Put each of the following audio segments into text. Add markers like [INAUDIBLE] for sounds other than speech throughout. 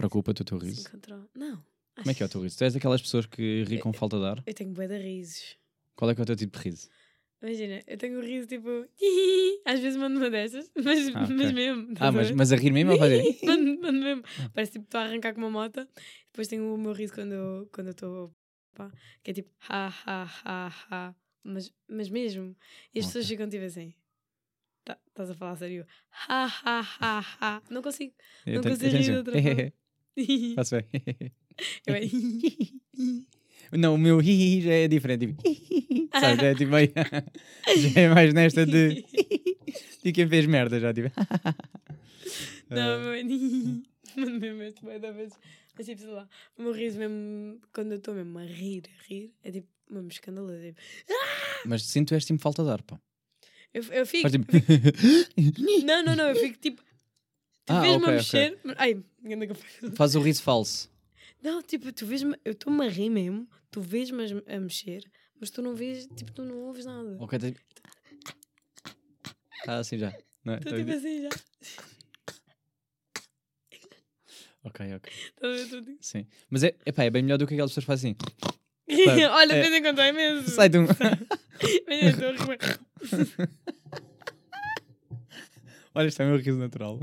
Preocupa-te o teu riso? Não. Como é que é o teu riso? Tu és daquelas pessoas que ri com falta de ar? Eu tenho bué de risos. Qual é que é o teu tipo de riso? Imagina, eu tenho um riso tipo. [LAUGHS] Às vezes mando uma dessas, [LAUGHS] mas, Ah, ok. mas mesmo. Ah, estás a mas, mas a rir mesmo ou fazer? [LAUGHS] mando, mando mesmo. Parece tipo, estou a arrancar com uma moto. Depois tenho o meu riso quando eu quando estou. Que é tipo. Ha, ha, ha, ha. Mas, mas mesmo. E as pessoas Ok. ficam tipo assim. "Tá- Estás a falar sério? Ha, ha, ha, ha. Não consigo. Eu Não tenho- consigo rir assim, outra forma. [LAUGHS] Faço bem. Eu é. [LAUGHS] Não, o meu hi já é diferente. Tipo, sabe, já é tipo meio. [LAUGHS] já é mais nesta de. de quem fez merda já, tipo. Não, meu. Mano, mesmo este vai da vez. Mas tipo, sei lá. O meu riso mesmo. Quando eu estou mesmo a rir, a rir. É tipo. Mesmo escandaloso. Tipo, Mas sinto este tipo falta de ar, pá. eu, eu fico. Faz tipo. Não, não, não. Eu fico tipo. Tu Ah, vês-me ok, a mexer. Ai, que eu faço. Faz o riso falso. Não, tipo, tu vês-me. Eu estou-me a rir mesmo. Tu vês-me a- a mexer. Mas tu não vês. Tipo, tu não ouves nada. Ok, tá tipo. Tá assim já. Não é? Estou Tá tipo assim já. Ok, ok. Estás a ver? Estou. Sim. Mas é, epá, é bem melhor do que aquelas pessoas que fazem [LAUGHS] Olha, é. de vez em quando é mesmo. assim. Sai de um. [LAUGHS] Estou. [LAUGHS] Olha, isto é o meu riso natural.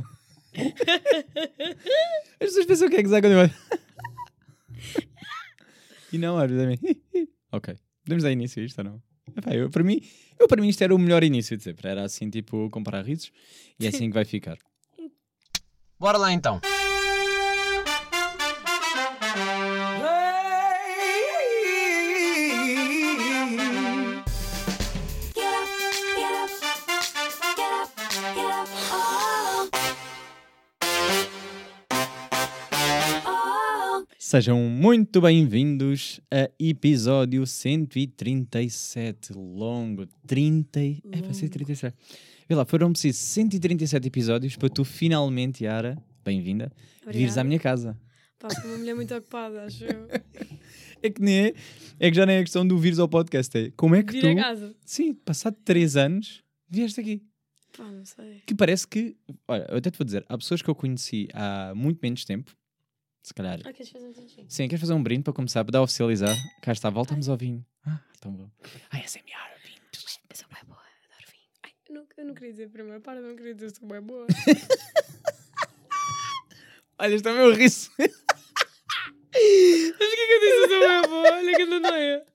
As pessoas pensam que é gozar quando eu olho. [LAUGHS] E não, olha, [LAUGHS] também. Ok. Podemos dar início a isto ou não? Epá, eu, para, mim, eu, para mim isto era o melhor início de sempre. Era assim, tipo, comparar risos. E é assim que vai ficar. Bora lá então. Sejam muito bem-vindos a episódio 137. Longo. 30. e- É para ser Longo. 37. Vê lá, foram precisos 137 episódios para tu finalmente, Yara, bem-vinda, vires à minha casa. Pá, sou uma mulher muito ocupada, acho eu. [LAUGHS] É que nem é, é que já nem é questão do vires ao podcast. É como é que Vir a tu, casa. sim, passado 3 anos, vieste aqui. Pá, não sei. Que parece que, olha, eu até te vou dizer, há pessoas que eu conheci há muito menos tempo, se calhar. Ah, queres fazer um tintinho? Sim, queres fazer um brinde para começar, para dar oficializar? Cá está, voltamos ao vinho. Ah, tão bom. Ai, SMR, vinho. Eu sou bem boa, adoro vinho. Ai, eu não, eu não queria dizer primeiro, para, não queria dizer sou bem boa. [LAUGHS] Olha, este é o meu riso. [LAUGHS] Mas o que é que eu disse? Eu sou bem boa, olha que noia. [LAUGHS]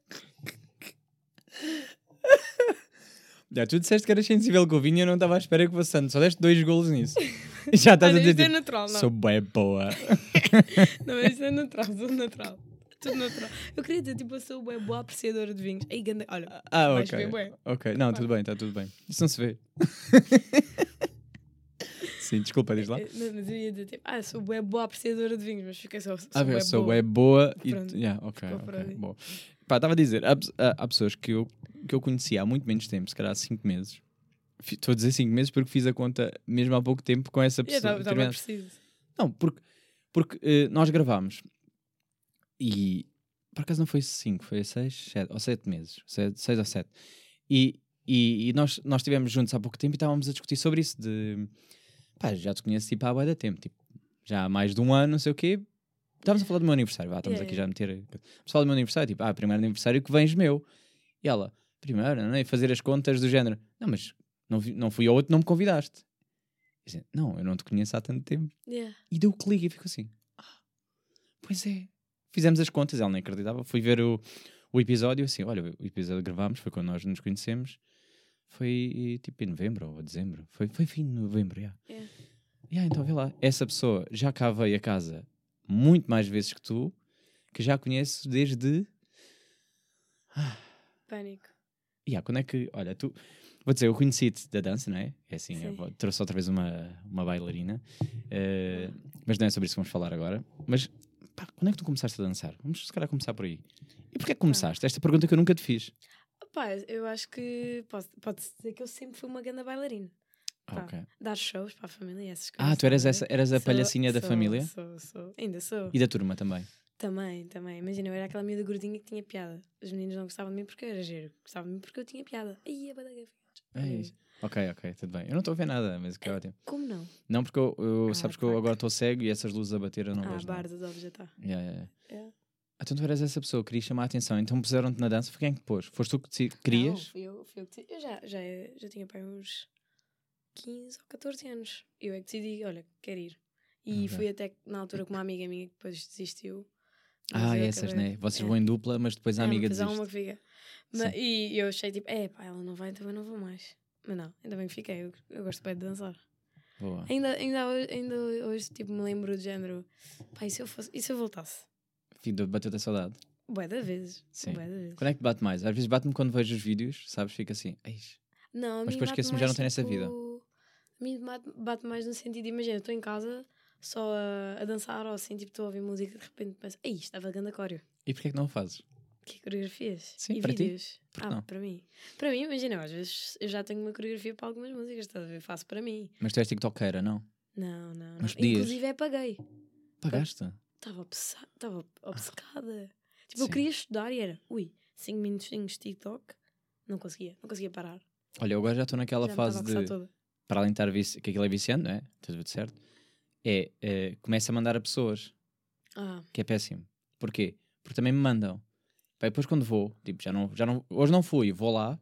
Já, tu disseste que eras sensível com o vinho e eu não estava à espera que fosse tanto. Só deste dois golos nisso. [LAUGHS] Já estás Olha, a dizer, isto é tipo, natural, não. sou bem boa. [LAUGHS] Não, isto é natural, sou natural. Tudo natural. Eu queria dizer, tipo, eu sou bem boa apreciadora de vinhos. Aí, ganda, olha, Ah, ok. bué. Ok, não, tudo bem, está tudo bem. Isso não se vê. [LAUGHS] Sim, desculpa, diz lá. Eh, Não, mas eu ia dizer, tipo, ah, sou bem boa apreciadora de vinhos, mas fiquei só. Sou Ah, eu sou boa. bem boa e. Pronto, Yeah, ok. Bom. Pá, estava a dizer, há, há- pessoas que eu, que eu conheci há muito menos tempo, se calhar há 5 meses. Estou a dizer 5 meses porque fiz a conta mesmo há pouco tempo com essa Eu pessoa. Estava determinada- preciso. Não, porque, porque eh, nós gravámos e por acaso não foi 5, foi 6 ou 7 meses, 6 ou 7. E, e, e nós, nós estivemos juntos há pouco tempo e estávamos a discutir sobre isso. De pá, já te conheço tipo, há bué da tempo, tipo, já há mais de um ano, não sei o quê. Estávamos a falar do meu aniversário, vá, estamos Yeah, aqui já a meter. Estamos a falar do meu aniversário, tipo, ah, primeiro aniversário que vens meu. E ela, primeiro, não é? E fazer as contas do género, não, mas não, vi- não fui ao outro, não me convidaste. E dizia, não, eu não te conheço há tanto tempo. Yeah. E deu o clique e ficou assim. Ah, pois é. Fizemos as contas, ela nem acreditava. Fui ver o, o episódio, assim, olha, o episódio que gravámos foi quando nós nos conhecemos. Foi tipo em novembro ou dezembro. Foi, foi fim de novembro, já. Yeah. Yeah, então vê lá. Essa pessoa já cá veio a casa muito mais vezes que tu, que já conheço desde. Pânico. Yeah, quando é que. Olha, tu. Vou dizer, eu conheci-te da dança, não é? É assim, trouxe outra vez uma, uma bailarina. eh, mas não é sobre isso que vamos falar agora. Mas pá, quando é que tu começaste a dançar? Vamos se calhar começar por aí. E porquê é que começaste? Esta pergunta que eu nunca te fiz. Pá, eu acho que pode- pode-se dizer que eu sempre fui uma grande bailarina. Pá, Ok. Dar shows para a família e essas coisas. Ah, tu eras, essa, eras a Sou- palhacinha da sou- família Sou, sou. Ainda sou. e da turma também. Também, também. Imagina, eu era aquela miúda gordinha que tinha piada. Os meninos não gostavam de mim porque eu era giro. Gostavam de mim porque eu tinha piada. Aí, a badaga. É isso. Ok, ok, tudo bem. Eu não estou a ver nada, mas que é ótimo. Como não? Não, porque eu, eu- Ah, sabes que eu agora estou cego e essas luzes a bater eu não ah, vejo. nada. bar dos ovos já está. Yeah, yeah, yeah. É. Ah, Então tu eras essa pessoa, querias chamar a atenção, então puseram-te na dança, foi quem que pôs? Foste tu que Não, querias? fui eu, fui eu que decidi. Eu já, já, já tinha pai uns 15 ou 14 anos. Eu é que decidi, olha, quero ir. E Ok. fui até na altura com uma amiga minha que depois desistiu. Mas Ah, eu essas, acabei- né? Vocês É. vão em dupla, mas depois a É, amiga depois há desiste. uma que fica. Ma- e eu achei tipo, é pá, ela não vai, então eu não vou mais. Mas não, ainda bem que fiquei. Eu, eu gosto bem de dançar. Boa. Ainda, ainda, hoje, ainda hoje tipo, me lembro de género, pá, e se eu, fosse, e se eu voltasse? Bateu-te a saudade. Bué da vezes. Sim. Bué da vezes. Quando é que te bate mais? Às vezes bate-me quando vejo os vídeos, sabes? Fica assim, "Eis." Não, a Mas depois esqueço-me, já não tenho essa vida. tipo, A mim bate, bate mais no sentido, imagina, estou em casa só a, a dançar ou assim, tipo, estou a ouvir música e de repente penso, ei, estava grande cório. E porquê é que não o fazes? Que coreografias? Sim, e para vídeos? Ah, não? para mim. Para mim, imagina, eu às vezes eu já tenho uma coreografia para algumas músicas, estás a ver? Faço para mim. Mas tu és tiktokeira, não? Não, não, não. Mas podias. Inclusive é paguei. Pagaste? Estava obcecada. Estava obcecada. Tipo, eu Sim. queria estudar e era, ui, 5 minutinhos de TikTok. Não conseguia, não conseguia parar. Olha, eu agora já estou naquela já fase a de. toda. Para além de estar vici... que aquilo é viciante, não é? Tudo certo. É, é começa a mandar a pessoas, Ah, que é péssimo. Porquê? Porque também me mandam. E depois quando vou, tipo, já não, já não, hoje não fui, vou lá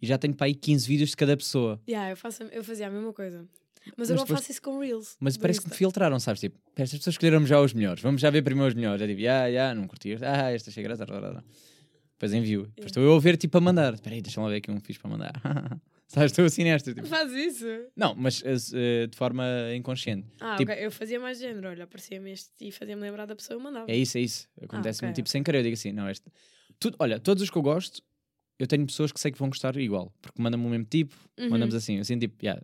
e já tenho para aí 15 vídeos de cada pessoa. Yeah, eu, faço, eu fazia a mesma coisa. Mas, Mas agora depois- faço isso com Reels. Mas parece que me Insta. filtraram, sabes? Tipo, "Pá, estas pessoas escolheram já os melhores. Vamos já ver primeiro os melhores. É tipo, ah, yeah, não curti este. Ah, esta achei graça. rá, rá, rá." Depois envio. Depois estou eu a ver, tipo, a mandar. Espera aí, deixa-me lá ver aqui um fixe para mandar. [LAUGHS] sabes? Estou assim nesta. Tipo. Faz isso? Não, mas eh, de forma inconsciente. Ah, Tipo- ok. Eu fazia mais género. Olha, aparecia-me este e fazia-me lembrar da pessoa e mandava. É isso, é isso. Acontece-me, Ah, ok, tipo, sem querer. Eu digo assim, não, este... Tudo, olha, todos os que eu gosto, eu tenho pessoas que sei que vão gostar igual. Porque mandam-me o mesmo tipo, Uhum. mandamos assim. Assim, tipo, yeah,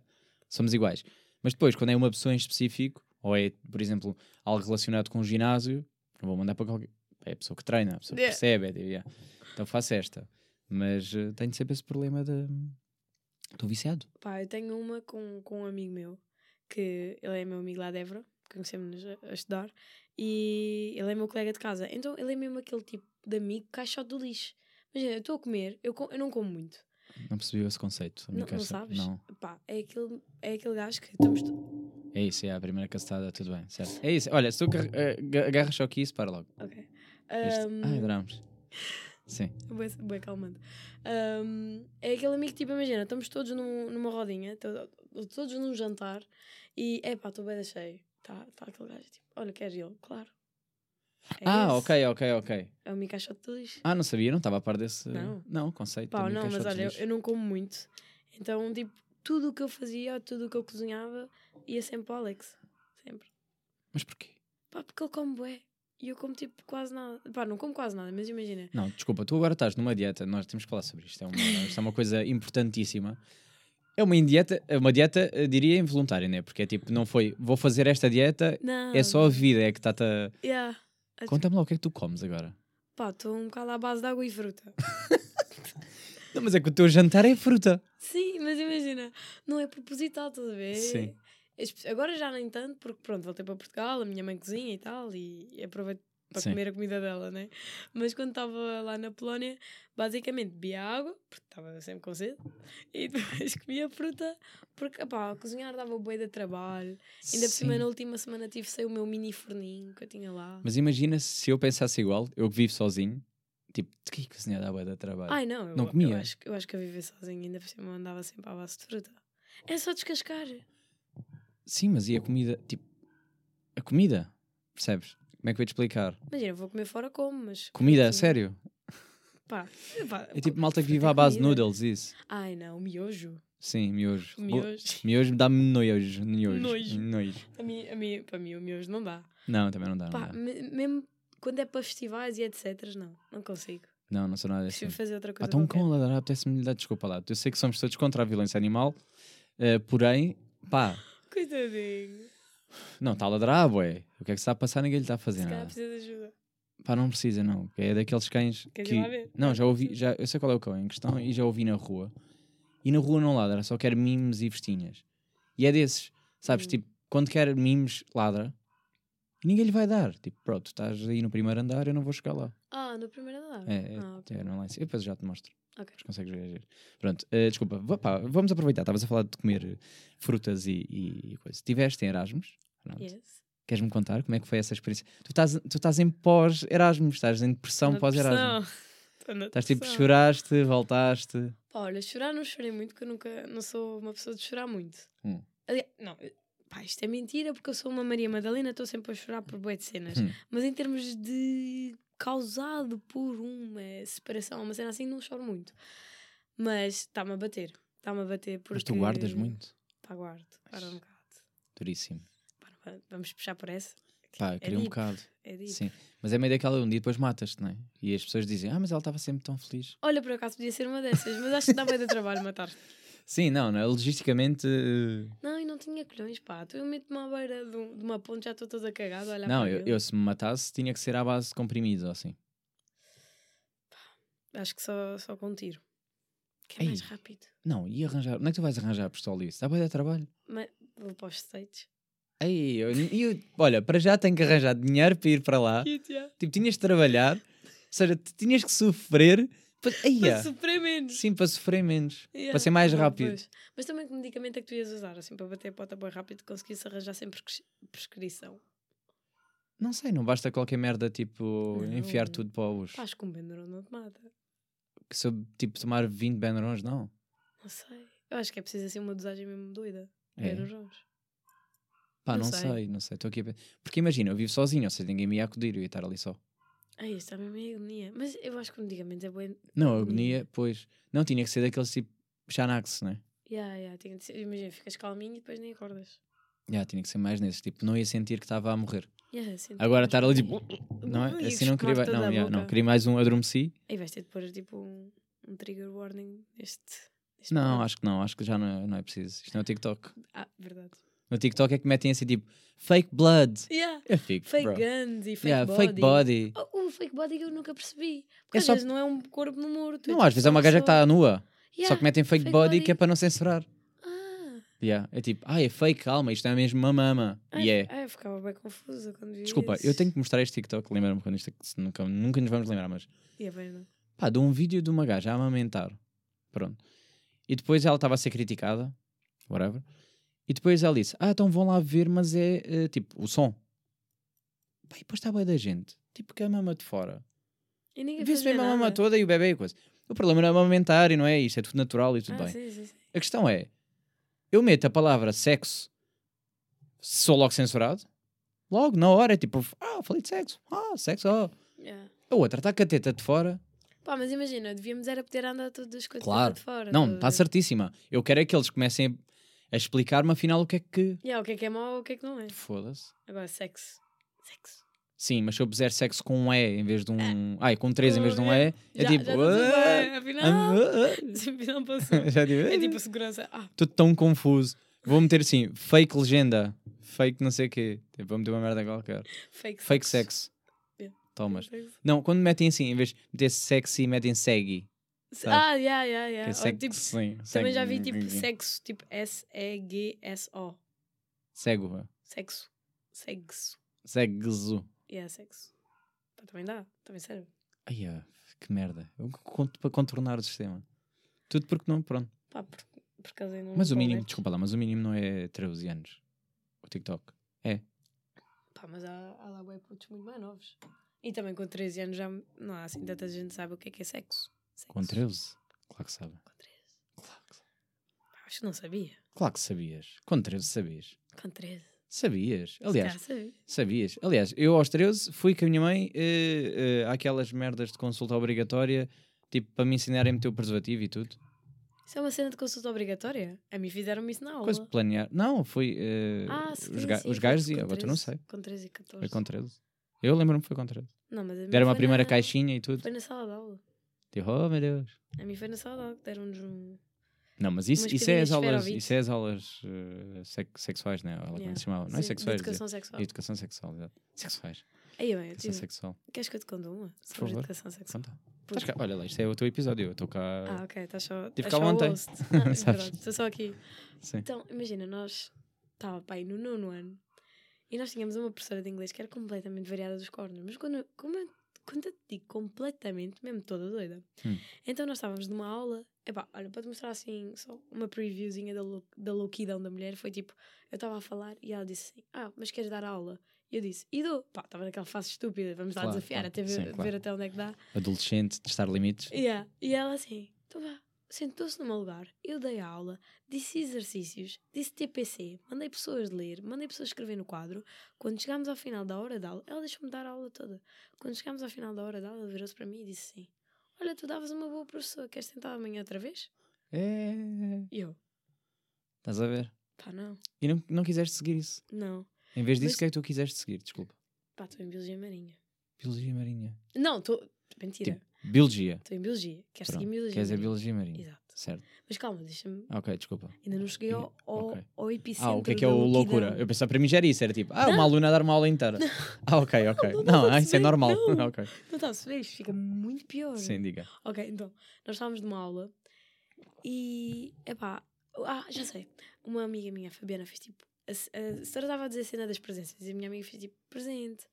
somos iguais. Mas depois, quando é uma pessoa em específico, ou é, por exemplo, algo relacionado com o ginásio, não vou mandar para qualquer... É a pessoa que treina, a pessoa que Yeah. percebe. é tipo, yeah. Então faço esta. Mas eh, tenho sempre esse problema de... Estou viciado. Pá, eu tenho uma com, com um amigo meu, que ele é meu amigo lá de Évora, conhecemos-nos a, a estudar, e ele é meu colega de casa. Então ele é mesmo aquele tipo de amigo caixote do lixo. Imagina, eu estou a comer, eu, co- eu não como muito. Não percebi esse conceito. Não, não sabes? Não. Pá, é aquele, é aquele gajo que estamos. É isso, é a primeira castada, tudo bem, certo. É isso, olha, se tu eh, aga- agarras só aqui isso, para logo. Ok. Ahm, Ai, adoramos. Sim. Bué, bué calmante. Ahm, é aquele amigo que, tipo, imagina, estamos todos num- numa rodinha, to- todos num jantar, e é pá, estou bem cheio. Tá, tá aquele gajo, tipo, olha, queres ele? Claro. É ah, esse. ok, ok, ok. É o meu caixote de lixo. Ah, não sabia, não estava a par desse. Não. não conceito. Pá, não, mas olha, eu, eu não como muito. Então, tipo, tudo o que eu fazia, tudo o que eu cozinhava, ia sempre para o Alex. Sempre. Mas porquê? Pá, porque ele come bué. E eu como, tipo, quase nada. Pá, não como quase nada, mas imagina. Não, desculpa, tu agora estás numa dieta, nós temos que falar sobre isto. É uma, [LAUGHS] isto é uma coisa importantíssima. É uma dieta, é uma dieta, diria, involuntária, né? Porque é tipo, não foi, vou fazer esta dieta, Não. é só a vida, é que está-te a. Yeah. Conta-me lá o que é que tu comes agora. Pá, estou um bocado à base de água e fruta. [LAUGHS] Não, mas é que o teu jantar é fruta. Sim, mas imagina, não é propositado, estás a ver? Sim. Agora já nem tanto, porque pronto, voltei para Portugal, a minha mãe cozinha e tal, e aproveito para Sim. comer a comida dela, né? Mas quando estava lá na Polónia, basicamente bebia água, porque estava sempre com sede, [LAUGHS] e depois comia fruta, porque, pá, cozinhar dava boa de trabalho. Ainda por cima, Sim. na última semana tive sem o meu mini forninho que eu tinha lá. Mas imagina se eu pensasse igual, eu que vivo sozinho, tipo, de que cozinhar dá bué de trabalho? Ai não, eu, Não eu comia? acho, eu acho que eu viver sozinha ainda por cima andava sempre à base de fruta. É só descascar. Sim, mas e a comida? Tipo, a comida, percebes? Como é que eu ia te explicar? Imagina, vou comer fora como, mas. Comida, sério? Pá, pá, É tipo malta que vive à base de noodles, isso. Ai não, miojo. Sim, miojo. Miojo. Miojo dá-me nojo. Nojo. Nojo. Nojo. A mim, a mim, para mim, o miojo não dá. Não, também não dá. Não, Pá, dá. me- mesmo quando é para festivais e etc. Não, não consigo. não, não sou nada assim. Prefiro fazer outra Ah, coisa. então um qualquer. cão a ladrar, apetece-me lhe dar desculpa lá. Eu sei que somos todos contra a violência animal, eh, porém, pá, Coitadinho. não, está a ladrar, bué. O que é que se está a passar? Ninguém lhe está a fazer Se nada. precisa de ajuda. Pá, não precisa, não. É daqueles cães Queres que. ir lá ver? Não, já ouvi, já, eu sei qual é o cão em questão e já ouvi na rua. E na rua não ladra, só quer mimos e festinhas. E é desses, sabes? Hum. Tipo, quando quer mimos, ladra. Ninguém lhe vai dar. Tipo, pronto, estás aí no primeiro andar, eu não vou chegar lá. Ah, no primeiro andar? É, é, Ah, ok. é, não é cima. Eu depois já te mostro. Ok. Mas consegues ver. Pronto, eh, desculpa. pá, vamos aproveitar. Estavas a falar de comer frutas e, e, e coisas. Tiveste em Erasmus? Pronto. Yes. Queres-me contar como é que foi essa experiência? Tu estás, tu estás em pós-Erasmus, estás em depressão pós-Erasmus. [LAUGHS] Estás tipo, choraste, voltaste. Pá, olha, chorar não chorei muito, porque eu nunca não sou uma pessoa de chorar muito. Hum. Aliás, não, pá, isto é mentira, porque eu sou uma Maria Madalena, estou sempre a chorar por bué de cenas. Hum. Mas em termos de causado por uma separação, uma cena assim, não choro muito. Mas está-me a bater. Está-me a bater porque... Mas tu guardas muito. Pá, guardo. Para um bocado. Duríssimo. Para, vamos puxar por essa? Pá, É queria um bocado. É deep. Sim. Mas é meio daquela um dia depois matas-te, não é? E as pessoas dizem, ah, mas ela estava sempre tão feliz. Olha, por acaso podia ser uma dessas, mas acho que dá bem de trabalho matar. [LAUGHS] Sim, não, não é? Logisticamente. eh, não tinha colhões, pá. Tu eu meto-me à beira de, um- de uma ponte, já estou toda cagada. a olhar Não, eu, eu se me matasse tinha que ser à base de comprimidos ou assim. Acho que só, só com um tiro. Que é mais Ei. rápido. Não, e arranjar. Onde é que tu vais arranjar a pistola isso? Dá para dar trabalho. Mas vou para os States. Ei, eu, eu- olha, para já tenho que arranjar dinheiro para ir para lá. [LAUGHS] Tipo, tinhas de trabalhar, ou seja, tinhas que sofrer. Para, [LAUGHS] Para sofrer menos. sim, para sofrer menos. Yeah. Para ser mais rápido. pois. Mas também que medicamento é que tu ias usar? Assim, para bater a pota bem rápido, conseguisse arranjar sem prescri- prescrição. Não sei, não basta qualquer merda tipo Não. enfiar tudo para os. Pá, acho que um Benuron não te mata. Que se eu tipo tomar 20 Benrons, não. Não sei. Eu acho que é preciso assim uma dosagem mesmo doida. É. Benurons. Pá, Não não, sei. sei. não sei. Estou aqui a... Porque imagina, eu vivo sozinho, ou seja, ninguém me ia acudir, eu ia estar ali só. Ai, isto está mesmo em agonia. Mas eu acho que o medicamento é bom. Não, Agonia. pois. Não, tinha que ser daqueles tipo Xanax, né? Yeah, yeah, tinha de ser- Imagina, ficas calminho e depois nem acordas. Já, tinha que ser mais nesses, tipo, não ia sentir que estava a morrer. Yeah, Agora estar ali tipo. Não é? Assim não queria. Não, já, não, queria mais um adormeci. Aí vais ter de pôr tipo um, um trigger warning neste. neste Não, programa. acho que não, acho que já não é, não é preciso. Isto não é o TikTok. Ah, verdade. No TikTok é que metem assim tipo fake blood. Yeah. É fake, Fake bro. guns e fake Yeah, body. fake body. Oh, o fake body que eu nunca percebi. Porque É às só- vezes não é um corpo no morto. Não, tipo às vezes é uma só- gaja que está só- nua. Só Yeah, que metem fake, fake body, body. que é para não censurar. Ah, Yeah. É tipo, ah, é fake, calma, isto é mesmo uma mama. ai, E é. ai, eu ficava bem confusa quando vi Desculpa, isso. eu tenho que mostrar este TikTok, lembra-me quando isto se nunca, nunca nos vamos lembrar, mas E é bem, não? pá, de um vídeo de uma gaja a amamentar. Pronto. E depois ela estava a ser criticada, whatever. E depois ela disse: Ah, então vão lá ver, mas é eh, tipo o som. Pá, e depois está bem da gente, tipo que a mama de fora. E ninguém Vê-se mesmo a mama nada. toda e o bebê e coisa. O problema não é amamentar e não é isto, é tudo natural e tudo Ah, bem. sim, sim, sim. A questão é: eu meto a palavra sexo, sou logo censurado. Logo, na hora, é tipo, ah, falei de sexo, ah, sexo, ah. Yeah. A outra está com a teta de fora. Pá, mas imagina, devíamos era poder andar todas as coisas Claro. de fora. Não, está certíssima. Eu quero é que eles comecem a, a explicar-me afinal o que é que. Yeah, o que é que é mau o que é que não é. Foda-se. Agora, sexo. Sexo. Sim, mas se eu puser sexo com um E em vez de um. Ai, com três em vez de um E, é Já- tipo. já tá bem, "Ah, afinal, ah, ah." [LAUGHS] afinal passou. [LAUGHS] Já digo, É tipo segurança. Ah, Estou tão confuso. Vou meter assim, fake legenda, fake não sei o quê. Tipo, vou meter uma merda qualquer. fake, Fake sexo. Yeah. Tomas. Sexo. Não, quando metem assim, em vez de meter sexy, metem segui. Sabes? Ah, yeah, yeah, yeah. é Ou sexo, tipo, sim, também já vi tipo sexo, tipo S-E-G-S-O. Cego. Sexo. Sexo. Sexo. Yeah, sexo. Pá, também dá, também serve. Ai, ah, que merda. Eu conto para contornar o sistema. Tudo porque não, pronto. Pá, por, por causa não Mas o mínimo, desculpa lá, mas o mínimo não é 13 anos. O TikTok. Pá, mas há, há lá bué putos muito mais novos. E também com 13 anos já não há assim tanta gente sabe o que é que é sexo. Sexo. Com 13? Claro que sabe. Com 13. Claro que, sabe. Acho que não sabia. claro que sabias. Com 13 sabias. Com 13. Sabias. Aliás, sabia. sabias. Aliás, eu aos 13 fui com a minha mãe eh, eh, àquelas merdas de consulta obrigatória, tipo para me ensinarem a meter o preservativo e tudo. Isso é uma cena de consulta obrigatória? A mim fizeram-me isso na aula. Coisa de planear. Não, foi. eh, Ah, os, sim, ga- sim, os gajos e agora tu não 13, sei. Com 13 e 14. Foi com 13. Eu lembro-me que foi com 13. Não, mas a Deram foi primeira na... caixinha e tudo. Foi na sala de aula. Tipo, oh meu Deus. A mim foi na sala de aula que deram-nos um. Não, mas isso, Umas isso é as aulas, isso é as aulas eh, sex- sexuais, né? Como Yeah. se chamava? Não é de sexuais, é Educação sexual. educação sexual, exato. Sexuais. Aí, bem, eu Educação tive... sexual. Queres que eu te conte uma? Sobre favor. educação sexual. Conta. Estás cá- Olha lá, isto é o teu episódio, eu estou cá. Ah, ok, estás só. Tive cá ontem. [LAUGHS] Ah, é estou só aqui. Sim. Então, imagina, nós estava pai no nono ano e nós tínhamos uma professora de inglês que era completamente variada dos cornos, mas quando, como- quando eu te digo completamente, mesmo toda doida. Hum. Então nós estávamos numa aula, epá, olha, para te mostrar assim, só uma previewzinha da, lou- da louquidão da mulher, foi tipo, eu estava a falar e ela disse assim, ah, mas queres dar aula? E eu disse, e dou. Pá, estava naquela fase estúpida, vamos lá Claro, desafiar, claro. até ver, Sim, ver claro. até onde é que dá. Adolescente, testar limites. Yeah. E ela assim, então vá, sentou-se no meu lugar, eu dei a aula, disse exercícios, disse TPC, mandei pessoas ler, mandei pessoas escrever no quadro. Quando chegámos ao final da hora de aula, ela deixou-me dar a aula toda. Quando chegámos ao final da hora de aula, ela virou-se para mim e disse assim: Olha, tu davas uma boa professora, queres tentar amanhã outra vez? É. E eu, Estás a ver? pá, não, E não, não quiseste seguir isso. não, Em vez disso, Mas- o que é que tu quiseste seguir? Desculpa. pá, estou em Biologia Marinha. Biologia marinha. Não, estou, mentira, Biologia. estou em Biologia, quero Pronto. seguir Biologia Quer dizer Marinha. biologia marinha. Exato. Certo. Mas calma, deixa-me, Ok, desculpa. ainda não cheguei ao, ao, ok. ao epicentro Ah, o que é que é o loucura? Eu pensava para mim já era isso, era tipo, ah, uma Não. aluna a dar uma aula inteira. Ah, ok, [LAUGHS] ok. Não, Não, não, ah, isso é não, normal. não. [LAUGHS] ok. Não está a perceber? Isto fica muito pior. Sim, diga. Ok, então, nós estávamos numa aula e, epá, ah, já sei. Uma amiga minha, a Fabiana, fez tipo, a, se- a senhora estava a dizer a cena das presenças e a minha amiga fez tipo, presente.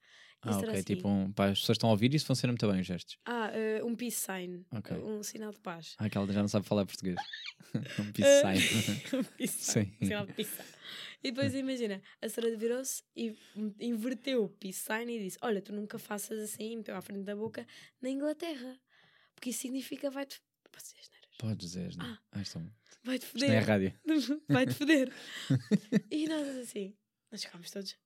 Ah, ok. assim, Tipo, um, pá, as pessoas estão a ouvir e isso funciona muito bem os gestos. Ah, eh, um peace sign. Ok. Um sinal de paz. Ah, aquela já não sabe falar português. um peace Eh, sign. um peace sign. [LAUGHS] [LAUGHS] Sim. Sinal de peace sign. E depois [LAUGHS] imagina, a senhora virou-se e inverteu o peace sign e disse: Olha, tu nunca faças assim, meteu à frente da boca, na Inglaterra. Porque isso significa vai-te. Posso dizer asneiras? Podes dizer, não? Ah. Ah, isto, é Vai-te isto não é foder. rádio. Vai-te foder. e nós assim, nós ficámos todos.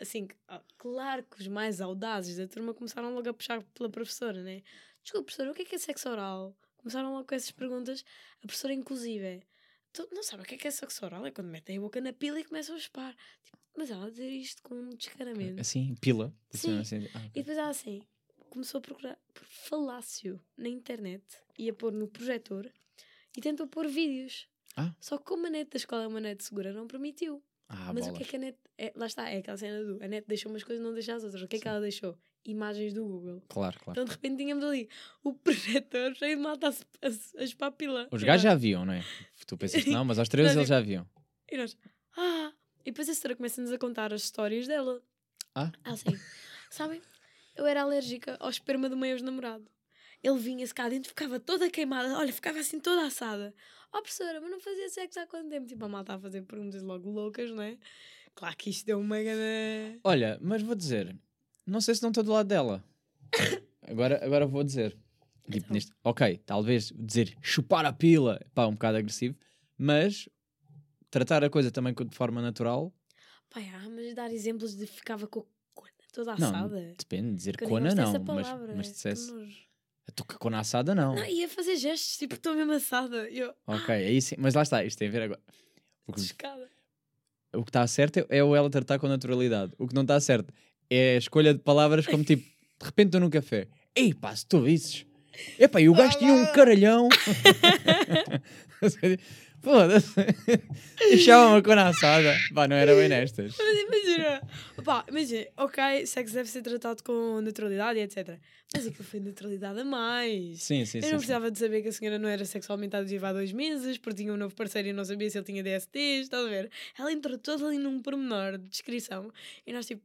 Assim, ah, claro que os mais audazes da turma começaram logo a puxar pela professora, né? Desculpa, professora, o que é que é sexo oral? Começaram logo com essas perguntas. A professora, inclusive, tu não sabe o que é que é sexo oral? É quando metem a boca na pila e começam a espar. Tipo, mas ela a dizer isto com um descaramento. Assim, pila. Sim. Assim, ah, ok. E depois ela assim começou a procurar por falácio na internet, ia pôr no projetor e tentou pôr vídeos. Ah. Só que como a net da escola é uma net segura, não permitiu. Ah, Mas o bolas. que é que a net. É, lá está, é aquela cena do. A net deixou umas coisas não deixa as outras. O que é que Sim. ela deixou? Imagens do Google. Claro, claro. Então de repente tínhamos ali o [LAUGHS] projetor cheio de malta a, a, a espapila. Os E gajos já viam, não é? Tu pensas que não, mas aos [LAUGHS] três Nós, eles tipo, já viam. E nós, ah! E depois a senhora começa-nos a contar as histórias dela. Ah? Ela assim, sabem? Eu era alérgica ao esperma do meu ex-namorado. Ele vinha-se cá dentro, ficava toda queimada, olha, ficava assim toda assada. Oh, professora, mas não fazia sexo há quanto tempo? Tipo, a malta a fazer perguntas logo loucas, não é? Claro que isto deu uma gana. Olha, mas vou dizer, não sei se não estou do lado dela. [LAUGHS] agora, agora vou dizer. Tipo, Então. neste, ok, talvez dizer chupar a pila, pá, um bocado agressivo, mas tratar a coisa também de forma natural, Pai, ah, mas dar exemplos de ficava com a cona toda Não, assada. depende, dizer cona não, mas, mas dissesse, estou com a assada não. Não, ia fazer gestos, tipo, estou mesmo assada. Eu, Ok, aí sim, mas lá está, isto tem a ver agora. O que descada. o que está certo é, é o ela tratar com naturalidade. O que não está certo é a escolha de palavras como tipo, de repente estou num café. Ei pá, se tu visses. Epá, e o gajo tinha um caralhão. [LAUGHS] [LAUGHS] Foda-se. [LAUGHS] Deixava-me com a assada. Pá, não era bem nestas. Mas imagina, pá, imagina, ok, sexo deve ser tratado com naturalidade e etc. Mas aquilo foi naturalidade a mais. Sim, sim, eu sim. não sim. precisava de saber que a senhora não era sexualmente ativa há dois meses, porque tinha um novo parceiro e não sabia se ele tinha DSTs, estás a ver? Ela entrou toda ali num pormenor de descrição e nós, tipo,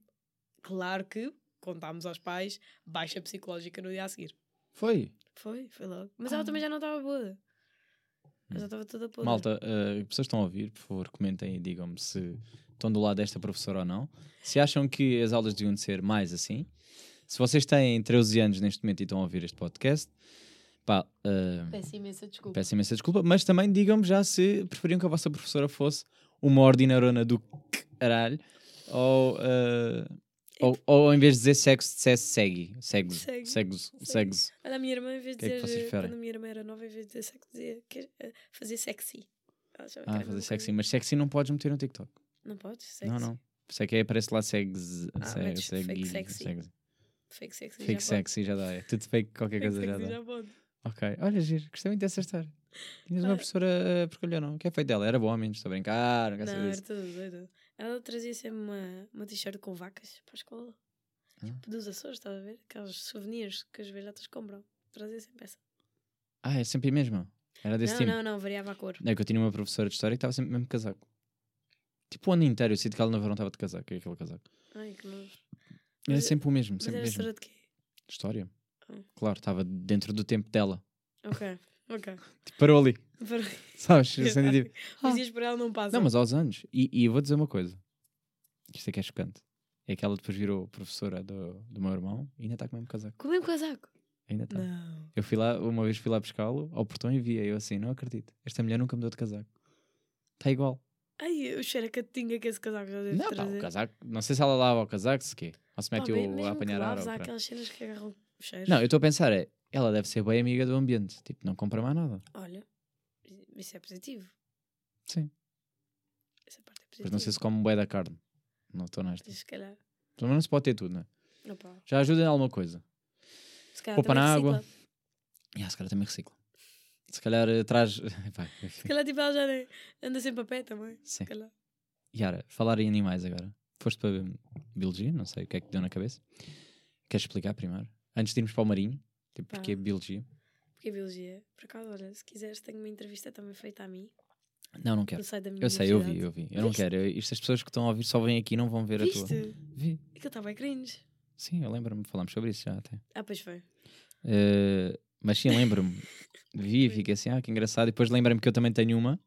claro que contámos aos pais baixa psicológica no dia a seguir. Foi. Foi, foi logo. Mas ela Ah. também já não estava boa. Ela já estava toda podre. Malta, uh, pessoas estão a ouvir, por favor, comentem e digam-me se estão do lado desta professora ou não. Se acham que as aulas deviam de ser mais assim. Se vocês têm 13 anos neste momento e estão a ouvir este podcast, pá, uh, Peço imensa desculpa. peço imensa desculpa, mas também digam-me já se preferiam que a vossa professora fosse uma ordinarona do caralho ou, uh, ou, ou em vez de dizer sexo, dissesse segue. Segue. Segue. Segue. Olha, a minha irmã, em vez de Que é que dizer. quando a minha irmã era nova, em vez de dizer sexo, dizia que, eh, fazer sexy. Ah, fazer sexy. Mas sexy não podes meter no TikTok. Não podes? Sexy. Não, não. Isso é que aí aparece lá segue. Ah, segue, segue, fake sexy. segue. Fake sexy. Fake já sexy já dá. É. Tudo fake, qualquer Pode. coisa Fake já sexy dá. já pode. Ok. Olha, giro. Gostei muito dessa história. Tinhas uma professora uh, porcalhão, não? O que é feito dela? Era bom, menos. Estou a brincar. Não Não, era tudo. Ela trazia sempre uma, uma t-shirt com vacas para a escola. Ah. Tipo dos Açores, estás a ver? Aqueles souvenirs que as velhotas compram. Trazia sempre essa. Ah, é sempre a mesma. Era desse não, tipo. não, não, variava a cor. É que eu tinha uma professora de história que estava sempre mesmo casaco. Tipo o ano inteiro, eu sinto que ela no verão estava de casaco, é aquele casaco. Ai, que nojo. Era Mas- sempre o mesmo, Mas sempre o era mesmo. história de quê? História. Ah. Claro, estava dentro do tempo dela. Ok, ok. [LAUGHS] Tipo, parou ali. Sabes? [LAUGHS] Senti, tipo, Os dias por ela não passam. Não, mas aos anos. E, e eu vou dizer uma coisa. Isto é que é chocante. É que ela depois virou professora do, do meu irmão e ainda está com o mesmo casaco. Com o mesmo casaco? Ainda está. Eu fui lá, uma vez fui lá buscá-lo ao portão e vi. Eu assim, não acredito. Esta mulher nunca mudou de casaco. Está igual. Ai, eu cheiro que tinha que esse casaco já deve Não, pá, o casaco. Não sei se ela lava o casaco, se quê. Ou se mete bem, o a apanhar ar. ou o aquelas cenas que agarram cheiros. Não, eu estou a pensar, é. Ela deve ser bem amiga do ambiente. Tipo, não compra mais nada. Olha, isso é positivo. Sim. Essa parte é Mas positiva. não sei se come bué da carne. Não estou nesta. Se calhar. Pelo menos pode ter tudo, não é? Opa. Já ajuda em alguma coisa. Se calhar Poupa na recicla. água. E ah, se calhar também recicla. Se calhar eh, traz. [LAUGHS] Vai. Se calhar tipo, ela já nem- anda sempre a pé também. Sim. Se calhar. Yara, falar em animais agora. Foste para biologia? Não sei o que é que deu na cabeça. Queres explicar primeiro? Antes de irmos para o marinho, tipo, porque é biologia? É biologia. Por acaso, olha, se quiseres, tenho uma entrevista também feita a mim. Não, não quero. Eu sei, eu vi, eu vi. Eu não Viste? quero. Eu- Isto as pessoas que estão a ouvir só vêm aqui e não vão ver a tua. Viste? Vi. Aquilo estava bem cringe. Sim, eu lembro-me, falámos sobre isso já até. Ah, pois foi. Eh, mas sim, lembro-me. [LAUGHS] Vi e fiquei assim, ah, que engraçado. E depois lembrei-me que eu também tenho uma,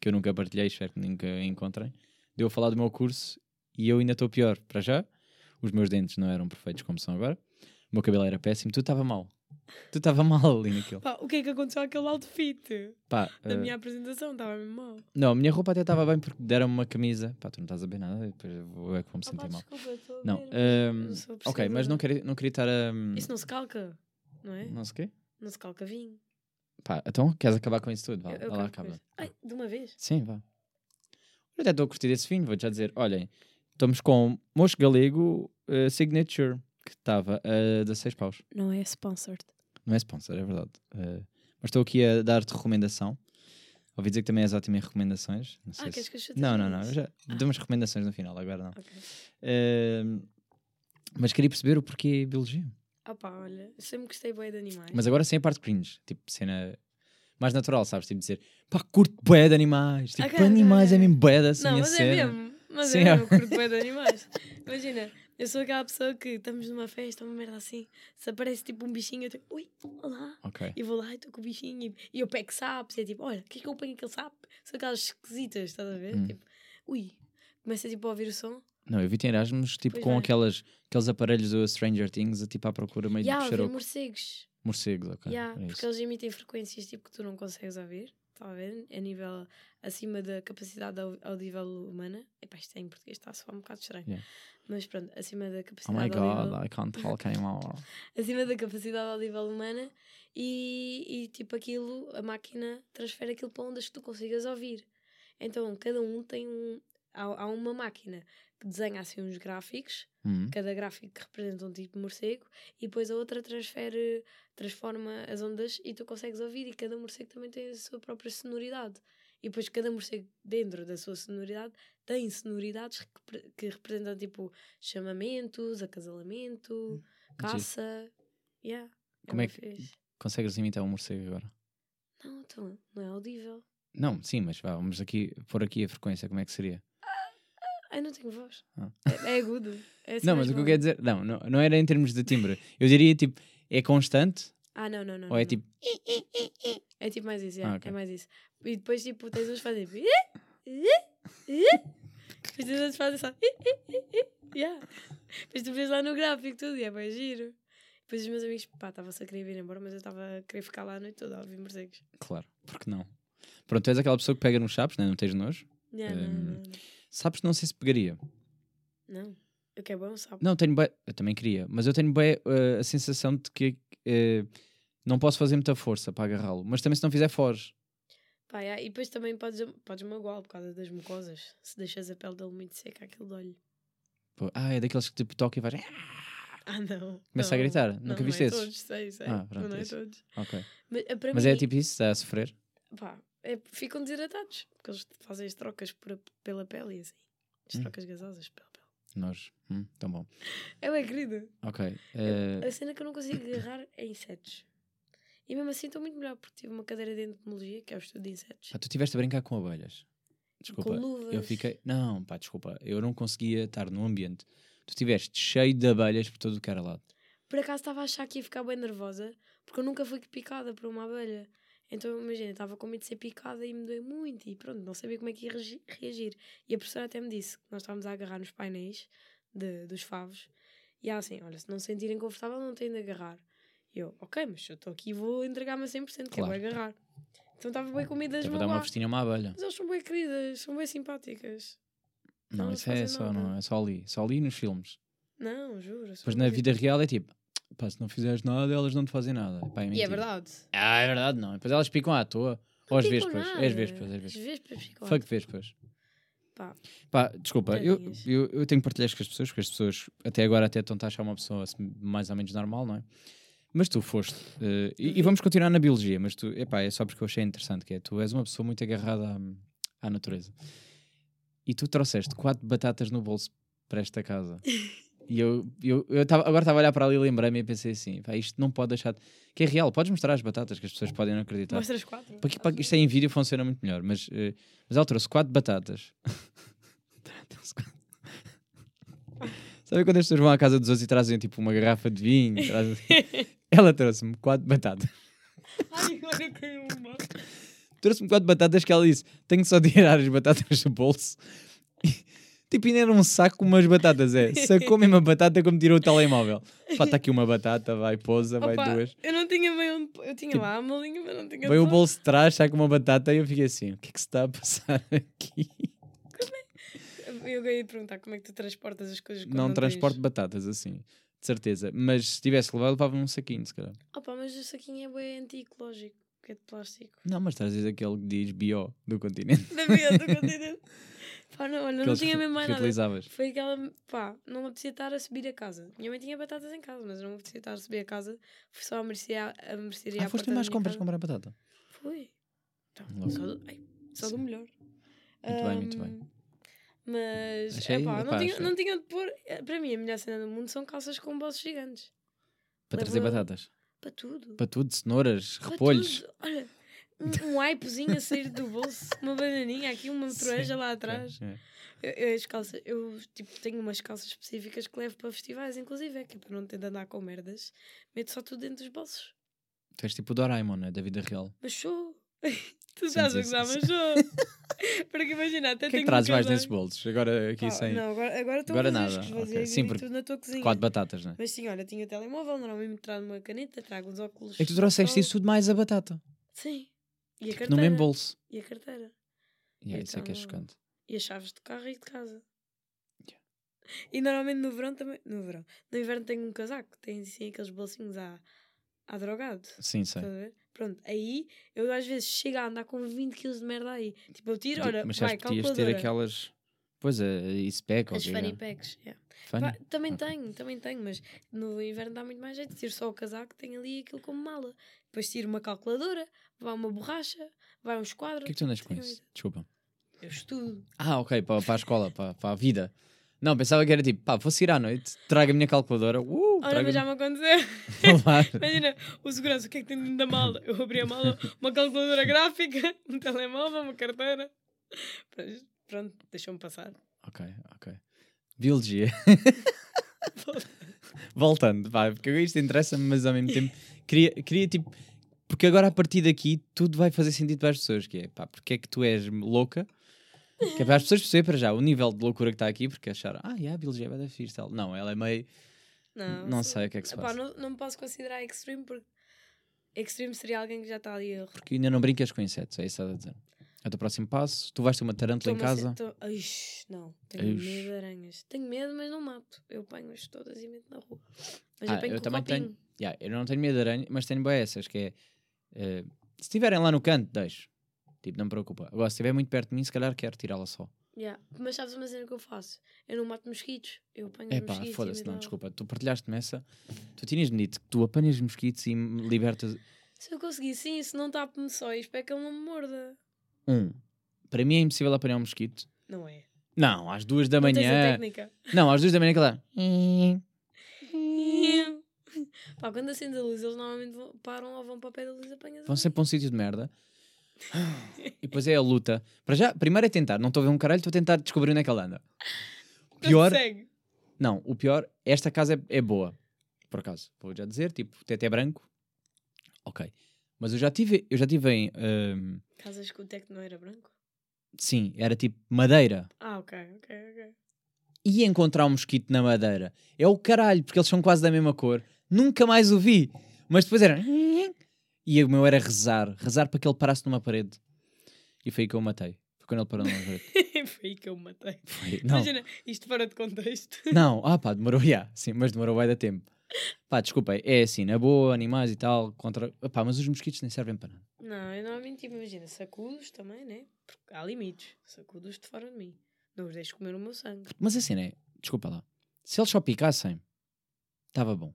que eu nunca partilhei, espero que nunca encontrem. Deu a falar do meu curso e eu ainda estou pior. Para já, os meus dentes não eram perfeitos como são agora. O meu cabelo era péssimo, tu estava mal. Tu estava mal ali naquilo. Pá, o que é que aconteceu àquele outfit? Pá, Da eh, minha apresentação, estava mesmo mal. Não, a minha roupa até estava bem porque deram-me uma camisa. Pá, tu não estás a ver nada, depois eu vou é que vou me Ah, sentir pá, mal. desculpa, estou a Não, ver, ehm, não ok, mas não queria, não queria estar a. Isso não se calca, não é? Não sei o quê? Não se calca vinho. Pá, então queres acabar com isso tudo? Vá, Eu- eu vá lá, acaba. Ai, de uma vez? Sim, vá. Eu até estou a curtir esse vinho, vou já dizer: olhem, estamos com Mocho Galego eh, Signature, que estava a 16 paus. Não é sponsored. Não é sponsor, é verdade. Eh, mas estou aqui a dar-te recomendação. Ouvi dizer que também és ótimo em recomendações. Não, sei Ah, queres se... que eu chute não, não, não. já dou umas recomendações no final, agora não. Ok. Eh, mas queria perceber o porquê biologia. Ah pá, olha, eu sempre gostei bem de animais. Mas agora sem a parte cringe. Tipo, cena mais natural, sabes? Tipo, dizer pá, curto bué de animais. Tipo, Ok, ok, animais é ok. mesmo bué da assim não, mas cena. é mesmo. Mas Sim, é é. mesmo, curto bem de animais. [LAUGHS] Imagina, eu sou aquela pessoa que estamos numa festa, uma merda assim, se aparece tipo um bichinho, eu tipo, ui, olá. Ok. E vou lá e estou com o bichinho e, eu pego sapos. E é tipo, olha, o que é que eu ponho aquele sapo? São aquelas esquisitas, estás a ver? Hum. Tipo, ui. Começa tipo a ouvir o som. Não, eu vi em Erasmus, tipo, Pois com vai. aquelas, aqueles aparelhos do Stranger Things, a, tipo, à procura meio há de xarope. morcegos. Morcegos, ok. Yeah, é porque eles emitem frequências tipo que tu não consegues ouvir. Está a ver? A nível acima da capacidade au- audível humana. Epá, isto é em português está a soar um bocado estranho. Yeah. Mas pronto, acima da Oh capacidade my god, audível. I can't [LAUGHS] talk anymore. acima da capacidade audível humana e, e tipo aquilo, a máquina transfere aquilo para ondas que tu consigas ouvir. Então cada um tem um. Há, há uma máquina que desenha assim uns gráficos, Hum, cada gráfico que representa um tipo de morcego, e depois a outra transfere, transforma as ondas e tu consegues ouvir, e cada morcego também tem a sua própria sonoridade. E depois cada morcego, dentro da sua sonoridade, tem sonoridades que, que representam tipo chamamentos, acasalamento, caça. Yeah, Como é que- fixe. Consegues imitar um morcego agora? Não, então, não é audível. Não, sim, mas vá, vamos aqui, pôr aqui a frequência, como é que seria? Ai, não tenho voz. Ah. É, é agudo. É assim não, mas o que eu quero dizer, não, não, não era em termos de timbre. Eu diria, tipo, é constante Ah, não, não, não. ou é não. tipo, É tipo mais isso, Ah, é, ok. é mais isso. E depois, tipo, tens uns fazem. [LAUGHS] Depois tens outros que fazem só. Yeah. Depois tu vês lá no gráfico tudo e é bem giro. Depois os meus amigos, pá, estavam-se a querer vir embora, mas eu estava a querer ficar lá a noite toda a ouvir morcegos. claro, porque não? Pronto, tu és aquela pessoa que pega nos chapos, né? não tens nojo? Yeah, não, Hum. não, não. Sabes, não sei se pegaria. Não. Eu quero bom sapo. Não, tenho bem, eu também queria, mas eu tenho bem a sensação de que eh, não posso fazer muita força para agarrá-lo, mas também se não fizer, foge. Pá, yeah, E depois também podes, podes magoá-lo por causa das mucosas. Se deixas a pele dele muito seca, aquilo dói Pô, Ah, é daqueles que tipo toca e vai. Ah, não. Começa a gritar. Não, Nunca não viste é esses? todos, sei, sei. Ah, pronto, não é isso. todos. Ok. Mas, eh, Mas mim, é tipo isso, está a sofrer? pá, é- ficam desidratados. Porque eles fazem as trocas por- pela pele e assim. As Hum. trocas gasosas pela pele. Nós. Hum, tão bom. É bem querido. Ok. eh, A cena que eu não consigo agarrar é insetos. E mesmo assim estou muito melhor, porque tive uma cadeira de entomologia, que é o estudo de insetos. ah, tu estiveste a brincar com abelhas. Desculpa. com luvas. Eu fiquei. Não, pá, desculpa. Eu não conseguia estar num ambiente. Tu estiveste cheio de abelhas por todo o que era lado. por acaso estava a achar que ia ficar bem nervosa, porque eu nunca fui picada por uma abelha. Então, imagina, estava com medo de ser picada e me doeu muito e pronto, não sabia como é que ia reagi- reagir. E a professora até me disse que nós estávamos a agarrar nos painéis de, dos favos e ela assim, olha, se não se sentirem confortável não têm de agarrar. Eu, ok, mas eu estou aqui e vou entregar-me a 100%, que é vou agarrar. Então estava bem com medo de as Até para dar uma festinha a uma abelha. Mas elas são bem queridas, são bem simpáticas. Não, não isso é só, nada. não, é só ali. Só ali nos filmes. Não, juro. Depois na vida real é tipo, pá, se não fizeres nada, elas não te fazem nada. Pá, é E é verdade. Ah, é verdade, não. Depois elas picam à toa. Ou às vespas. ficam É às nada. vespas, às Às vespas. vespas ficam Fuck vespas. Pá, Pá, desculpa, eu, eu, eu tenho que partilhar isto com as pessoas, porque as pessoas até agora até estão a achar uma pessoa assim, mais ou menos normal, não é? Mas tu foste, eh, e, e vamos continuar na biologia, mas tu, epá, é só porque eu achei interessante, que é, tu és uma pessoa muito agarrada à, à natureza. E tu trouxeste quatro batatas no bolso para esta casa. [LAUGHS] E eu, eu, eu tava, agora estava a olhar para ali e lembrei-me e pensei assim, pá, isto não pode deixar... de- Que é real, podes mostrar as batatas que as pessoas podem não acreditar. mostra as quatro. Para que- para que isto em vídeo funciona muito melhor, mas, eh, mas ela trouxe quatro batatas. [LAUGHS] Sabe quando as pessoas vão à casa dos outros e trazem tipo uma garrafa de vinho? Trazem- [LAUGHS] ela trouxe-me quatro batatas. Ai, agora eu quero uma. Trouxe-me quatro batatas que ela disse: tenho só tirar as batatas do bolso. Tipo, ainda era um saco com umas batatas, é. Sacou mesmo a batata como tirou o telemóvel. Pá, está aqui uma batata, vai, pousa, vai Opa, duas. Eu não tinha bem onde. Eu tinha Tipo, lá a malinha, mas não tinha. Veio o bolso de trás, saca uma batata e eu fiquei assim: o que é que se está a passar aqui? pôr. Eu ia perguntar como é que tu transportas as coisas quando não não transporte tens... batatas assim, de certeza. Mas se tivesse levado, levava num saquinho, se calhar. Opa, mas o saquinho é bem anti-ecológico, que é de plástico. Não, mas trazes aquele que diz bio do continente. [LAUGHS] Da vida do [LAUGHS] continente. Pá, não, olha, não tinha mesmo mais nada. Foi aquela, pá, não me apetecia estar a subir a casa. Minha mãe tinha batatas em casa, mas não me apetecia estar a subir a casa. Fui só a mercearia, a mercearia Ah, à foste mais compras casa. comprar batata. Foi. Então, só do, ai, só do melhor. Muito bem, muito bem. Mas, Achei- epá, epá, não, tinha, não tinha de pôr. eh, Para mim, a melhor cena do mundo são calças com bolsos gigantes. Para trazer batatas. Para tudo. Para tudo, cenouras, Para repolhos. tudo. Olha, um, um aipozinho a sair do bolso, uma bananinha aqui, uma [LAUGHS] troeja lá atrás. É, é. Eu, eu, as calças, eu tipo, tenho umas calças específicas que levo para festivais, inclusive, é que é para não ter de andar com merdas, meto só tudo dentro dos bolsos. Tu és tipo o Doraemon, né? da vida real. Mas sou. [LAUGHS] tu estás a gozar, mas. [LAUGHS] Porque imagina, até O que é que trazes mais nesses bolsos? Agora aqui Pá, sem Não, agora, agora estão Agora vazios, nada, que esvaziei ok. Sim, porque tudo na tua cozinha. quatro batatas, né? Mas sim, olha, tinha o telemóvel, normalmente trago uma caneta, trago uns óculos. É que tu trouxeste isso tudo mais a batata. Sim. E a Tipo, carteira. no mesmo bolso. E a carteira. Yeah, isso é que é Então- chocante. E as chaves de carro e de casa. Yeah. E normalmente no verão também. No verão. No inverno tenho um casaco, tem assim aqueles bolsinhos à, à drogado. Sim, sei. A? Pronto, aí eu às vezes chego a andar com 20 kg de merda aí. Tipo, eu tiro, olha, Mas vai, que podias ter calculadora. aquelas. Pois é, isso pega. As fanny packs. yeah. Pá, também Ok. tenho, também tenho, mas no inverno dá muito mais jeito. Tiro só o casaco, tenho ali aquilo como mala. Depois tiro uma calculadora, vai uma borracha, vai uns O quadros. que é que tu andas com isso? Desculpa. Eu estudo. Ah, ok, para, para a escola, para, para a vida. Não, pensava que era tipo, pá, fosse ir à noite, traga a minha calculadora. Uh, Olha, mas já me aconteceu. [LAUGHS] Imagina, o segurança, o que é que tem dentro da mala? Eu abri a mala, uma calculadora gráfica, [LAUGHS] um telemóvel, uma carteira. Pronto, Pronto, deixou-me passar. Ok, ok. Biologia. [LAUGHS] Voltando, pá, porque isto interessa-me, mas ao mesmo tempo queria, queria tipo. Porque agora a partir daqui tudo vai fazer sentido para as pessoas, que é pá, porque é que tu és louca? Que é para as pessoas perceberem para já o nível de loucura que está aqui, porque acharam, ah, yeah, a biologia vai dar fixe tal. Não, ela é meio. Não, Não sei o que é que se passa. não, não me posso considerar extreme porque extreme seria alguém que já está ali a Porque ainda não brincas com insetos, é isso que estás a dizer. É o teu próximo passo, tu vais ter uma tarântula em casa. tô- não, tenho Ixi. medo de aranhas. Tenho medo, mas não mato. Eu apanho-as todas e meto na rua. Mas Ah, eu eu também copinho. tenho. Yeah, eu não tenho medo de aranha, mas tenho boas essas, que é. eh, se estiverem lá no canto, deixo. Tipo, não me preocupa. Agora, se estiver muito perto de mim, se calhar quero tirá-la só. Yeah. Mas sabes uma cena que eu faço? Eu não mato mosquitos. Eu apanho É pá, mosquitos. e foda-se, não, desculpa. Tu partilhaste-me essa. Tu tinhas-me dito que tu apanhas mosquitos e me libertas. Se eu conseguir, sim, se não tapo-me só e espero que ele não me morda. Um, para mim é impossível apanhar um mosquito. Não é? Não, às duas da Não manhã. técnica. Não, às duas da manhã que lá. [LAUGHS] Pá, quando acende a luz, eles normalmente vão- param ou vão para o pé da luz e apanhas a Vão sempre para um sítio de merda. [LAUGHS] E depois é a luta. Para já, primeiro é tentar. Não estou a ver um caralho, estou a tentar descobrir onde é que ela anda. Não te Pior, segue. Não, o pior, esta casa é, é boa. por acaso, vou já dizer, tipo, teto é branco. Ok. Mas eu já tive, eu já tive em. ahm, Casas que o teto não era branco? sim, era tipo madeira. Ah, ok, ok, ok. E encontrar um mosquito na madeira é o caralho, porque eles são quase da mesma cor. Nunca mais o vi. Mas depois era. E o meu era rezar, rezar para que ele parasse numa parede. E foi aí que eu o matei. Foi quando ele parou numa parede. [LAUGHS] Foi aí que eu me matei. Foi- Não, Imagina, isto fora de contexto. [LAUGHS] não, [LAUGHS] ah pá, demorou, já, sim, mas demorou vai dar tempo. Pá, desculpa, é assim, na boa, animais e tal, contra. Pá, mas os mosquitos nem servem para nada. Não, eu normalmente, tipo, imagina, sacudos também, né? Porque há limites. Sacudos de fora de mim. Não os deixo comer o meu sangue. Mas assim, né? Desculpa lá. Se eles só picassem, estava bom.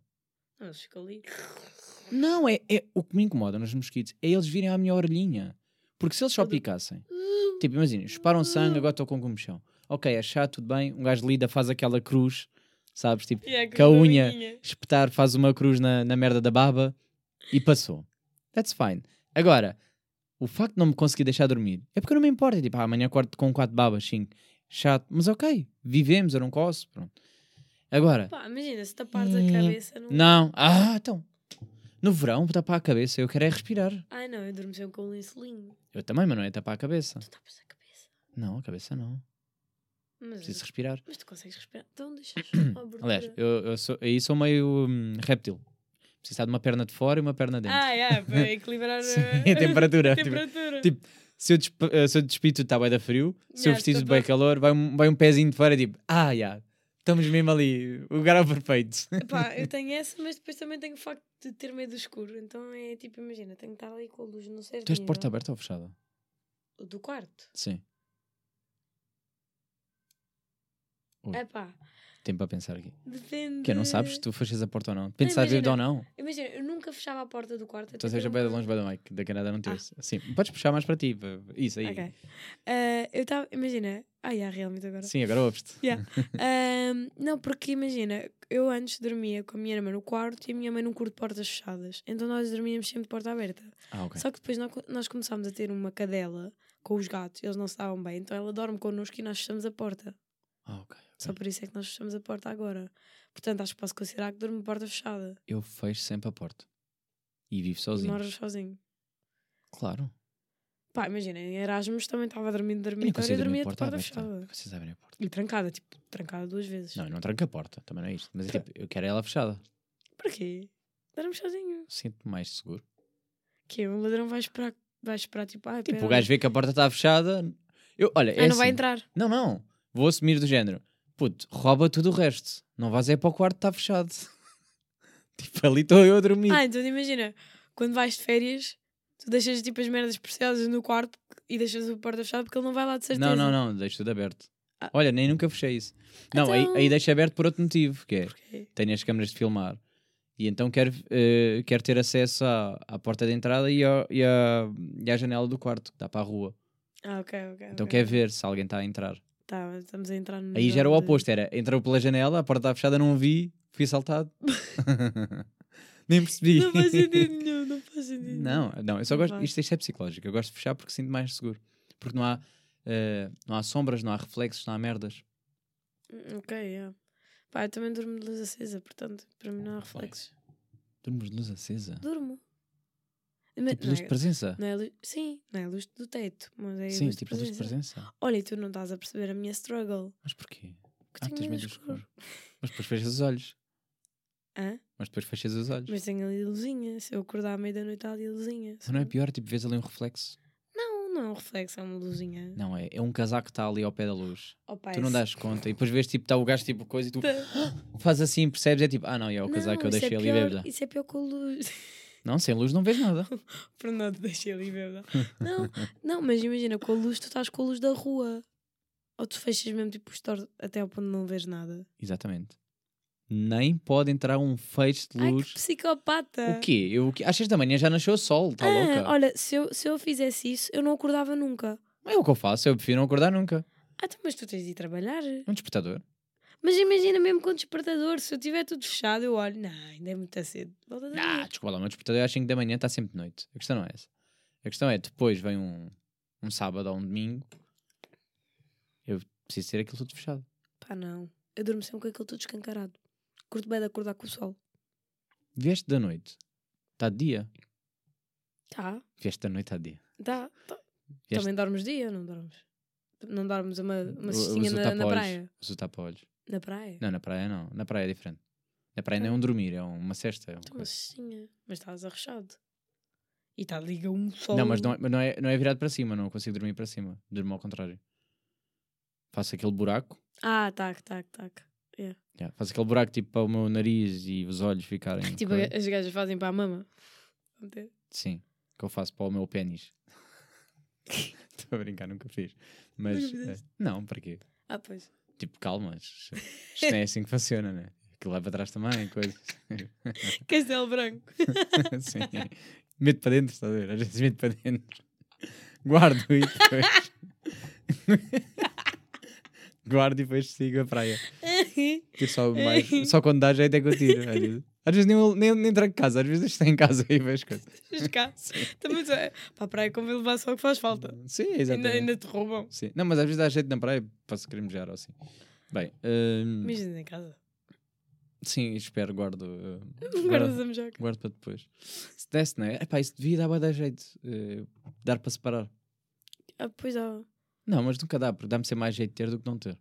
Não, eles ficam ali. Não, é, é o que me incomoda nos mosquitos é eles virem à minha orelhinha. Porque se eles só picassem, tipo, imagina, chuparam sangue, agora estou com comichão. Ok, é chato, tudo bem. Um gajo lida, faz aquela cruz, sabes? Tipo, é Com a unha. espetar, faz uma cruz na, na merda da baba e passou. That's fine. Agora, o facto de não me conseguir deixar dormir é porque não me importa. Tipo, ah, amanhã acordo com quatro babas, cinco. Chato, mas ok, vivemos, eu não coço, pronto. Agora, Pá, imagina, se tapares a Hum, cabeça. Não... não, ah, então, no verão, tapar a cabeça, eu quero é respirar. Ai não, eu durmo sempre com um lençolinho. Eu também, mas não é tapar a cabeça. Tu tapas a cabeça. Não, a cabeça não. Mas, Preciso respirar. mas tu consegues respirar. Então deixas [CLEARS THROAT] a. Aliás, eu, eu sou, aí sou meio hum, réptil. Preciso estar de uma perna de fora e uma perna dentro. Ah, é, para [LAUGHS] equilibrar Sim, a, [LAUGHS] a temperatura. a [LAUGHS] Tipo, temperatura. tipo, se eu, desp eh, se eu despido está bem da frio, se eu Ya, vestir se de bem calor, vai um, vai um pezinho de fora tipo, ah, já, estamos mesmo ali, o lugar é perfeito. Pá, [LAUGHS] eu tenho essa, mas depois também tenho o facto de ter medo do escuro. Então é tipo, imagina, tenho que estar ali com a luz no certo. Tu és de porta aberta ou fechada? Do quarto. Sim, Ui. É pá, tempo para pensar aqui. depende. Que não sabes se tu fechas a porta ou não. Depende se estás bêbado ou não. Imagina, eu nunca fechava a porta do quarto. Então seja bem longe bem do mic, da Canadá não Ah. tens. Sim, podes puxar mais para ti. Isso aí. Ok. Ah, eu estava, imagina. Ah, yeah, realmente agora. Sim, agora ouves-te. Yeah. [LAUGHS] Ahm, não, porque imagina, eu antes dormia com a minha irmã no quarto e a minha mãe num curto de portas fechadas. Então nós dormíamos sempre de porta aberta. Ah, ok. Só que depois nó- nós começámos a ter uma cadela com os gatos, eles não se davam bem, então ela dorme connosco e nós fechamos a porta. Ah, ok. Só por isso é que nós fechamos a porta agora. Portanto, acho que posso considerar que durmo porta fechada. Eu fecho sempre a porta. E vivo E sozinho. moras sozinho. Claro. Pá, imagina, em Erasmus também estava não dormitório e dormia de porta porta fechada. Não consigo abrir a porta. E trancada, tipo, trancada duas vezes. Não, eu não tranco a porta. Também não é isto. Mas é tipo, eu quero ela fechada. Porquê? Dorme sozinho. Sinto-me mais seguro. Que um ladrão vai esperar, vai esperar tipo, ah, Tipo, pera o gajo vê que a porta está fechada. Eu, olha, é Ah, não vai assim. entrar. Não, não. Vou assumir do género. Puto, rouba tudo o resto. Não vais é para o quarto, está fechado. [LAUGHS] tipo, ali estou eu a dormir. Ah, então imagina, quando vais de férias, tu deixas tipo as merdas preciosas no quarto e deixas a porta fechada porque ele não vai lá de certeza. não, não, não. Deixo tudo aberto. Ah. Olha, nem nunca fechei isso. Não, Então- aí, aí deixo aberto por outro motivo, que é, Porquê? tenho as câmaras de filmar. E então quero, eh, quero ter acesso à, à porta de entrada e, ao- e, à, e à janela do quarto, que dá para a rua. Ah, ok, ok. Então ok. quer ver se alguém está a entrar. Tá, estamos a entrar no. Aí já era o oposto, era entrou pela janela, a porta estava fechada, não vi, fui assaltado. [LAUGHS] Nem percebi. Não faz sentido nenhum, não faz sentido. Não, não, eu só Não gosto, faz. isto, isto é psicológico, eu gosto de fechar porque sinto mais seguro. Porque não há, eh, não há sombras, não há reflexos, não há merdas. Hum, Ok, yeah. Pá, eu também durmo de luz acesa, portanto, para mim não há reflexos. Dormos de luz acesa. Durmo. Mas Tipo não luz de é- presença. não é luz- Sim, não é luz do teto, mas é Sim, luz tipo de luz de presença. Olha, e tu não estás a perceber a minha struggle. Mas porquê? Porque Ah, tens medo medo do do escuro. escuro. Mas depois fechas os olhos. Hã? Mas depois fechas os olhos. Mas tenho ali luzinha. Se eu acordar à meia da noite, há ali luzinha. Mas não é pior, tipo, vês ali um reflexo? Não, não é um reflexo, é uma luzinha. Não, é, é um casaco que está ali ao pé da luz. Opa, Tu não das conta e depois vês, tipo, está o gajo, tipo, coisa e tu Tá. [GASPS] fazes assim, percebes, é tipo, ah não, é o casaco que eu Não, isso deixei é ali pior- bêbada. Isso é pior com a luz. [LAUGHS] Não, sem luz não vês nada. [LAUGHS] Pronto, deixei ali bêbada. Não, não, mas imagina, com a luz, tu estás com a luz da rua. Ou tu fechas mesmo tipo o store até ao ponto de não vês nada. Exatamente. Nem pode entrar um feixe de Ai, que luz. psicopata! O quê? Eu? Às seis da manhã já nasceu o sol, está Ah, louca? olha, se eu, se eu fizesse isso, eu não acordava nunca. É o que eu faço, eu prefiro não acordar nunca. Ah, então, mas tu tens de ir trabalhar. Um despertador. Mas imagina mesmo com o despertador, se eu tiver tudo fechado, eu olho, não, ainda é muito cedo. Volta a. Ah, desculpa lá, o meu despertador às 5 da manhã está sempre de noite. A questão não é essa. A questão é, depois vem um, um sábado ou um domingo, eu preciso ter aquilo tudo fechado. Pá, não. Eu durmo sempre com aquilo tudo escancarado. Curto bem de acordar com o sol. Vieste da noite. Está de dia. Tá, Vieste da noite está de dia. tá. tá. Vieste- Também dormes dia, não dormes? Não dormes uma, uma cestinha na, na tapa-olhos. praia? Uso tapa-olhos. Na praia? Não, na praia não. Na praia é diferente. Na praia não é um dormir, é uma cesta. É uma Então, coisa. cestinha. Mas estás arrechado. E está liga um sol. Não, mas não, é- não, é, não é virado para cima, não consigo dormir para cima. Durmo ao contrário. Faço aquele buraco, Ah, tac, tac, tac. yeah, faço aquele buraco tipo para o meu nariz e os olhos ficarem. [LAUGHS] Tipo, as gajas fazem para a mama. Sim, que eu faço para o meu pênis. [LAUGHS] Estou a brincar, nunca fiz. Mas eh, não, para quê? Ah, pois. Tipo, calma, isto não é assim que funciona, né? Aquilo vai para trás também, coisas. [LAUGHS] Castelo Branco. [LAUGHS] Sim. Meto para dentro, estás a ver? Às vezes meto para dentro. Guardo e depois. [LAUGHS] Guardo e depois sigo a praia. Tiro só, mais, só quando dá jeito é que eu tiro. Às vezes nem, nem, nem trago casa, às vezes estou em casa e vejo coisas. [LAUGHS] Escasso. Também é. Para a praia convém levar só o que faz falta. Sim, Ainda, exatamente. ainda te roubam. Sim. Não, mas às vezes dá jeito na praia, posso querer mejar ou assim. Bem, hum, Imagina em casa. sim, espero, guardo. uh, [LAUGHS] Guardas a mejoca. guardo para depois. Se desse, não é? Epá, isso devia dar, dar jeito. eh, dar para separar. Ah, pois há. Não, mas nunca dá, porque dá-me ser mais jeito de ter do que não ter.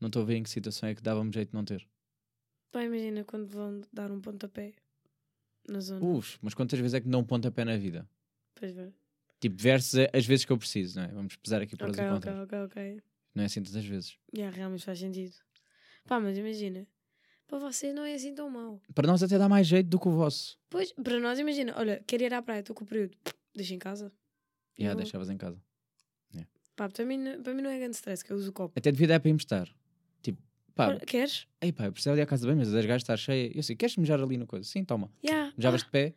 Não estou a ver em que situação é que dava-me jeito de não ter. Pá, imagina quando vão dar um pontapé na zona. Uf, mas quantas vezes é que dão um pontapé na vida? Pois. Tipo, versus a- as vezes que eu preciso, não é? Vamos pesar aqui para os Ok, e ok, ok, ok. Não é assim tantas vezes. Já, realmente faz sentido. Pá, mas imagina. Para você não é assim tão mau. Para nós até dá mais jeito do que o vosso. Pois, para nós, imagina. Olha, quero ir à praia, estou com o período. Deixa em casa. Yeah, deixavas em casa. Pá, para mim, não- para mim não é grande stress, que eu uso o copo. Até devia dar para emprestar. Pá, Queres? ei pá, eu de ir à casa bem, mas as gajas está cheia. Eu sei, queres mejar ali no coisa? Sim, toma. Já. Mejavas de pé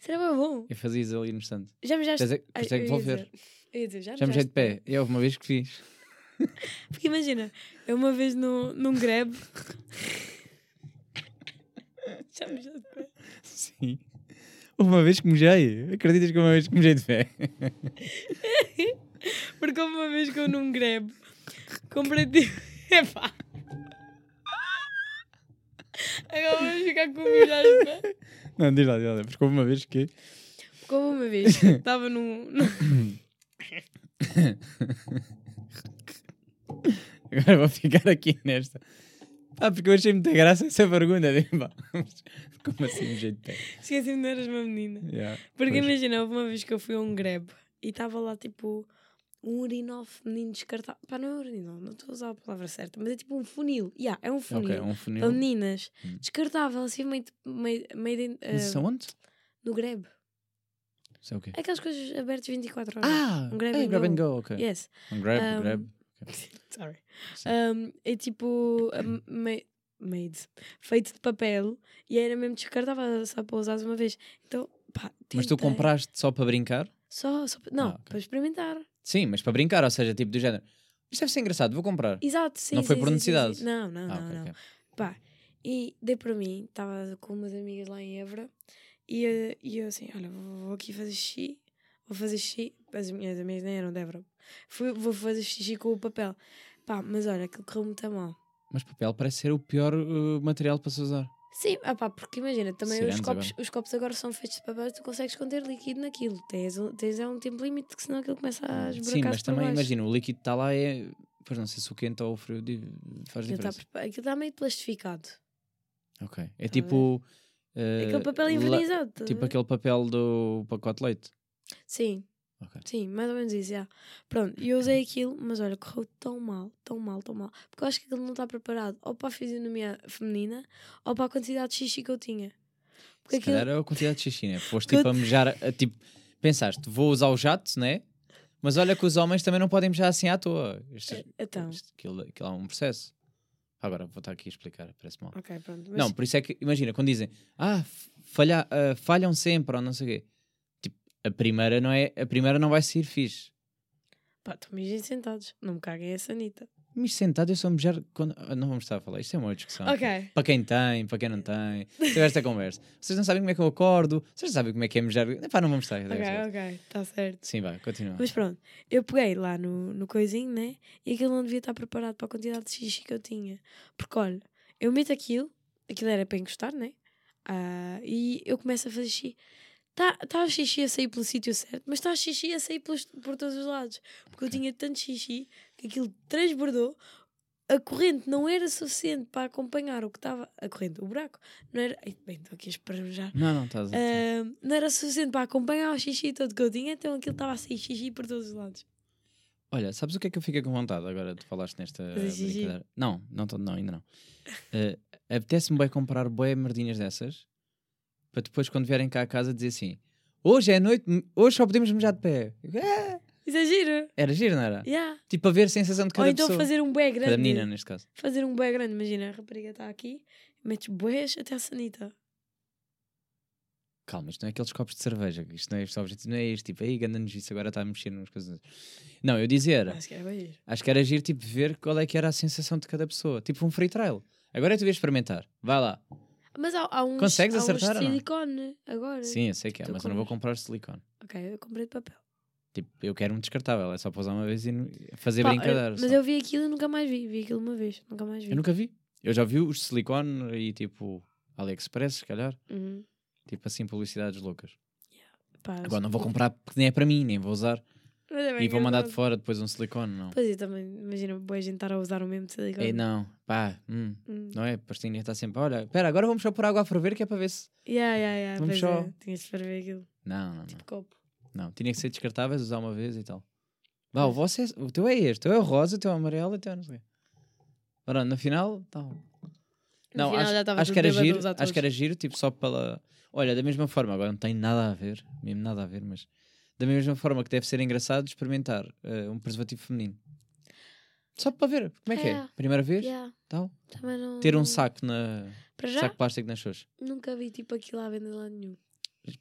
Isso era bem bom. e fazias ali no instante. Já me já. Tens é- por isso é que vou ver. Eu ia dizer, já, Já mejei de pé. Eu houve uma vez que fiz. [LAUGHS] Porque imagina, eu uma vez no, num grab. [LAUGHS] já me já de pé. Sim. Houve uma vez que mejei. Acreditas que uma vez que mejei de pé? [LAUGHS] Porque houve uma vez que eu num grab comprei tipo. Epá! Agora vamos ficar com pé. Não, diz lá, diz lá. Porque houve uma vez que. Porque houve uma vez que estava num. Agora vou ficar aqui nesta. Ah, porque eu achei muita graça essa pergunta. digo, Como assim mejei de? Esqueci-me de eras uma menina. Yeah, Porque pois. imagina, houve uma vez que eu fui a um grab e estava lá tipo um urinol feminino descartável. Pá, não é urinol, não estou a usar a palavra certa, mas é tipo um funil. Yeah, é um funil. Ok, um Para funil. meninas. Hum. Descartável, assim, meio, meio, meio in- Mas eh, isso aonde? no grab. Isso é o quê? Aquelas coisas abertas 24 horas. Ah! um grab é, and grab and go. go, ok. Yes. Um grab, Um, grab. [LAUGHS] Sorry. Sim. Um, é tipo um, ma- made, feito de papel e era mesmo descartável só para usares uma vez. Então, pá, Mas tu compraste só para brincar? Só, só para- não, Ah, ok. para experimentar. Sim, mas para brincar, ou seja, tipo do género. Isto deve ser engraçado, vou comprar. Exato, sim. Não foi sim, por sim, necessidade? sim. Não, não, Ah, não, ok, não. ok. Pá, e dei para mim, estava com umas amigas lá em Évora e, eh, e eu assim: olha, vou, vou aqui fazer xixi, vou fazer xixi. As minhas amigas nem eram de Évora. Fui, vou fazer xixi com o papel. Pá, mas olha, aquilo correu muito mal. Mas papel parece ser o pior uh, material para se usar. Sim, ah pá, porque imagina, também os Ciramos copos, agora. os copos agora são feitos de papel e tu consegues conter líquido naquilo. Tens, tens é um tempo limite que senão aquilo começa a esburacar Sim, mas também baixo. imagina, o líquido está lá é. Pois não sei se o quente ou o frio faz Aquilo está diferença. prepa- aquilo está meio plastificado. Ok. É Tá tipo. uh, Aquele papel le- envernizado. a Tipo aquele papel do pacote de leite. Sim, Ok. sim, mais ou menos isso, já. Pronto, e eu usei aquilo, mas olha, correu tão mal, tão mal, tão mal. Porque eu acho que aquilo não está preparado ou para a fisionomia feminina ou para a quantidade de xixi que eu tinha. Porque Se aquilo. calhar é a quantidade de xixi, né? Foste tipo a mejar. tipo, pensaste, vou usar o jato, né? Mas olha que os homens também não podem mejar assim à toa. Isto, Eh, Então, isto- aquilo, aquilo é um processo. Agora vou estar aqui a explicar, parece mal. ok, pronto. Mas, Não, por isso é que, imagina, quando dizem, ah, falha, ah, falham sempre, ou não sei o quê. A primeira não é, a primeira não vai sair fixe. pá, estão mijem sentados, não me caguem a sanita. Mas sentado eu só mejar quando. ah, Não vamos estar a falar, isto é uma outra discussão. Ok. Para quem tem, para quem não tem. Tive esta conversa. Vocês não sabem como é que eu acordo, vocês não sabem como é que é mejar. Epá, não vamos estar. Ok, ok, está certo. Sim, vai, continua. Mas pronto, eu peguei lá no, no coisinho, né? E aquilo não devia estar preparado para a quantidade de xixi que eu tinha. Porque olha, eu meto aquilo aquilo era para encostar, né? Ah, e eu começo a fazer xixi. Está tá o xixi a sair pelo sítio certo, mas está o xixi a sair pelos, por todos os lados. Porque eu tinha tanto xixi que aquilo transbordou. A corrente não era suficiente para acompanhar o que estava. A corrente, o buraco. Não era. Ai, bem, estou aqui a esparrujar. Não, não, estás a. Ah, não era suficiente para acompanhar o xixi todo que eu tinha, então aquilo estava a sair xixi por todos os lados. Olha, sabes o que é que eu fiquei com vontade agora de falaste nesta brincadeira? Não, não, não ainda não. [LAUGHS] Eh, Apetece-me bem comprar bué merdinhas dessas para depois, quando vierem cá a casa, dizer assim: hoje é noite, hoje só podemos mejar de pé. É, Isso é giro. Era giro, não era? Yeah. Tipo, para ver a sensação de Ou cada então pessoa. fazer um bué grande. Cada menina, neste caso. Fazer um bué grande. Imagina, a rapariga está aqui, metes bués até a sanita. Calma, isto não é aqueles copos de cerveja. Isto não é este objetivo, não é este. Tipo, aí, ganda-nos isso, agora está a mexer nas coisas. Não, eu dizer, Acho que era bem giro. acho que era giro, tipo, ver qual é que era a sensação de cada pessoa. Tipo, um free trial. Agora é tu vais experimentar. Vai lá. Mas há, há uns, Consegues há uns acertar ou de não? silicone agora. Sim, eu sei que é, Tu mas eu não vou comprar silicone. Ok, eu comprei de papel. Tipo, eu quero um descartável, é só para usar uma vez e fazer Pá, brincadeira. eu- só. mas eu vi aquilo e nunca mais vi. Vi aquilo uma vez, nunca mais vi. Eu nunca vi. Eu já vi os de silicone e tipo AliExpress, se calhar. Uhum. Tipo assim, publicidades loucas. Pá, Agora não vou comprar porque nem é para mim, nem vou usar. É E vou mandar de fora depois um silicone, não. Pois é, também, imagina, boa gente estar a usar o mesmo silicone. Ei, não, pá, hum, Hum. não é? Pastinha está sempre, olha, espera, agora vamos só pôr água a ferver que é para ver se. Yeah, yeah, yeah. Vamos só- é, tinhas de ver aquilo. Não, não, não. Tipo copo. Não, tinha que ser descartáveis, usar uma vez e tal. Vá, o, vosso é- o teu é este, o teu é o rosa, o teu é o amarelo, o teu é não sei. o quê. Ora, no final, tal. Não, final acho, acho que era giro, acho que era giro, tipo, só pela. Olha, da mesma forma, agora não tem nada a ver, mesmo nada a ver, mas da mesma forma que deve ser engraçado experimentar eh, um preservativo feminino. Só para ver, como é que é? É. Primeira vez? Yeah, Tal? também não... Ter um saco na. Saco plástico nas suas. nunca vi tipo aquilo à venda lado nenhum.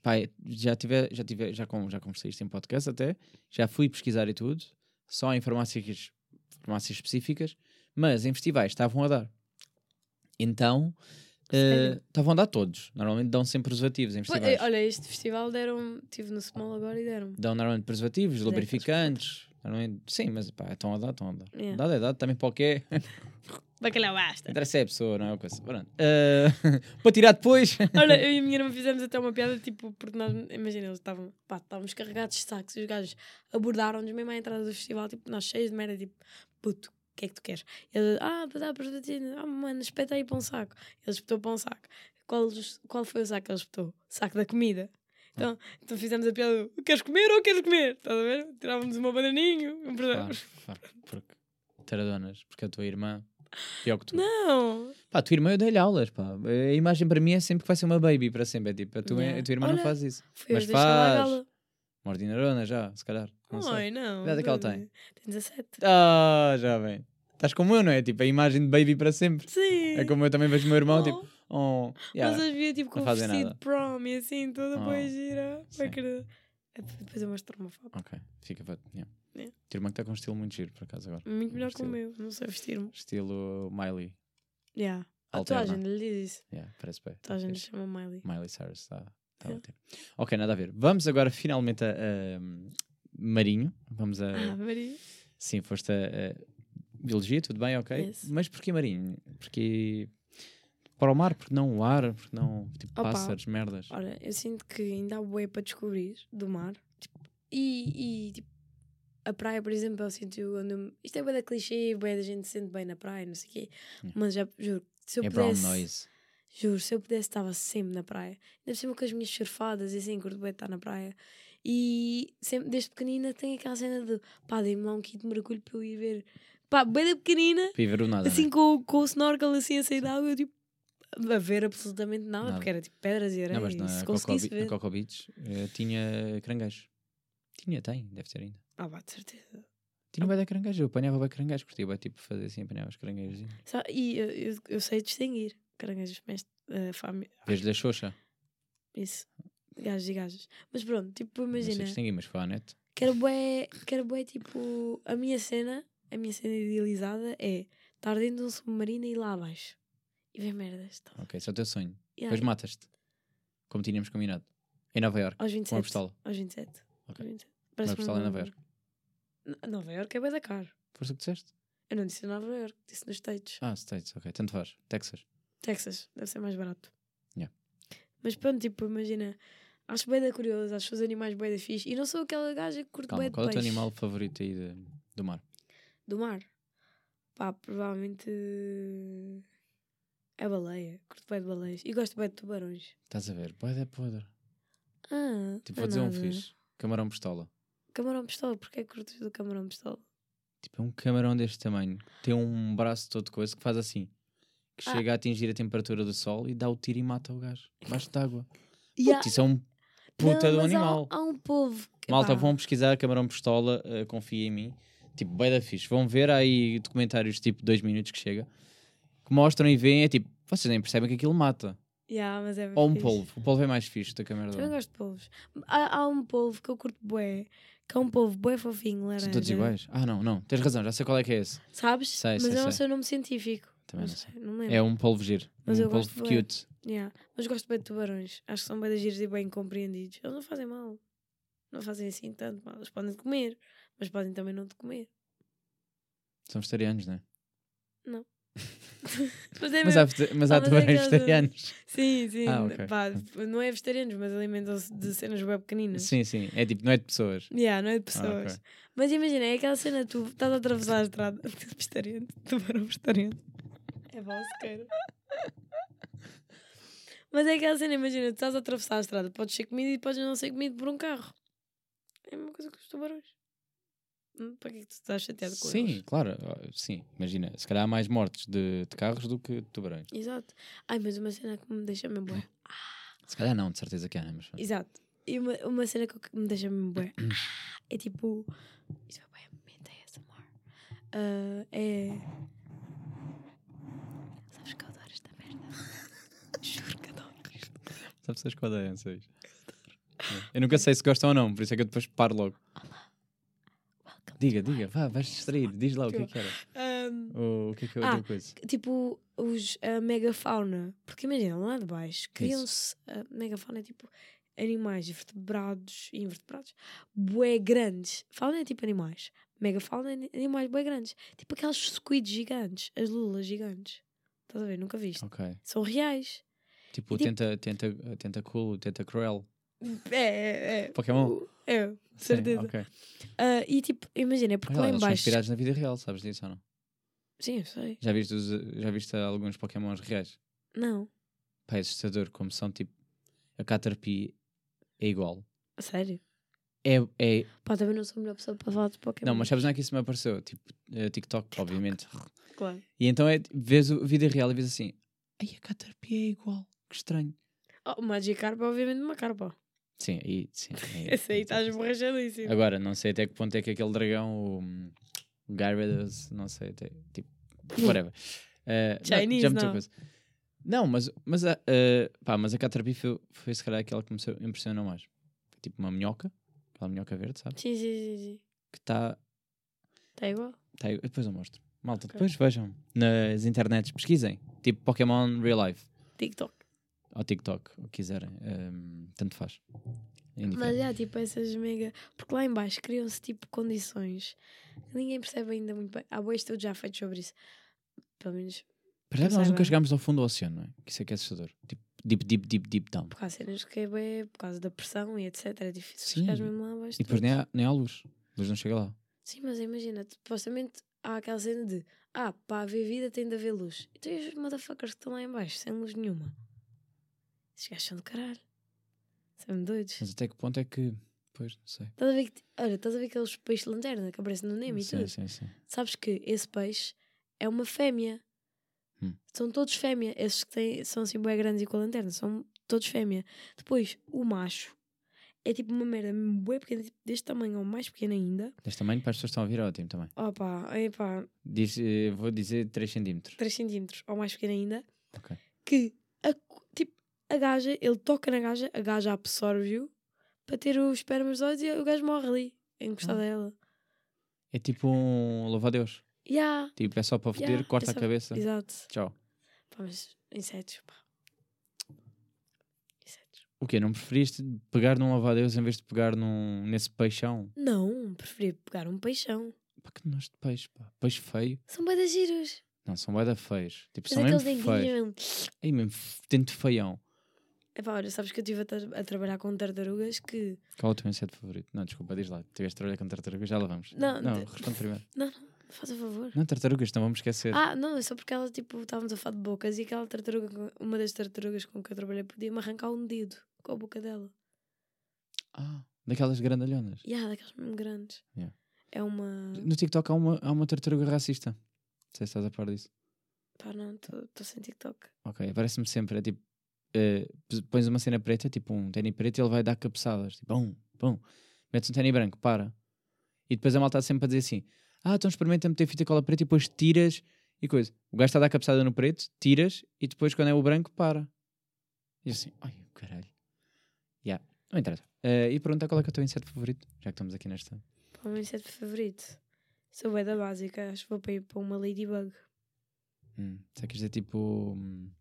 Pai, já tive, já tive, já, com, já conversei isto em podcast até, já fui pesquisar e tudo, só em farmácias, farmácias específicas, mas em festivais estavam a dar. Então, eh, Sério? estavam a dar todos. Normalmente dão sempre preservativos em festivais. eh, olha, este festival deram... Estive no Small agora e deram. Dão normalmente preservativos, lubrificantes. Normalmente, sim, mas pá, estão a dar, estão a dar. Yeah. Dado é dado, também para o quê? [LAUGHS] Bacalhau basta. Interessa é a pessoa, não é uma coisa. Pronto. Eh, [LAUGHS] para tirar depois. [LAUGHS] Olha, eu e a minha irmã fizemos até uma piada, tipo, porque nós, imagina, eles estavam, pá, estávamos carregados de sacos e os gajos abordaram-nos mesmo à entrada do festival, tipo, nós cheios de merda, tipo, puto, o que é que tu queres? Ele, ah, para dar para ah, mano, espeta aí para um saco. Ele espetou para um saco. Qual, qual foi o saco que ele espetou? Saco da comida. Então, então fizemos a piada, do, queres comer ou queres comer? Estás a ver? Tirávamos uma bananinho, um Claro, claro, porque teradonas, porque a tua irmã, pior que tu. Não! Pá, a tua irmã eu dei-lhe aulas, pá. A imagem para mim é sempre que vai ser uma baby para sempre. É tipo, a tua, Yeah. a tua irmã não Olha, faz isso. Foi Mas faz. Gala. Uma ordinarona já, se calhar. Não sei. Ai, não. Que idade é que ela tem? Tem 17. Ah, já bem. Estás como eu, não é? Tipo, a imagem de baby para sempre. Sim. É como eu também vejo o meu irmão, Oh. tipo, oh, yeah. Mas as via tipo com um vestido nada. de prom e assim, toda Oh, boa gira. Sim. querer. É, Depois eu mostro uma foto. Ok, fica para. Yeah. Yeah. Teu irmão que está com um estilo muito giro, por acaso, agora. Muito melhor que o meu. Não sei vestir-me. Estilo Miley. Yeah. A toda a Alterna. gente lhe diz isso. Yeah, parece bem. A lhe Fixe. chama Miley. Miley Cyrus está tá. Ok, nada a ver. Vamos agora finalmente a, a, Marinho. Vamos a. Ah, Maria. Sim, foste a, a biologia, tudo bem, ok. Yes. Mas porquê marinho? Porque para o mar, porque não o ar, porque não tipo Opa. pássaros, merdas. Olha, eu sinto que ainda há bué para descobrir do mar. Tipo, e, e tipo, a praia, por exemplo, é o sítio onde. eu- Isto é bué da clichê, bué da gente se sente bem na praia, não sei o quê. Yeah. Mas já, juro, se eu É brown pudesse. noise. Juro, se eu pudesse, estava sempre na praia. Ainda cima com as minhas surfadas e assim, curto bem estar na praia. E sempre, desde pequenina, tem aquela cena de pá, dei-me lá um kit de mergulho para eu ir ver. Pá, bem da pequenina, Para ir ver o nada. assim né? com, com o snorkel assim a sair da água, eu tipo, a ver absolutamente nada, Nada. porque era tipo pedras e areia. Não, mas na se Coco, conseguisse ver. Coco Beach eh, tinha caranguejo. Tinha, tem, deve ter ainda. Ah, pá, de certeza. Tinha bem da caranguejo, eu apanhava bem caranguejo, curtia bem tipo fazer assim, apanhava os caranguejos. E eu, eu, eu sei distinguir caranguejos, mestre, uh, fami- Vejo-lhe a Xoxa. isso, gajos e gajas. Mas pronto, tipo, Não sei imagina. mas foi à net. Quero bué, quero bué, tipo, a minha cena, a minha cena idealizada é estar dentro de um submarino e ir lá abaixo. E ver merdas. Tá. Ok, esse é o teu sonho. Yeah, Depois matas-te. Como tínhamos combinado. Em Nova York. aos Com uma 27. pistola. Aos 27. Ok. Aos 27. Parece pistola em Nova. N- Nova York é bué da caro. O que disseste? Eu não disse Nova York, disse nos States. Ah, States, ok. Tanto faz. Texas. Texas, deve ser mais barato. Yeah. Mas pronto, tipo, imagina, acho bem da curiosa, acho os animais bem da fixe. E não sou aquela gaja que curte Calma, bem de qual é o teu animal favorito aí de- do mar? Do mar. Pá, provavelmente. É baleia. Curto bem de baleias. E gosto bem de tubarões. Estás a ver? Pode é podre. Ah, Tipo, vou é dizer um nada. fixe. Camarão pistola. Camarão pistola, porque é que curtes do camarão pistola? Tipo, é um camarão deste tamanho. Tem um braço todo coisa que faz assim. Que Ah. chega a atingir a temperatura do sol e dá o tiro e mata o gajo. Debaixo de água. Yeah. Puta, isso é um puta Não, do mas há- animal. Há, um povo. que- Malta, vão pesquisar camarão pistola, eh, confia em mim. Tipo, bem da fixe. Vão ver aí documentários tipo dois minutos que chega. Que mostram e veem, é tipo, vocês nem percebem que aquilo mata. Yeah, mas é Ou um fixe. polvo. O polvo é mais fixe da câmera Também do gosto de polvos. Há, há um polvo que eu curto bué, que é um polvo bué fofinho, laranja. São todos iguais? Ah, não, não. Tens razão, já sei qual é que é esse. Sabes? Sei, mas sei, é o sei. seu nome científico. Também não sei. Não lembro. É um polvo giro. Mas um eu gosto polvo bué. cute. Yeah. Mas gosto bem de tubarões. Acho que são bem de giros e bem compreendidos. Eles não fazem mal. Não fazem assim tanto mal. Eles podem te comer, mas podem também não te comer. São vegetarianos, não é? [LAUGHS] Mas é Mas há, mas Ah, há mas é tubarões vegetarianos. Sim, sim. Ah, ok. Pá, não é vegetarianos, mas alimentam-se de cenas bem pequeninas. Sim, sim. É tipo, não é de pessoas. Yeah, não é de Ah, pessoas. ok. Mas imagina, é aquela cena, tu estás a atravessar a estrada. [LAUGHS] vegetariano, tubarão vegetariano. É balsequeiro. Mas é aquela cena, imagina, tu estás a atravessar a estrada, podes ser comido e podes não ser comido por um carro. É a mesma coisa que os tubarões. Hum, Para que é que tu estás chateado com Sim, eles? claro. Sim, imagina. Se calhar há mais mortes de, de carros do que de tubarões. Exato. Ai, mas uma cena que me deixa mesmo bué. [LAUGHS] Se calhar não, de certeza que há, mas... Exato. E uma, uma cena que me deixa mesmo bué. [COUGHS] É tipo. Isso é bué, momento ASMR. Ah, é. Sabes que eu adoro esta merda? Juro que adoro isto. Sabe pessoas que odeiam isso Eu nunca sei se gostam ou não, por isso é que eu depois paro logo. Welcome Diga, to my diga, vá, vais distrair. Diz lá o que é que era. Um, O, o que é que é Ah, outra coisa? tipo, os a megafauna. Porque imagina, lá de baixo criam-se. A megafauna é tipo animais vertebrados e invertebrados bué grandes. Fauna é tipo animais. Megafauna é ani- animais bué grandes. Tipo aquelas squids gigantes, as lulas gigantes. Estás a ver? Nunca viste. Ok. São reais. Tipo, tipo- tenta, tenta, tenta cool, tenta cruel. É, é, é. Pokémon? É, de Sim, certeza. ok. Ah, e tipo, imagina, é porque Olha lá, lá em eles são baixo. inspirados na vida real, sabes disso ou não? Sim, eu sei. Já viste, os, já viste alguns Pokémons reais? Não, Pá, é assustador como são tipo. A Caterpie é igual. a sério. É, é, Pá, também não sou a melhor pessoa para falar de Pokémon. não, mas sabes onde é que isso me apareceu? Tipo, eh, TikTok, obviamente. Claro. E então é, vês a vida real e vês assim, ai a Caterpie é igual, que estranho. Oh, o Magikarp é obviamente uma carpa. Sim, aí, sim. [LAUGHS] aí- Esse aí estás borrachadíssimo. Agora, não sei até que ponto é que aquele dragão, o Gyarados, não sei, até, tipo, whatever. Eh, não, Chinese, já meteu não. coisa. Não, mas, mas, a, eh, pá, mas a Caterpie foi, foi se calhar aquela que me impressionou mais. Tipo uma minhoca, aquela minhoca verde, sabes? Sim, sim, sim, sim. Que está. Está igual? Tá, depois eu mostro. Malta, Ok. depois vejam nas internets, pesquisem. Tipo Pokémon Real Life. TikTok. Ou TikTok, o que quiserem. Hum, tanto faz. É Mas já, tipo, essas mega. Porque lá em baixo criam-se, tipo, condições que ninguém percebe ainda muito bem. Há boas estudos já feitos sobre isso. Pelo menos, não nós nunca bem. chegámos ao fundo do oceano, não é? Que isso é que é assustador. Tipo, deep, deep, deep, deep down. porque há cenas que é bué, por causa da pressão e etc. É difícil Sim. chegares mesmo lá abaixo. E depois nem há, nem há luz. A luz não chega lá. Sim, mas imagina, supostamente há aquela cena de ah, para haver vida tem de haver luz. Então e os motherfuckers que estão lá em baixo, sem luz nenhuma? Esses gajos são do caralho. São doidos. Mas até que ponto é que. Pois, não sei. Estás a ver que, olha, estás a ver aqueles peixes de lanterna que aparecem no Nemo e sim, tudo? sim, sim. Sabes que esse peixe é uma fêmea. Hum. São todos fêmea. Esses que têm, são assim bem grandes e com a lanterna, são todos fêmea. Depois, o macho é tipo uma merda bué pequena, tipo deste tamanho ou mais pequeno ainda. Deste tamanho, para as pessoas que estão a ouvir, é ótimo também. Opa, epá, Diz, eh, vou dizer 3 centímetros. 3 centímetros ou mais pequeno ainda. Ok. Que a, tipo, a gaja, ele toca na gaja, a gaja absorve-o para ter os olhos e o gajo morre ali, encostado Ah. a ela. É tipo um louva-a-Deus. Yeah, Tipo, é só para foder, yeah, corta é a só- cabeça. Exato. Tchau. Pá, mas insetos, pá. Insetos. O quê? Não preferiste pegar num louva-a-Deus em vez de pegar num, nesse peixão? Não, preferi pegar um peixão. Pá, que nojo de peixe, pá. Peixe feio. São de giros. Não, são bué feios. Tipo, Mas são aqueles mesmo feios. Aí mesmo, dente feião. Epá, olha, sabes que eu estive a, tra- a trabalhar com tartarugas que. Qual é o teu inseto favorito? Não, desculpa, diz lá. Tiveste a trabalhar com tartarugas, já lá vamos. Não, não de- responde primeiro. Não, não, faz a favor. Não, tartarugas, não vamos esquecer. Ah, não, é só porque ela, tipo, estávamos a falar de bocas e aquela tartaruga, uma das tartarugas com que eu trabalhei, podia-me arrancar um dedo com a boca dela. Ah, daquelas grandalhonas. E há daquelas mesmo grandes. Yeah. É uma. No TikTok há uma, há uma tartaruga racista. Não sei se estás a par disso. Pá, não, estou sem TikTok. Ok, aparece-me sempre. É tipo, p- pões uma cena preta, tipo um ténis preto, e ele vai dar cabeçadas. Tipo, bum, bum. Metes um ténis branco, para. E depois a malta está sempre a dizer assim: Ah, então experimenta meter fita cola preta e depois tiras e coisa. O gajo está a dar cabeçada no preto, tiras e depois quando é o branco, para. E assim, ai, caralho. Yeah. Não interessa. Eh, e pergunta qual é que é o teu inseto favorito, já que estamos aqui nesta. É o meu inseto favorito? Sou bem da básica, acho que vou para ir para uma ladybug. Hum. Será que isto é tipo. hum,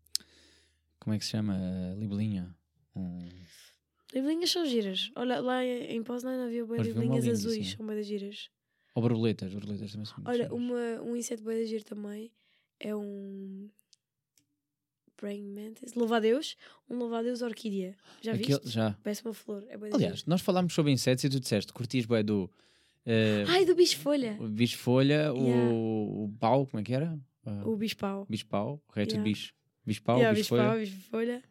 Como é que se chama? Eh, Libelinha. Um... Libelinhas são giras. Olha, lá em Poznan havia uma libelinhas azuis, sim. são bem das giras. Ou borboletas, borboletas também são Olha, giras. uma, um inseto da giro também é um. Praying mantis. Louva-a-Deus. Um louva-a-Deus orquídea. Já Aquele- viste? já. Parece uma flor. É Aliás, giro. nós falámos sobre insetos e tu disseste curtias bué do eh, Ai, do bicho-folha. o bicho-folha, Yeah. o, o pau, como é que era? Ah, O bicho-pau. bicho-pau, o resto Yeah. de bicho. Bicho-pau, Yeah, bicho-folha, bicho-pau, bicho-folha.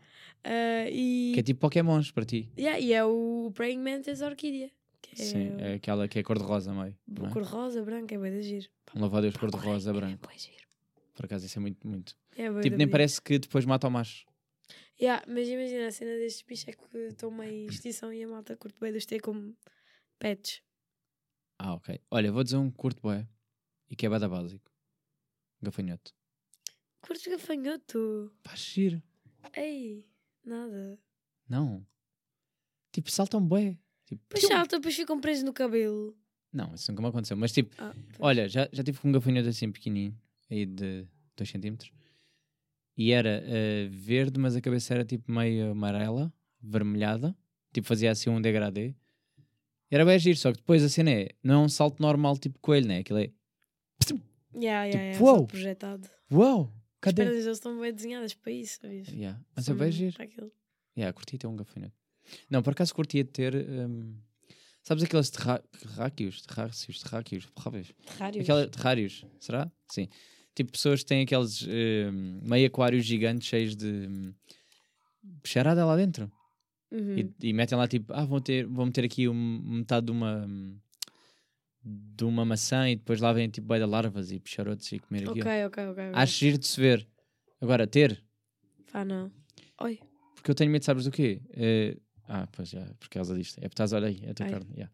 Ah, e... que é tipo Pokémons para ti. Yeah, e é o Praying Mantis orquídea. Que é Sim, é aquela que é cor-de-rosa meio. é? cor rosa, branca, é bem da giro. Um louva-a-Deus cor-de-rosa É branco. bué giro. Por acaso isso é muito, muito. É Tipo, nem bonito. parece que depois mata o macho. Yeah, mas imagina a cena destes bichos é que estão meio extinção e a malta curte bem de os ter como pets. Ah, ok. Olha, vou dizer um curto bué e que é bada básico. Gafanhoto. Curtes gafanhoto? Pá, giro. Ei, nada. Não. Tipo, saltam bué. Tipo, pium. saltam, depois ficam presos no cabelo. Não, isso nunca me aconteceu. Mas tipo, Ah, pois. Olha, já, já tive com um gafanhoto assim pequenininho, aí de 2 centímetros, e era eh, verde, mas a cabeça era tipo meio amarela, vermelhada, tipo fazia assim um degradê. Era bem giro, só que depois a cena é, não é um salto normal tipo coelho, né? Aquilo é, Yeah, yeah, tipo, yeah, só projetado. Uau, As cadê? pernas deles estão bem desenhadas para isso, sabias? Yeah, mas mesmo giro. para aquilo. Yeah, curti ter um gafanhoto. Não, por acaso curtia ter, hum, sabes aqueles terra- terráqueos, terráqueos, terráveis? Terrários. Aquela, terrários, será? Sim. Tipo pessoas que têm aqueles hum, meio aquários gigantes cheios de hum, bicharada lá dentro. Uhum. E, e metem lá tipo, ah, vão, ter, vão meter aqui um- metade de uma hum, de uma maçã e depois lá vêm tipo bué de larvas e bicharotes e comer aquilo. Ok, ok, ok. Acho giro de se ver. Agora, ter, Pá, não. Oi. porque eu tenho medo, sabes do quê? Eh, ah, pois já, por causa disto. É porque estás, olha aí, é a tua Ai. carne. yeah.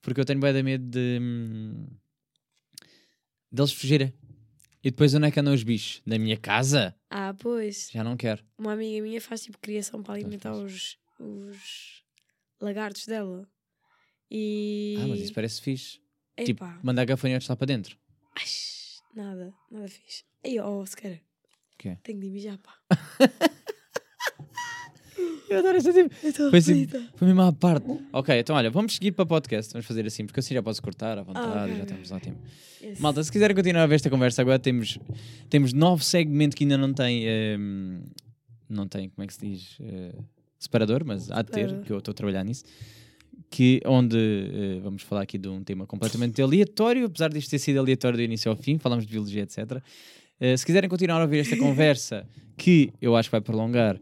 Porque eu tenho de medo de hum, deles fugirem. E depois onde é que andam os bichos? Na minha casa? Ah, pois. Já não quero. Uma amiga minha faz tipo criação para Pois alimentar os, os lagartos dela. E. Ah, mas isso parece fixe. Tipo, Epá. mandar gafanhotos lá para dentro. Ai, nada, nada fixe. Ei, oh, se calhar. quê? Tenho de mijar, pá. [LAUGHS] Eu adoro esta tipo. Eu Foi assim, foi mesmo à parte. Ok, então olha, vamos seguir para podcast. Vamos fazer assim, porque assim já posso cortar à vontade ok, e já ok. temos lá tempo. Yes. Malta, se quiserem continuar a ver esta conversa, agora temos, temos novo segmento que ainda não tem. ehm, não tem, como é que se diz? Eh, separador, mas há de ter, Separador. que eu estou a trabalhar nisso. Que, onde eh, vamos falar aqui de um tema completamente aleatório, apesar disto ter sido aleatório do início ao fim, falamos de biologia, etc. Eh, se quiserem continuar a ouvir esta conversa, que eu acho que vai prolongar,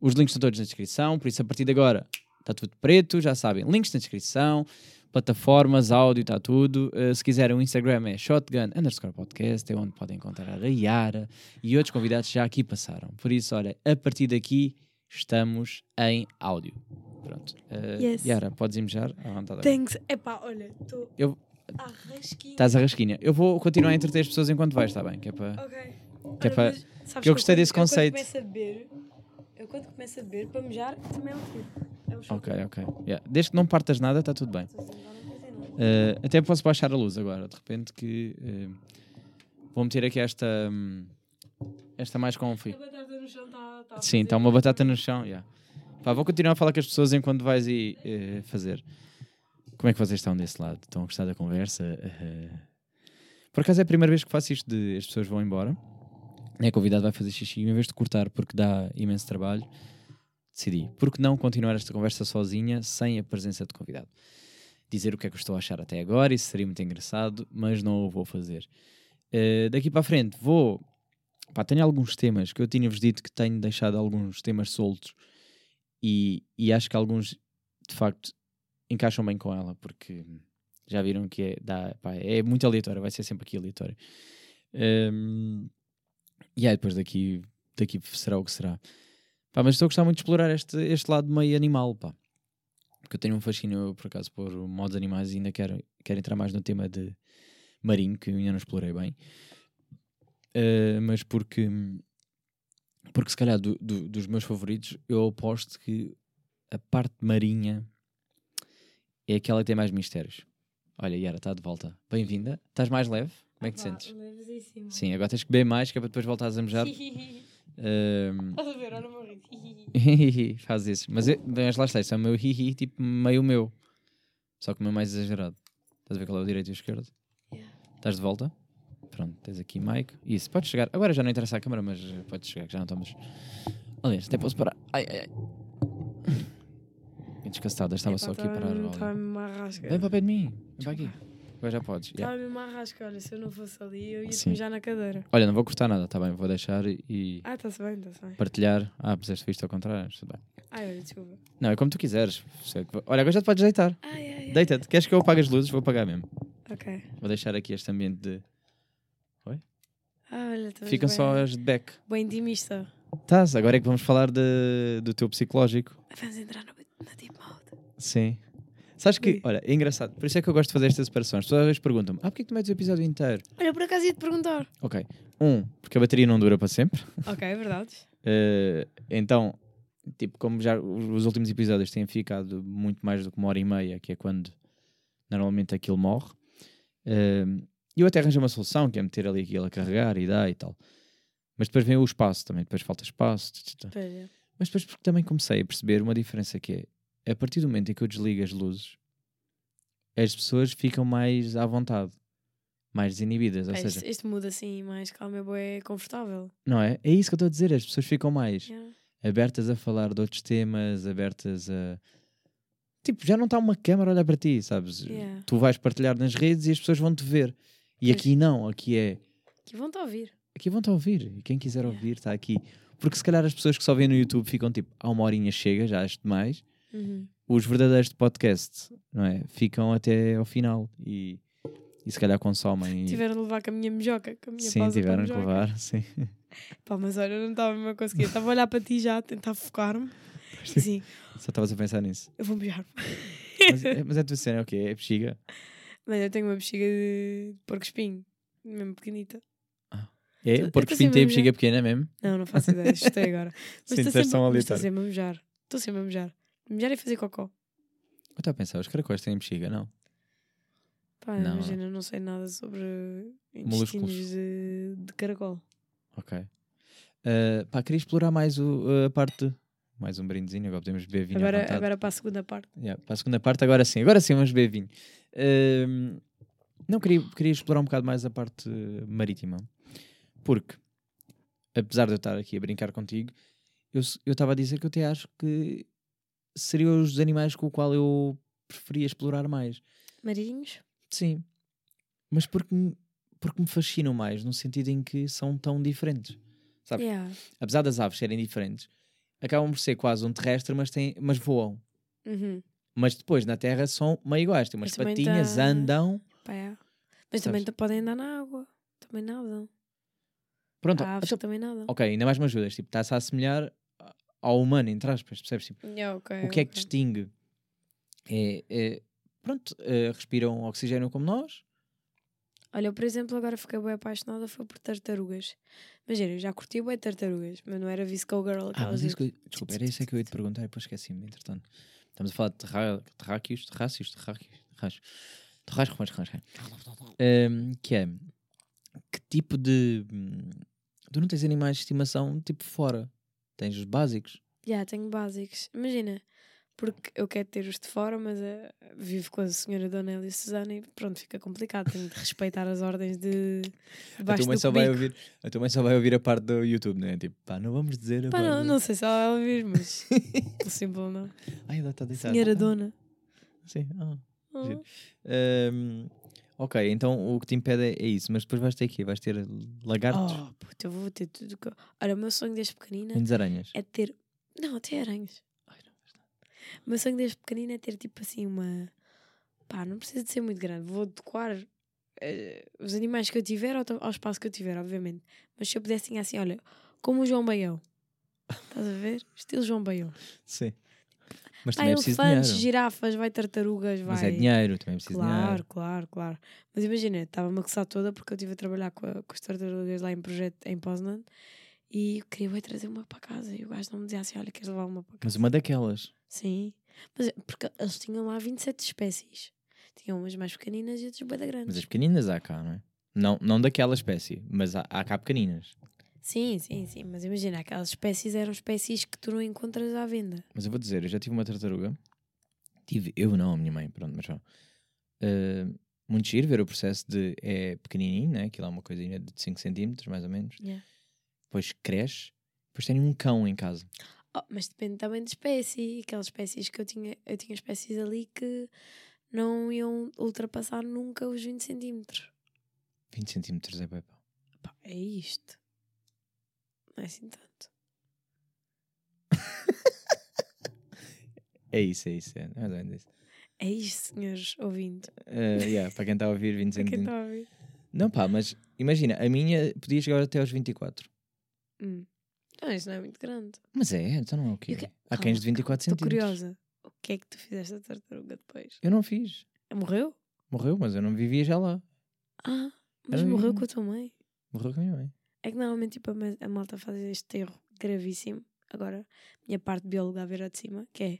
os links estão todos na descrição, por isso a partir de agora está tudo preto, já sabem, links na descrição, plataformas, áudio, está tudo. Uh, se quiserem, o Instagram é shotgun underscore podcast, é onde podem encontrar a Yara e outros convidados já aqui passaram. Por isso, olha, a partir daqui estamos em áudio. Pronto. Uh, Yes. Yara, podes ir mejar à vontade. Thanks. Epá, olha, estou. Eu- à rasquinha. Estás a rasquinha. Eu vou continuar a entreter as pessoas enquanto vais, está bem? Que é para... Ok. Que é para- mas sabes que eu gostei desse eu quando conceito. começo a beber, eu quando começo a beber, para mejar, também é um tiro. É um. Ok, ok. Yeah. Desde que não partas nada, está tudo bem. Uh, até posso baixar a luz agora, de repente que uh, vou meter aqui esta hum, esta mais confi. A batata no chão está. Tá a Sim, está uma batata no chão. yeah. Pá, vou continuar a falar com as pessoas enquanto vais aí eh, fazer. Como é que vocês estão desse lado? Estão a gostar da conversa? Eh, Por acaso é a primeira vez que faço isto de as pessoas vão embora, é convidado, vai fazer xixi, em vez de cortar porque dá imenso trabalho, decidi, por que não continuar esta conversa sozinha, sem a presença de convidado? Dizer o que é que eu estou a achar até agora, isso seria muito engraçado, mas não o vou fazer. Eh, daqui para a frente vou. Pá, tenho alguns temas que eu tinha-vos dito que tenho deixado alguns temas soltos e, e acho que alguns de facto encaixam bem com ela, porque já viram que é, dá, pá, é muito aleatório, vai ser sempre aqui aleatório. Ehm, e aí depois daqui, daqui será o que será. Pá, mas estou a gostar muito de explorar este, este lado meio animal, pá. Porque eu tenho um fascínio, por acaso, por modos animais e ainda quero, quero entrar mais no tema de marinho, que ainda não explorei bem. Eh, mas porque, porque se calhar do- do- dos meus favoritos, eu aposto que a parte marinha é aquela que tem mais mistérios. Olha, Yara, está de volta. Bem-vinda. Estás mais leve? Como é que te sentes? Sim, agora tens que beber mais, que é para depois voltares a mejar. [LAUGHS] Ehm, Estás a ver? Olha o meu rir. [LAUGHS] faz isso. Mas, eu, mas lá está, isso é o meu hi-hi, tipo meio meu. Só que o meu mais exagerado. Estás a ver qual é o direito e o esquerdo? Yeah. Estás de volta? Pronto, tens aqui Mike. Isso, podes chegar. Agora já não interessa a câmera, mas eh, podes chegar, que já não estamos. Aliás, até posso parar. Ai, ai, ai. Bem descastado, estava só aqui a parar. Estava olha. mesmo uma rasca. Vem para o pé de mim. Vem para aqui. Agora já podes. yeah. Estava mesmo uma rasca. Olha, se eu não fosse ali, eu ia Sim. mijar na cadeira. Olha, não vou cortar nada, tá bem? Vou deixar e Ah, está-se bem, está-se bem. partilhar. Ah, puseste visto ao contrário. tudo bem. Ai, olha, desculpa. Não, é como tu quiseres. Que- Olha, agora já te podes deitar. Ai, ai, ai. Deita-te. Queres que eu apague as luzes? Vou apagar mesmo. Ok. Vou deixar aqui este ambiente de. Ah, olha, Ficam bem, só as de back. bem intimista. Estás, agora é que vamos falar de, do teu psicológico. Vamos entrar no, no deep mode. Sim. Sabes que, olha, é engraçado. Por isso é que eu gosto de fazer esta separação. As pessoas às vezes perguntam-me: ah, porquê que tu metes o episódio inteiro? Olha, por acaso ia-te perguntar. Ok. Um, porque a bateria não dura para sempre. ok, é verdade. [LAUGHS] Eh, então, tipo, como já os os últimos episódios têm ficado muito mais do que uma hora e meia, que é quando normalmente aquilo morre, eh, eu até arranjo uma solução, que é meter ali aquilo a carregar e dá e tal. Mas depois vem o espaço também, depois falta espaço. é. Mas depois porque também comecei a perceber uma diferença que é, a partir do momento em que eu desligo as luzes, as pessoas ficam mais à vontade, mais desinibidas, ou Pá, seja, este muda assim, mais calmo, é confortável. não é? É isso que eu estou a dizer, as pessoas ficam mais Yeah. abertas a falar de outros temas, abertas a. Tipo, já não está uma câmara a olhar para ti, sabes? Yeah. Tu vais partilhar nas redes e as pessoas vão te ver. E aqui não, aqui é. Que vão-te ouvir. Aqui vão-te ouvir. E quem quiser ouvir está aqui. Porque se calhar as pessoas que só veem no YouTube ficam tipo, há uma horinha chega, já acho demais. Uhum. Os verdadeiros de podcast, não é? Ficam até ao final e, e se calhar consomem. Tiveram de levar com a minha mejoca, com a minha Sim, tiveram mejoca. levar, [LAUGHS] sim. Pá, mas olha, eu não estava mesmo a conseguir. Estava a olhar para ti já, a tentar focar-me. Assim, Só estavas a pensar nisso. eu vou mijar. Mas, é- [LAUGHS] mas é a tua cena, é o quê? É bexiga? Mas eu tenho uma bexiga de porco espinho, mesmo pequenita. É? Eu O porco tô espinho tem bexiga pequena mesmo? Não, não faço ideia, assustei agora. [LAUGHS] Mas estou sempre, estou sempre a mejar. Estou sempre a mejar. Mejar e fazer cocó. Eu estava a pensar, os caracóis têm bexiga, não? Pá, Não. imagina, não sei nada sobre Moluscos. intestinos de, de caracol. Ok. Uh, pá, queria explorar mais o, a parte. Mais um brindezinho, agora podemos beber vinho Agora, agora para a segunda parte. Yeah, para a segunda parte, agora sim, agora sim vamos beber vinho. Não queria, queria explorar um bocado mais a parte marítima, porque apesar de eu estar aqui a brincar contigo, eu estava a dizer que eu até acho que seriam os animais com o qual eu preferia explorar mais. Marinhos? Sim, mas porque, me- porque me fascinam mais, no sentido em que são tão diferentes. Sabes? Yeah. Apesar das aves serem diferentes, acabam por ser quase um terrestre, mas, têm, mas voam. Uhum. Mas depois na Terra são meio iguais, têm umas Mas também patinhas, tá- andam. Pá, é. Mas também t- podem andar na água. Também nadam. Pronto, Há aves então- que também nadam. ok, ainda mais me ajudas. Tipo, está-se a assemelhar ao humano, entre aspas, percebes? Tipo, o que é que distingue? É, é- pronto, eh, respiram oxigênio como nós. Olha, eu, por exemplo, agora fiquei bem apaixonada foi por tartarugas. Imagina, eu já curti bem tartarugas, mas não era Visco Girl. Ah, aquelas mas isso que eu, desculpa, era isso é que eu ia te [LAUGHS] perguntar e depois esqueci-me, entretanto. Estamos a falar de terra, terráqueos, terráceos, terráqueos, terráqueos, terráqueos, Ehm, que é, que tipo de... hum, Tu não tens animais de estimação tipo fora? Tens os básicos? Já, tenho básicos. Imagina, porque eu quero ter os de fora, mas eh, vivo com a senhora Dona Elia Susana e pronto, fica complicado. Tenho de respeitar as ordens de, de A baixo tua, mãe só vai ouvir, a tua mãe só vai ouvir a parte do YouTube, né? Tipo, pá, não vamos dizer Pá, não, não sei se ela vai ouvir, mas [LAUGHS] por simples não. Ai, ela está deitada. Senhora Ah, Dona. Sim. ah. Giro. Ahm, ok, então o que te impede é, é isso, mas depois vais ter aqui, vais ter lagartos Oh, puta, eu vou ter tudo. Que... Olha, o meu sonho desde pequenina aranhas. é ter. Não, até aranhas. O meu sonho desde pequenina é ter tipo assim uma. Pá, não precisa de ser muito grande. Vou adequar eh, os animais que eu tiver ao, ao espaço que eu tiver, obviamente. Mas se eu pudesse, tinha assim, olha, como o João Baião. Estás a ver? Estilo João Baião. Sim. Mas Vai também é preciso elefantes, dinheiro. girafas, vai tartarugas, vai. Mas é dinheiro, também é preciso Claro, dinheiro. claro, claro. Mas imagina, estava-me a coçar toda porque eu estive a trabalhar com, a- com as tartarugas lá em projeto em Poznan e eu queria bué trazer uma para casa e o gajo não me dizia assim: olha, queres levar uma para casa? Mas uma daquelas. Sim, mas é- porque eles tinham lá 27 espécies. Tinham umas mais pequeninas e outras bem grandes. Mas as pequeninas há cá, não é? Não, não daquela espécie, mas há, há cá pequeninas. Sim, sim, sim. Mas imagina, aquelas espécies eram espécies que tu não encontras à venda. Mas eu vou dizer, eu já tive uma tartaruga. Tive, eu não, a minha mãe, pronto, mas vá. Ah, muito giro ver o processo de. É pequenininho, né? Aquilo é uma coisinha de 5 centímetros, mais ou menos. Yeah. Depois cresce. Depois tem um cão em casa. Oh, mas depende também de espécie. Aquelas espécies que eu tinha, eu tinha espécies ali que não iam ultrapassar nunca os 20 centímetros. 20 centímetros é bem pá. É isto. Não é assim tanto. [LAUGHS] É isso, é isso. É, mais ou menos isso. É isto, senhores ouvintes. Ah, yeah, para quem está a ouvir 20 [LAUGHS] Para quem centímetros. está a ouvir. Não, pá, mas imagina, a minha podia chegar até aos 24. Hum. Não, isso não é muito grande. Mas é, então não é o quê? Que- Há cães de 24 Estou centímetros. curiosa. O que é que tu fizeste a tartaruga depois? Eu não fiz. Morreu? Morreu, mas eu não vivia já lá. Ah, mas Era morreu com a tua mãe? Morreu com a minha mãe. É que normalmente tipo, a, ma- a malta faz este erro gravíssimo. Agora, minha parte bióloga a ver a de cima, que é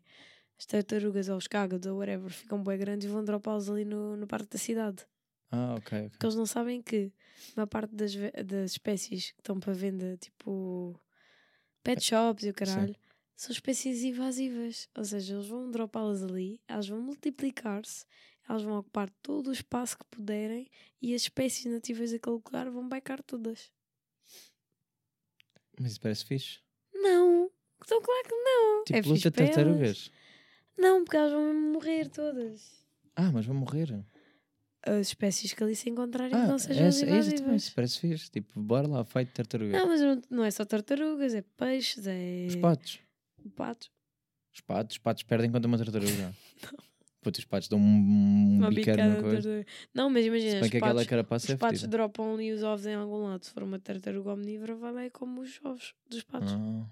as tartarugas ou os cágados ou whatever ficam bem grandes e vão dropá-los ali no, no parque da cidade. Ah, ok, ok. Porque eles não sabem que uma parte das, das espécies que estão para venda, tipo pet shops e o caralho, são espécies invasivas. Ou seja, eles vão dropá-las ali, elas vão multiplicar-se, elas vão ocupar todo o espaço que puderem e as espécies nativas daquele lugar vão baicar todas. Mas isso parece fixe. Não! Então, claro que não! Tipo, é luta tartarugas. Não, porque elas vão morrer todas. Ah, mas vão morrer. As espécies que ali se encontrarem que Ah, não sejam é, é exatamente invasivas. isso. Parece fixe. Tipo, bora lá, fight de tartaruga. Não, mas não, não é só tartarugas, é peixes, é Os patos. patos. Os patos. Os patos perdem contra uma tartaruga. [LAUGHS] Puta, os patos dão um, Uma um biqueiro bicada na coisa. Não, mas imagina, bem os patos, carapaça é os patos dropam ali os ovos em algum lado. Se for uma tartaruga omnívora, vai lá e come os ovos dos patos. Ah.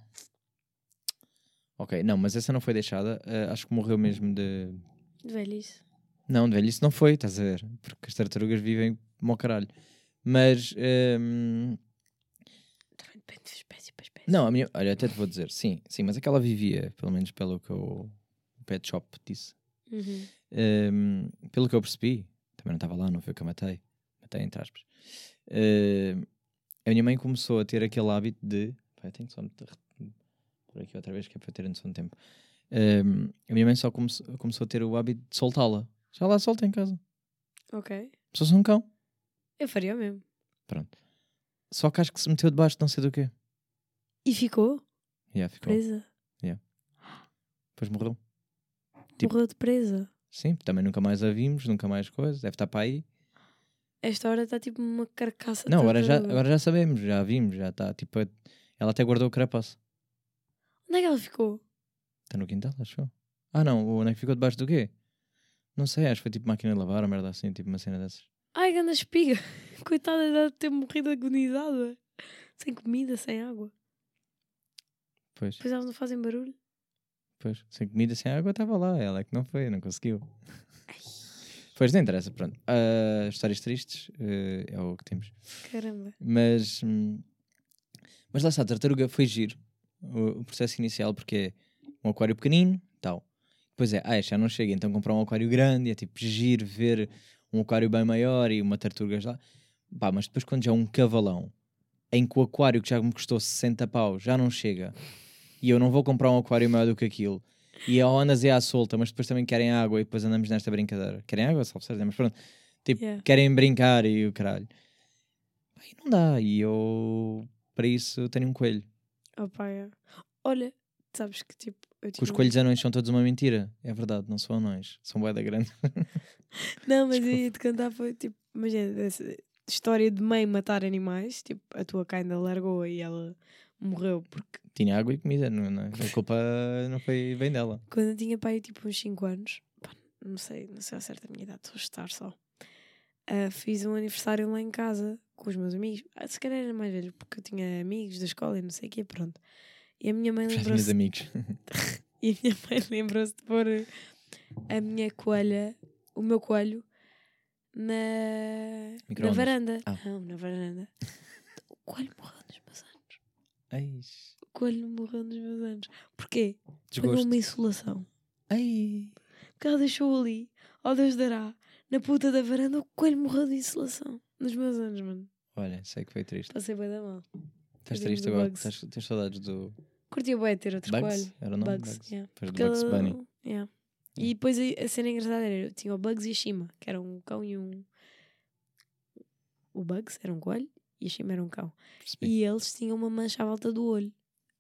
Ok, não, mas essa não foi deixada. Ah, acho que morreu mesmo de. De velhice. Não, de velhice não foi, estás a ver? Porque as tartarugas vivem como ao caralho. Mas. hum, Também depende de espécie para espécie. Não, a minha, olha, até te vou dizer, sim, sim, mas aquela vivia, pelo menos pelo que o pet shop disse. Uhum. Hum, pelo que eu percebi, também não estava lá, não foi o que eu matei, matei entre aspas. Hum, a minha mãe começou a ter aquele hábito de. Eu tenho só por aqui outra vez, que é para ter a noção de tempo. Hum, a minha mãe só come- começou a ter o hábito de soltá-la. Já lá solta em casa. Ok. Só sou um cão. Eu faria o mesmo. Pronto. Só que acho que se meteu debaixo de não sei do quê. E ficou Yeah, ficou. presa. Depois morreu. Tipo- Morreu de presa. Sim, também nunca mais a vimos, nunca mais coisa. Deve estar para aí. Esta hora está tipo uma carcaça de Não, agora já, agora já sabemos, já vimos, já está. Tipo, ela até guardou o carapaço. Onde é que ela ficou? Está no quintal, acho eu. Ah, não, o onde é que ficou debaixo do quê? Não sei, acho que foi tipo máquina de lavar, ou merda assim, tipo uma cena dessas. Ai, ganda espiga. [LAUGHS] Coitada dela de ter morrido agonizada. Sem comida, sem água. Pois, Depois elas não fazem barulho. pois. Sem comida, sem água, estava lá. Ela é que não foi, não conseguiu. Pois, não interessa, pronto. Ah, histórias tristes eh, é o que temos. Caramba. Mas, hum, mas lá está, a tartaruga foi giro. O, o processo inicial, porque é um aquário pequenino, Depois é, ah, já não chega, então comprar um aquário grande, é tipo giro ver um aquário bem maior e uma tartaruga lá. Pá, mas depois quando já é um cavalão, em que o aquário que já me custou 60 pau já não chega, e eu não vou comprar um aquário maior do que aquilo, E a Onas é à solta, mas depois também querem água e depois andamos nesta brincadeira. Querem água, salve seja, mas pronto. Tipo, Yeah. querem brincar e o caralho. Aí não dá. E eu, para isso, tenho um coelho. Opa, é. Olha, sabes que tipo. Eu Que os coelhos anões são todos uma mentira. É verdade, não são anões. São bué da grande. [LAUGHS] Não, mas eu [LAUGHS] Desculpa. ia te cantar foi tipo, imagina, essa história de mãe matar animais, tipo, a tua ainda largou e ela morreu porque Tinha água e comida. Não, não, a culpa [LAUGHS] não foi bem dela. quando eu tinha pai tipo uns 5 anos, pá, não sei, não sei a certa minha idade, estou a estar só. ah, fiz um aniversário lá em casa com os meus amigos. Ah, se calhar era mais velho, porque eu tinha amigos da escola e não sei o quê, pronto. E a minha mãe lembrou-se amigos. [LAUGHS] E a minha mãe lembrou-se de pôr a minha coelha, o meu coelho, na, na varanda. Ah. Não, na varanda. O coelho morreu nos meus anos. Ai, O coelho morreu nos meus anos. Porquê? Pagou desgosto. uma insolação. Ai. Que ela deixou ali, ó Deus dará, na puta da varanda, o coelho morreu de insolação. Nos meus anos, mano. Olha, sei que foi triste. Passei bem da mal. Estás triste agora? Estás, tens saudades do Curtia bem ter outro Bugs? coelho. Era o nome? Bugs, Bugs. yeah. Depois do Bugs ele- Bunny. yeah. E depois a, cena engraçada era, tinha o Bugs e a Shima, que era um cão e um... O Bugs era um coelho e a Shima era um cão. Percebi. E eles tinham uma mancha à volta do olho.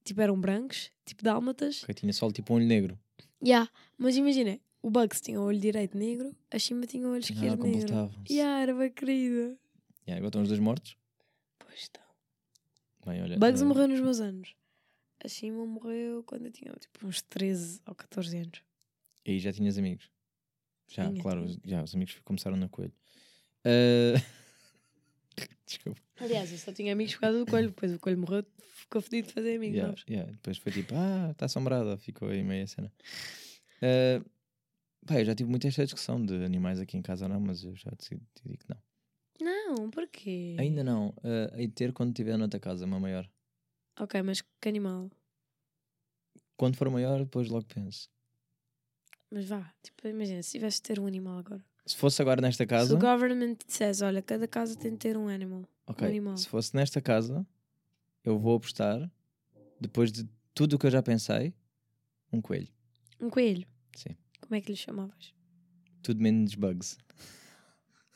Tipo, eram brancos, tipo dálmatas. Ok, tinha só tipo um olho negro. Yeah. Mas imagina, o Bugs tinha o olho direito negro, a Shima tinha o olho Ah, esquerdo negro. completavam-se. Yeah, era bem querida. Yeah, agora estão os dois mortos. Pois está. Bem, olha, Bugs eh, morreu nos meus anos. A Shima morreu quando eu tinha tipo uns 13 ou 14 anos. E já tinhas amigos? Já, Tinha, claro, tinha. já, os amigos começaram na coelho. Eh, [LAUGHS] Desculpa. Aliás, eu só tinha amigos por causa do coelho. Depois o coelho morreu, ficou fedido de fazer amigos Yeah, novos. yeah. Depois foi tipo, ah, está assombrada, ficou aí meia cena. Eh, pá, eu já tive muita esta discussão de animais aqui em casa, não, mas eu já decidi, decidi que não. Não, porquê? Ainda não, eh, hei de ter quando tiver noutra casa, uma maior. Ok, mas que animal? Quando for maior, depois logo penso. Mas vá, tipo, imagina, se tivesse de ter um animal agora. Se fosse agora nesta Se casa, o government dissesse, olha, cada casa tem de ter um animal. ok, animal. se fosse nesta casa, eu vou apostar, depois de tudo o que eu já pensei, um coelho. Um coelho. Sim. Como é que lhe chamavas? Tudo menos bugs.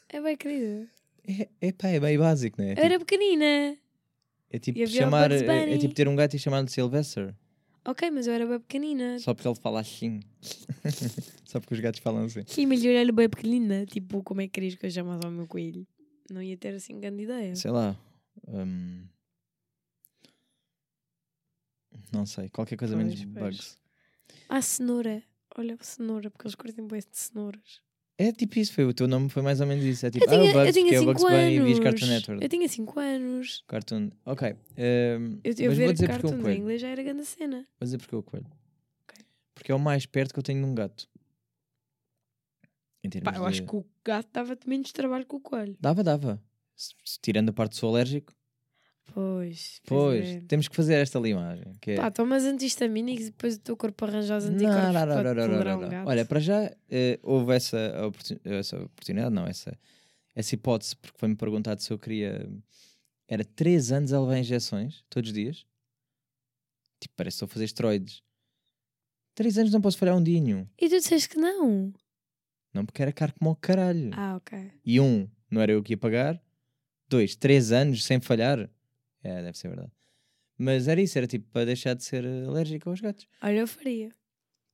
É bem querido. É, é pá, é bem básico, não é? Eu era pequenina. É tipo chamar, é, é tipo ter um gato e chamar-lhe Sylvester. Ok, mas eu era bem pequenina. Só porque ele fala assim. [LAUGHS] Só porque os gatos falam assim. Sim, mas eu era bem pequenina. Tipo, como é que querias que eu chamasse ao meu coelho? Não ia ter assim grande ideia. Sei lá. hum, Não sei. Qualquer coisa menos Pois, pois. bugs. Ah, cenoura. Olha, cenoura, porque eles curtem bem de cenouras. É tipo isso. Foi, o teu nome foi mais ou menos isso. É tipo, eu tinha, ah, o Bugs, eu tinha porque é o 5 Bugs Bunny e vis anos. Cartoon Network. Eu tinha 5 anos. Cartoon. Ok. hum, Eu, mas eu vou ver dizer porque o em coelho. inglês já era grande cena. Vou dizer porque o coelho. Ok. Porque é o mais perto que eu tenho de um gato. Em Pá, eu de- acho que o gato dava-te menos trabalho que o coelho. Dava, dava. Tirando a parte do sou alérgico. Pois. Pois, é. temos que fazer esta limagem. Que é... Pá, tomas antihistamínicos e depois o teu corpo arranja os anticorpos não, não, para não, não, um. Olha, para já eh, houve essa, oportun- essa oportunidade, não, essa, essa hipótese, porque foi-me perguntado se eu queria. Era 3 anos a levar injeções, todos os dias. Tipo, parece que estou a fazer esteroides. 3 anos não posso falhar um dinho. E tu disseste que não? Não, porque era caro como o caralho. Ah, ok. E um, não era eu que ia pagar. Dois, 3 anos sem falhar. É, deve ser verdade. Mas era isso, era tipo para deixar de ser alérgico aos gatos. Olha, eu faria.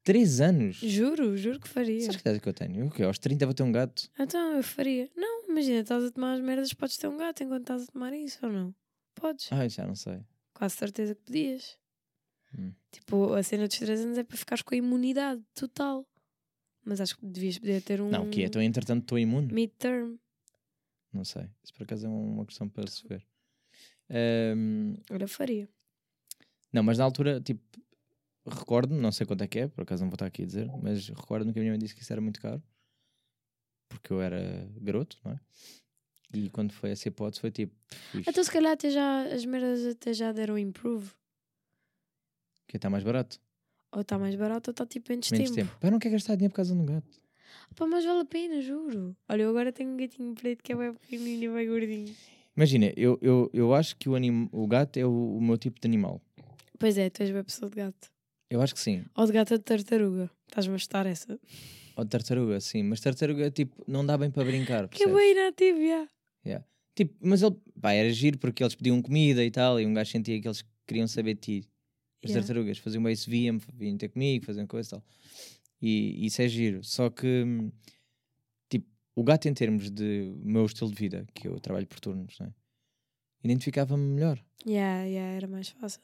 3 anos? Juro, juro que faria. Sabes que idade que eu tenho? O quê? aos 30 vou ter um gato. Então, eu faria. Não, imagina, estás a tomar as merdas, podes ter um gato enquanto estás a tomar isso ou não? Podes. Ai, já não sei. Quase certeza que podias. Hum. Tipo, a cena dos 3 anos é para ficares com a imunidade total. Mas acho que devias poder ter um Não, o quê? Então, entretanto, estou imune? midterm. Não sei. Isso por acaso é uma questão para se ver. Ahm, Olha, faria. não, mas na altura, tipo, recordo-me, não sei quanto é que é, por acaso não vou estar aqui a dizer, mas recordo-me que a minha mãe disse que isso era muito caro, porque eu era garoto, não é? E quando foi essa hipótese, foi tipo, fixe, Então, se calhar, até já, as merdas até já deram improve. que está mais barato, Ou está mais barato ou está tipo menos tempo. tempo. Pá, eu não quero gastar dinheiro por causa de um gato. Pá, mas vale a pena, juro. Olha, eu agora tenho um gatinho preto que é bem pequenino e bem gordinho. Imagina, eu, eu, eu acho que o, anim, o gato é o, o meu tipo de animal. Pois é, tu és bem pessoa de gato. Eu acho que sim. Ou de gata de tartaruga. Estás-me a chutar essa. Ou de tartaruga, sim. Mas tartaruga, tipo, não dá bem para brincar. Que é bem inativo, já. Tipo, mas ele, pá, era giro porque eles pediam comida e tal, e um gajo sentia que eles queriam saber de ti. As Yeah. tartarugas faziam bem isso, viam, vinham ter comigo, faziam coisa e tal. E isso é giro. Só que, hum, o gato, em termos de meu estilo de vida, que eu trabalho por turnos, não é? identificava-me melhor. Yeah, yeah, era mais fácil.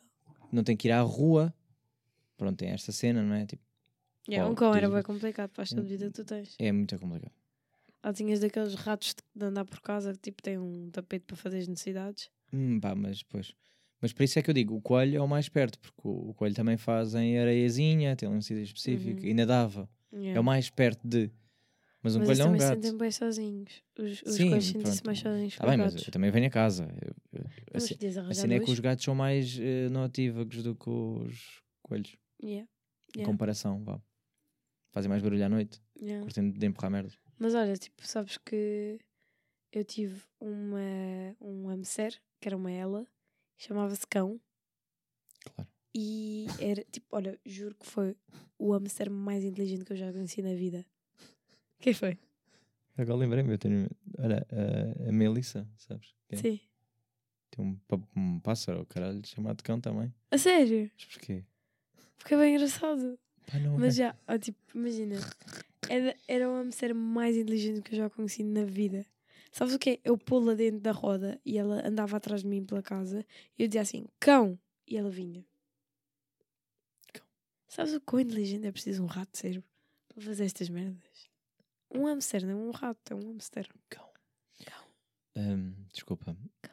Não tem que ir à rua. Pronto, tem esta cena, não é? Tipo, Yeah, um cão era bem complicado para a estilo de vida que tu tens. é muito complicado. Ou tinhas daqueles ratos de- andar por casa que tipo têm um tapete para fazer as necessidades. Hum, pá, mas pois. Mas por isso é que eu digo, o coelho é o mais perto, porque o, o coelho também faz em areiazinha, tem um sítio específico, Uhum. e nadava. Yeah. É o mais perto de. Mas um Mas coelho é um gato. sentem bem sozinhos. Os, os Sim, coelhos sentem-se mais sozinhos. Tá bem, mas coitados. eu também venho a casa. Eu- eu- a Mas ce- podias a cena é que os gatos são mais eh, notívagos do que os coelhos. Yeah, Em Yeah. comparação, vá. Fazem mais barulho à noite, yeah. curtem de empurrar merda. Mas olha, tipo, sabes que eu tive uma, um hamster, que era uma ela, chamava-se Cão, Claro. e era, tipo, olha, juro que foi o hamster mais inteligente que eu já conheci na vida. Quem foi? Agora lembrei-me, eu tenho. Olha, a, a Melissa, sabes? Que é- Sim. Tem um, um pássaro, caralho, chamado cão também. A sério? Mas porquê? Porque é bem engraçado. Pá, não Mas é. já, ó, tipo, imagina, era, era o hamster mais inteligente que eu já conheci na vida. Sabes o que é? Eu pô-la dentro da roda e ela andava atrás de mim pela casa e eu dizia assim, cão! E ela vinha. Cão. Sabes o quão inteligente é preciso um rato de cérebro para fazer estas merdas? Um hamster, não é um rato, é um hamster. Cão. Cão. Hum, desculpa. Cão.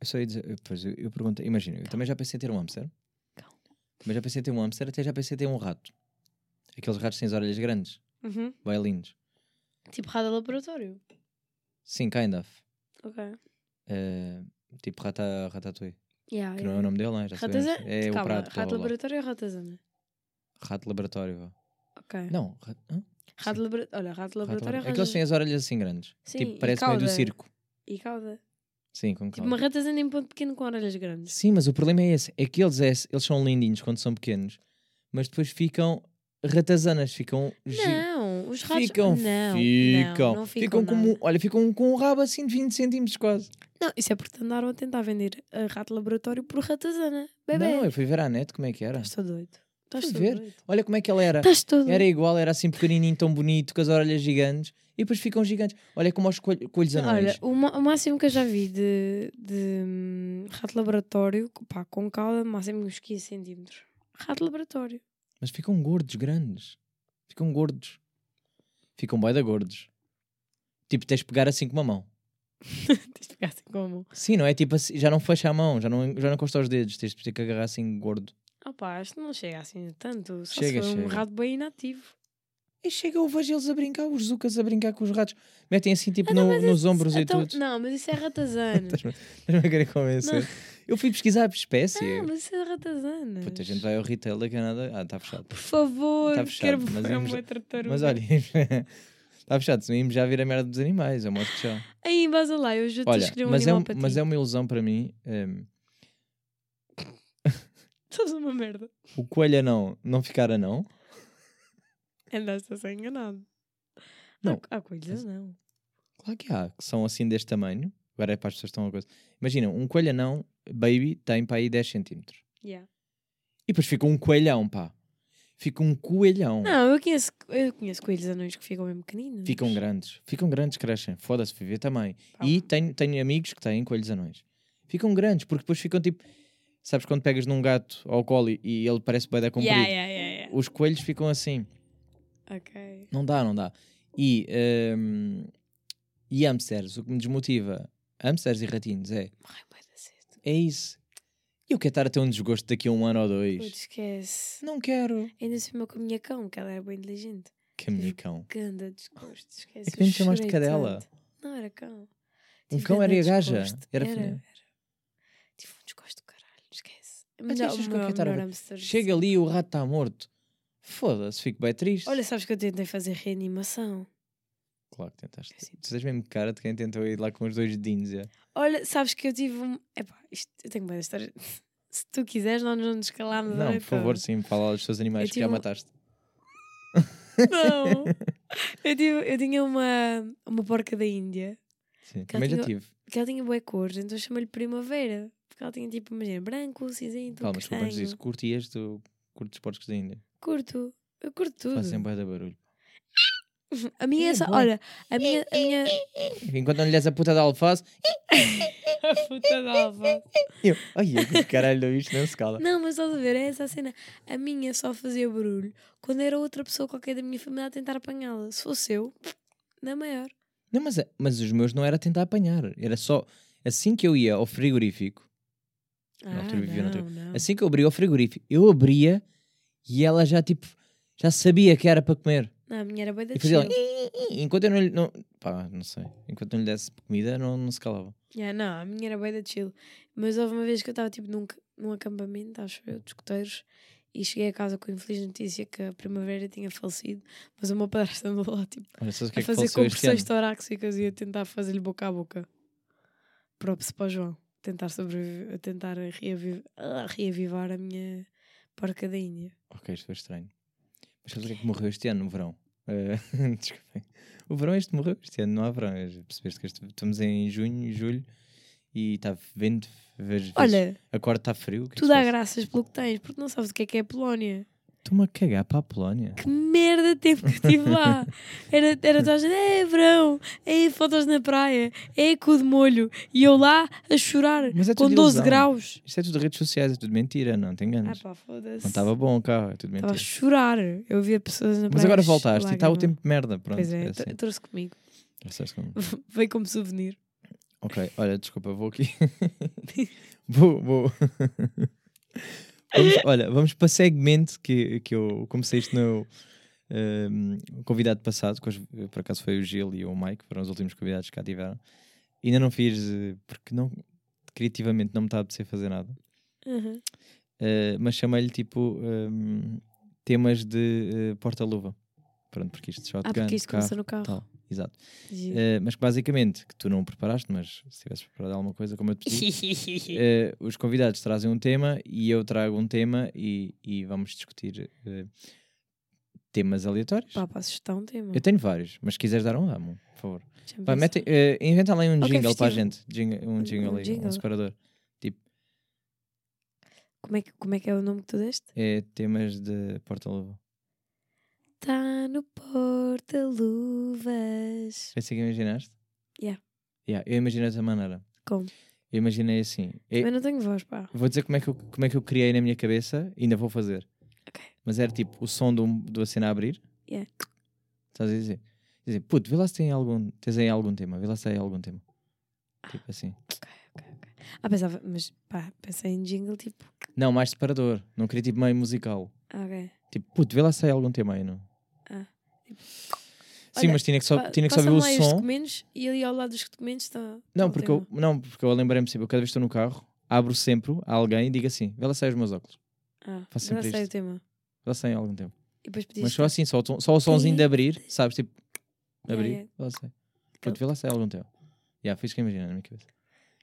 Eu só ia dizer, pois, eu, eu perguntei, imagina, eu também já pensei em ter um hamster. Cão. Também já pensei em ter um hamster, até já pensei em ter um rato. Aqueles ratos têm as orelhas grandes, Uhum. bem lindos. Tipo rato de laboratório. Sim, kind of. Ok. Eh, tipo rata, ratatouille. Yeah, Que yeah. não é o nome dele, não é? Já. Ratazana? É o Calma, prato. blá, rato laboratório ou ratazana? Rato laboratório. Ok. Não, ra- hã? Rato labora- Olha, rato de Rato laboratório de- Aqueles que têm as orelhas assim grandes. Sim, tipo, parece meio do cauda. circo. E cauda. Sim, com Tipo calma. uma ratazana em ponto pequeno com orelhas grandes. Sim, mas o problema é esse. É que eles, é, eles são lindinhos quando são pequenos, mas depois ficam ratazanas, ficam... Não, os ratos... Ficam, não, ficam, não, não ficam ficam como, olha, ficam com um rabo assim de 20 centímetros quase. Não, isso é porque andaram a tentar vender a rato de laboratório por ratazana. Bebê. Não, eu fui ver à net como é que era. Todo doido. Estás todo ver. doido. Olha como é que ela era. Estás todo Era igual, era assim pequenininho, tão bonito, com as orelhas gigantes, e depois ficam gigantes. Olha como os coelho- coelhos anões. Olha, o, o máximo que eu já vi de, de hum, rato laboratório, pá, com cauda, máximo uns 15 centímetros. Rato laboratório. Mas ficam gordos, grandes. Ficam gordos. Ficam bué da gordos. Tipo, tens de pegar assim com uma mão. [LAUGHS] Tens de pegar assim com a mão. Sim, não é tipo assim, já não fecha a mão, já não, já não encosta os dedos, tens de ter que agarrar assim gordo. Ah pá, isto não chega assim tanto. Só Chega, se for um chega. rato bem inativo. E chega, eu vejo eles a brincar, os zucas a brincar com os ratos. Metem assim tipo Então, no- mas nos ombros então- e tudo. Não, mas isso é [LAUGHS] ratazana. Estás-me a querer convencer? Eu fui pesquisar a espécie. não, mas isso é ratazana. Puta, a gente vai ao retail da Canadá. Ah, está fechado. Por favor, Tá quero fechado, mas ver íamos- uma. Mas olha, está [LAUGHS] fechado. Se não íamos já vir a merda dos animais, é modo que já. Aí, vas lá, eu já te Olha, escolhi um mas é, animal um- para mas ti. é uma ilusão para mim. ehm, Estás uma merda. o coelho anão não ficar anão. Andaste a ser enganado. Não. Há, há coelhos, não. Claro que há, que são assim deste tamanho. Agora é para as pessoas que estão a coisa. Imagina, um coelho anão, baby, tem para aí 10 centímetros. Yeah. E depois fica um coelhão, pá. Fica um coelhão. Não, eu conheço, eu conheço coelhos anões que ficam bem pequeninos. Ficam grandes. Ficam grandes, crescem. Foda-se, viver também. E tenho, tenho amigos que têm coelhos anões. Ficam grandes, porque depois ficam tipo. Sabes quando pegas num gato ao colo e- e ele parece bem da comprido? Yeah, yeah, yeah. Os coelhos ficam assim. Ok. Não dá, não dá. E, ehm, e hamsters, o que me desmotiva, hamsters e ratinhos, é, cedo. é isso. E eu quero estar a ter um desgosto daqui a um ano ou dois. Putz, esquece. Não quero. Ainda se com a minha cão, que ela era bem inteligente. Camicão. Ganda desgosto, esquece. É que nem me chamaste de cadela. tanto. Não, era cão. Um Tive cão era a gaja? Era Era, era. Tive um desgosto. Mas achas que eu quero estar a ver? Chega ali e o rato está morto. Foda-se, fico bem triste. Olha, sabes que eu tentei fazer reanimação. Claro que tentaste. Tu tens mesmo cara de quem tentou ir lá com os dois dedinhos. É. Olha, sabes que eu tive um. Epá, isto, eu tenho bem história. [LAUGHS] Se tu quiseres, nós não nos calamos. Não, por favor, sim, fala dos teus animais Eu que já um- mataste. Não. [LAUGHS] eu, tive, eu tinha uma, uma porca da Índia Sim, também já tinha- tive. que ela tinha boas cores, então eu chamei-lhe Primavera. Porque ela tinha tipo, imagina, branco, cinzento, Calma, desculpa, antes disso, curtias tu curtes os porcos da Índia? Curto. Eu curto tudo. Fazem bué de barulho. [LAUGHS] A minha é, É só, bom. olha, a minha, a minha Enquanto não lhe des a puta da alface, [LAUGHS] a puta da alfa. eu, ai, que caralho, isto não se cala. Não, mas estás a ver, é essa a cena. A minha só fazia barulho quando era outra pessoa qualquer da minha família a tentar apanhá-la. Se fosse eu, na maior. Não, mas, é- mas os meus não era tentar apanhar, era só assim que eu ia ao frigorífico, Na altura vivia Ah, não, não. assim que eu abria o frigorífico, eu abria e ela já tipo, já sabia que era para comer. Não, a minha era bem da fazia ela, enquanto eu não lhe, não, pá, não sei, enquanto não lhe desse comida, não, não se calava. Yeah, não, a minha era bem da chill. Mas houve uma vez que eu estava tipo num, num acampamento, acho eu, de escuteiros, e cheguei a casa com a infeliz notícia que a primavera tinha falecido, mas o meu padrasto andou lá tipo, Olha, a é fazer este compressões torácicas e a tentar fazer-lhe boca a boca. Props para o João. Tentar sobreviver, a tentar reaviv ah, reavivar a minha porca da Índia. Ok, isto foi estranho. Mas sabes o que é que morreu este ano, no verão? Eh, [LAUGHS] Desculpem. O verão este morreu, este ano não há verão. Percebeste que este- estamos em junho, julho e está vento. Vejo, Olha, Agora está frio. é tu dá graças pelo que tens, porque não sabes o que é que é a Polónia. Estou-me a cagar para a Polónia. Que merda de tempo que estive lá. [LAUGHS] Era, era toda a gente, é verão, é fotos na praia, é cu de molho. E eu lá a chorar, é com tudo 12 ilusão. graus. Isto é tudo redes sociais, é tudo mentira, não te Ah enganas. pá, foda-se. não estava bom cá, é tudo Estava a mentira. chorar. Eu via pessoas na praia. Mas agora voltaste e está o tempo de merda. Pronto, Pois é, é assim. trouxe comigo. Trouxeste comigo. [LAUGHS] Veio como souvenir. Ok, olha, desculpa, vou aqui. [LAUGHS] vou, vou. Vamos- [LAUGHS] olha, vamos para segmento que, que eu comecei isto no ehm, convidado passado, que hoje, por acaso foi o Gil e o Mike, foram os últimos convidados que cá tiveram. Ainda não fiz, eh, porque não, criativamente não me está a apetecer fazer nada, Uhum. Eh, mas chamei-lhe tipo ehm, temas de eh, porta-luva. Pronto, porque isto shotgun, Ah, porque isto carro, começou no carro. tal, exato. Eh, mas que basicamente, que tu não preparaste, mas se tivesse preparado alguma coisa, como eu te pedi, [LAUGHS] eh, os convidados trazem um tema e eu trago um tema e, e vamos discutir eh, temas aleatórios. Pá, para assustar um tema. Eu tenho vários, mas se quiseres dar um, dá-me, um, por favor. Pá, mete, inventa lá um Ok, jingle para a festivo. gente. Jingle- um Um- jingle um um jingle. separador. como, é que, como é que é o nome que tu deste? É temas de porta-luva. Tá no porta-luvas. Pensei que imaginaste? Yeah. Yeah, eu imaginei dessa maneira. Como? Eu imaginei assim. Eu- Também não tenho voz, pá. Vou dizer como é, que eu, como é que eu criei na minha cabeça, ainda vou fazer. Ok. Mas era tipo o som do, do cena a abrir. Yeah. Estás a dizer? Dizer, puto, vê lá se tem algum, tens aí algum tema, vê lá se tem algum tema. Tipo assim. Ah, pensava, mas pá, pensei em jingle tipo. Não, mais separador. Não queria tipo meio musical. ah, Ok. Tipo, puto, vê lá se tem algum tema aí, não? Sim, Olha, mas tinha que só, Pa- tinha que passa-me o lá os som. documentos e ali ao lado dos documentos está. Não, porque eu, não, porque eu lembrei-me sempre, eu cada vez que estou no carro, abro sempre a alguém e digo assim, vê lá tem os meus óculos. Ah, faço já sempre sei o tema. Vê lá tem algum pedias. Mas só assim, só, só o sonzinho de abrir, sabes? Tipo, Yeah, abrir, yeah. vê lá tem. Puto, vê lá tem algum tema. Já, foi isso que eu imaginei na minha cabeça.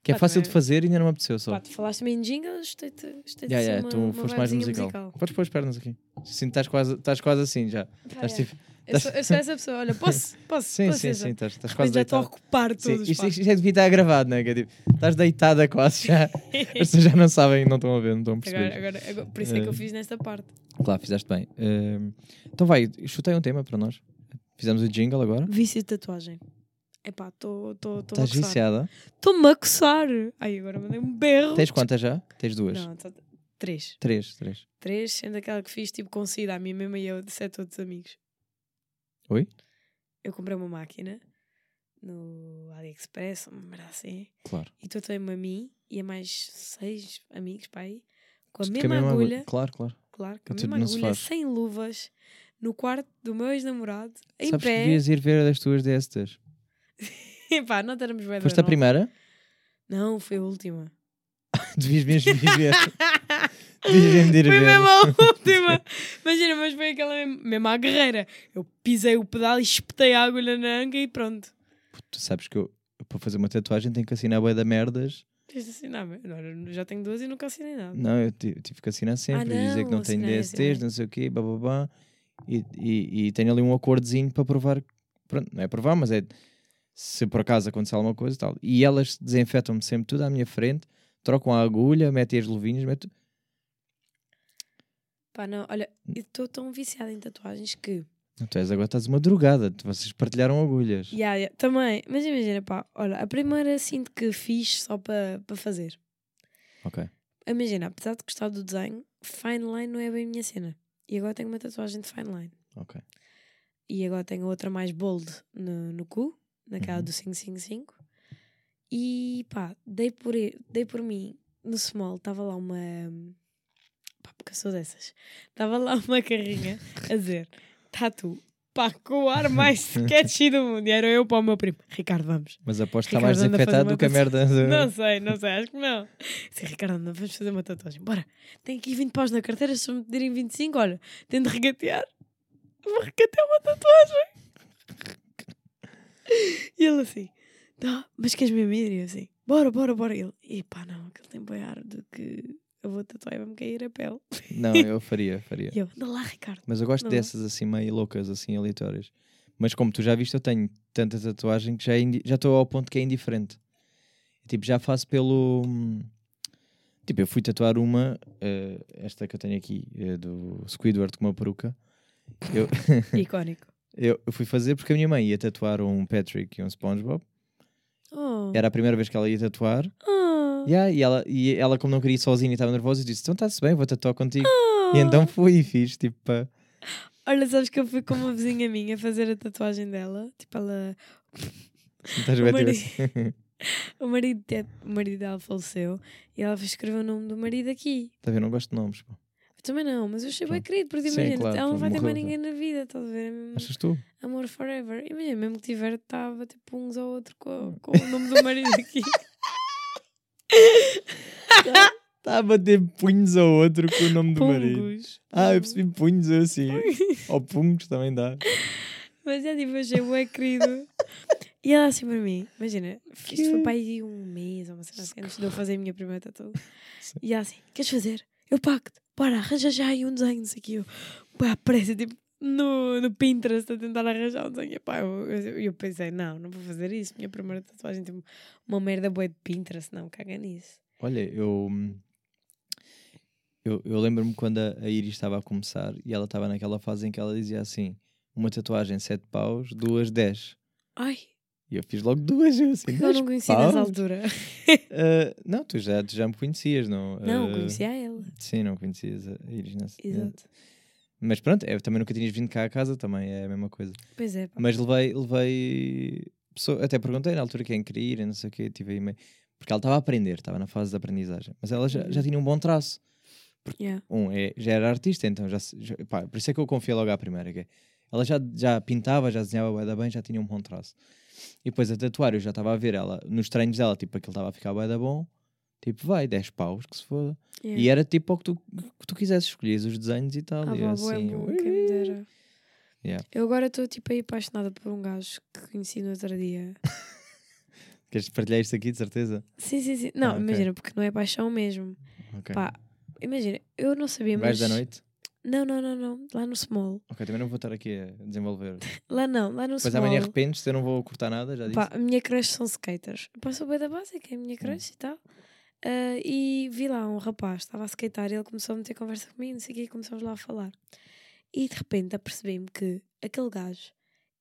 Que é fácil de fazer e ainda não me apeteceu só. Pá, tu falaste também em jingle, gostei-te gostei Já, já, uma, tu foste mais vibezinha musical. Podes pôr as pernas aqui. Sim, estás quase, estás quase assim já. Pá, Estás é. tipo. eu, sou, eu sou essa pessoa, olha, posso? [LAUGHS] Posso? Sim, posso sim, sim, estás, estás quase já estou a ocupar Sim, todo o isto, espaço. isto já devia estar gravado, não é? Que é tipo, estás deitada quase já. [LAUGHS] As pessoas já não sabem, não estão a ver, não estão a perceber. Agora, agora, agora, por isso é que eu Eh, fiz nesta parte. Claro, fizeste bem. Ehm, então vai, chutei um tema para nós. Fizemos o jingle agora. Vício de tatuagem. Epá, estou a Estás viciada. Estou-me a coçar. Ai, agora mandei um berro. Tens quantas já? Tens duas? Não, só três. Três, três. Três, sendo aquela que fiz tipo com sida, a mim mesma e eu de sete outros amigos. Oi? Eu comprei uma máquina no AliExpress, uma merda assim, Claro. e tatuei-me a mim e a mais seis amigos, pai, com a Com mesma agulha, Claro, claro. claro, com a mesma agulha, sem luvas, no quarto do meu ex-namorado, em Sabes que pé. devias ir ver as tuas DSTs. [LAUGHS] Epá, não éramos bem Foste a primeira? Não, foi a última. [LAUGHS] Devias mesmo ir ver. Devias mesmo ir [LAUGHS] Foi mesmo a última. Imagina, mas foi aquela mesmo, mesmo à guerreira. Eu pisei o pedal e espetei a agulha na anca e pronto. Tu sabes que eu, para fazer uma tatuagem, tenho que assinar bué da merdas Tens de assinar, não, já tenho duas e nunca assinei nada. Não, eu ti- tive que assinar sempre e dizer que não, não tenho DSTs, não sei o quê, bababá. E, e, e tenho ali um acordozinho para provar. Pronto, não é provar, mas é se por acaso acontecer alguma coisa e tal. E elas desinfetam-me sempre tudo à minha frente, trocam a agulha, metem as luvinhas, metem. Pá, não, olha, eu estou tão viciada em tatuagens que. Não, Tu és agora estás uma drogada, vocês partilharam agulhas. Yeah, yeah, também, mas imagina, pá, olha, a primeira sinto que fiz só para para fazer. Ok. Imagina, apesar de gostar do desenho, fine line não é bem a minha cena. E agora tenho uma tatuagem de fine line. Ok. E agora tenho outra mais bold no, no cu, naquela Uhum. do 555. E pá, dei por, dei por mim no small, estava lá uma. Pá, porque eu sou dessas. Estava lá uma carrinha a dizer: Tatu, pá, com o ar mais [LAUGHS] sketchy do mundo. E era eu para o meu primo: Ricardo, vamos. Mas aposto que está mais desinfetado do que a merda. Não sei, não sei, acho que não. Sim, Ricardo, anda, vamos fazer uma tatuagem. Bora, tenho aqui 20 paus na carteira, se me pedirem 25, olha, tento regatear. Vou regatear uma tatuagem. [LAUGHS] E ele assim, tá, mas queres mesmo ir? E eu assim, bora, bora, bora. E ele, e pá, não, aquele tem bem ar de que eu vou tatuar e vai-me cair a pele. Não, [LAUGHS] eu faria, faria. E eu, anda lá, Ricardo. Mas eu gosto Não. dessas assim meio loucas, assim aleatórias. Mas como tu já viste, eu tenho tanta tatuagem que já é já estou ao ponto que é indiferente. Tipo, já faço pelo. hum, Tipo, eu fui tatuar uma, eh, esta que eu tenho aqui, eh, do Squidward com uma peruca. Eu, [LAUGHS] Icónico. Eu, eu fui fazer porque a minha mãe ia tatuar um Patrick e um SpongeBob. Oh. Era a primeira vez que ela ia tatuar. Oh. Yeah, e, ela, e ela, como não queria ir sozinha e estava nervosa, disse: Então está-se bem, vou tatuar contigo. E então fui e fiz, tipo, pá. Olha, sabes que eu fui com uma vizinha minha fazer a tatuagem dela. Tipo, ela Estás tipo marido- assim. [LAUGHS] O marido, o marido dela faleceu e ela escreveu o nome do marido aqui. Está a ver? Não gosto de nomes. Pá. Eu também não, mas eu achei bem querido, porque Sim, imagina, claro, ela não vai ter mais ninguém na vida, estás a ver? É Achas tu? amor forever. Imagina, mesmo que tiver, estava tipo uns ao outro com, com o nome do marido aqui. Está [LAUGHS] a bater punhos ao outro com o nome do marido. Pungos. Ah, eu percebi punhos assim. Ou pungos também dá. Mas é tipo, achei bem querido. E ela assim para mim, imagina, isto foi para aí um mês ou uma semana assim, antes de eu fazer a minha primeira tatu. E ela assim, queres fazer? Eu pago-te, bora, arranja já aí um desenho, não sei o que. Eu, pá, aparece tipo no, no Pinterest a tentar arranjar um desenho. E, pá, eu, eu, eu pensei, não, não vou fazer isso. Minha primeira tatuagem, tipo, uma merda boa de Pinterest, não, caga nisso. Olha, eu. Eu, eu lembro-me quando a, a Iris estava a começar e ela estava naquela fase em que ela dizia assim: uma tatuagem 7 paus, duas 10. Ai, E eu fiz logo duas. Eu, assim, porque eu 10 não conhecia nessa altura. [LAUGHS] Ah, não, tu já, tu já me conhecias, não? Não, Ah, conhecia ela. Sim, não conhecias a Iris nessa. Exato. Mas pronto, eu também nunca tinhas vindo cá a casa, também é a mesma coisa. Pois é, pá. Mas levei, levei. pessoa- até perguntei na altura quem queria ir, não sei o quê, tive aí meio. Porque ela estava a aprender, estava na fase de aprendizagem. Mas ela já, já Uhum. tinha um bom traço. Yeah. Um, é, já era artista, então já, já- pá, por isso é que eu confiei logo à primeira. Que é, ela já, já pintava, já desenhava bem, já tinha um bom traço. E depois a tatuar, eu já estava a ver ela, nos treinos dela, tipo, aquilo estava a ficar bué da bom. Tipo, vai, 10 paus, que se foda. Yeah. E era tipo o que tu, que tu quisesse, escolhias os desenhos e tal. Ah, e vá, assim, bom, ui, quem. Yeah. Eu agora estou tipo aí apaixonada por um gajo que conheci no outro dia. [LAUGHS] Queres partilhar isto aqui, de certeza? Sim, sim, sim. Não, Ah, ok. imagina, porque não é paixão mesmo. Ok. Pá, imagina, eu não sabia, mas. da noite? Não, não, não, não. Lá no small. Ok, também não vou estar aqui a desenvolver. [LAUGHS] Lá não, lá no Depois small. amanhã arrependes, eu não vou cortar nada, já disse. Pá, a minha crush são skaters. Pá, sou bem da básica, é a Hum. minha crush e tal. Ah, e vi lá um rapaz, estava a skatear e ele começou a meter conversa comigo, não sei o quê, e começamos lá a falar. E de repente apercebi-me que aquele gajo,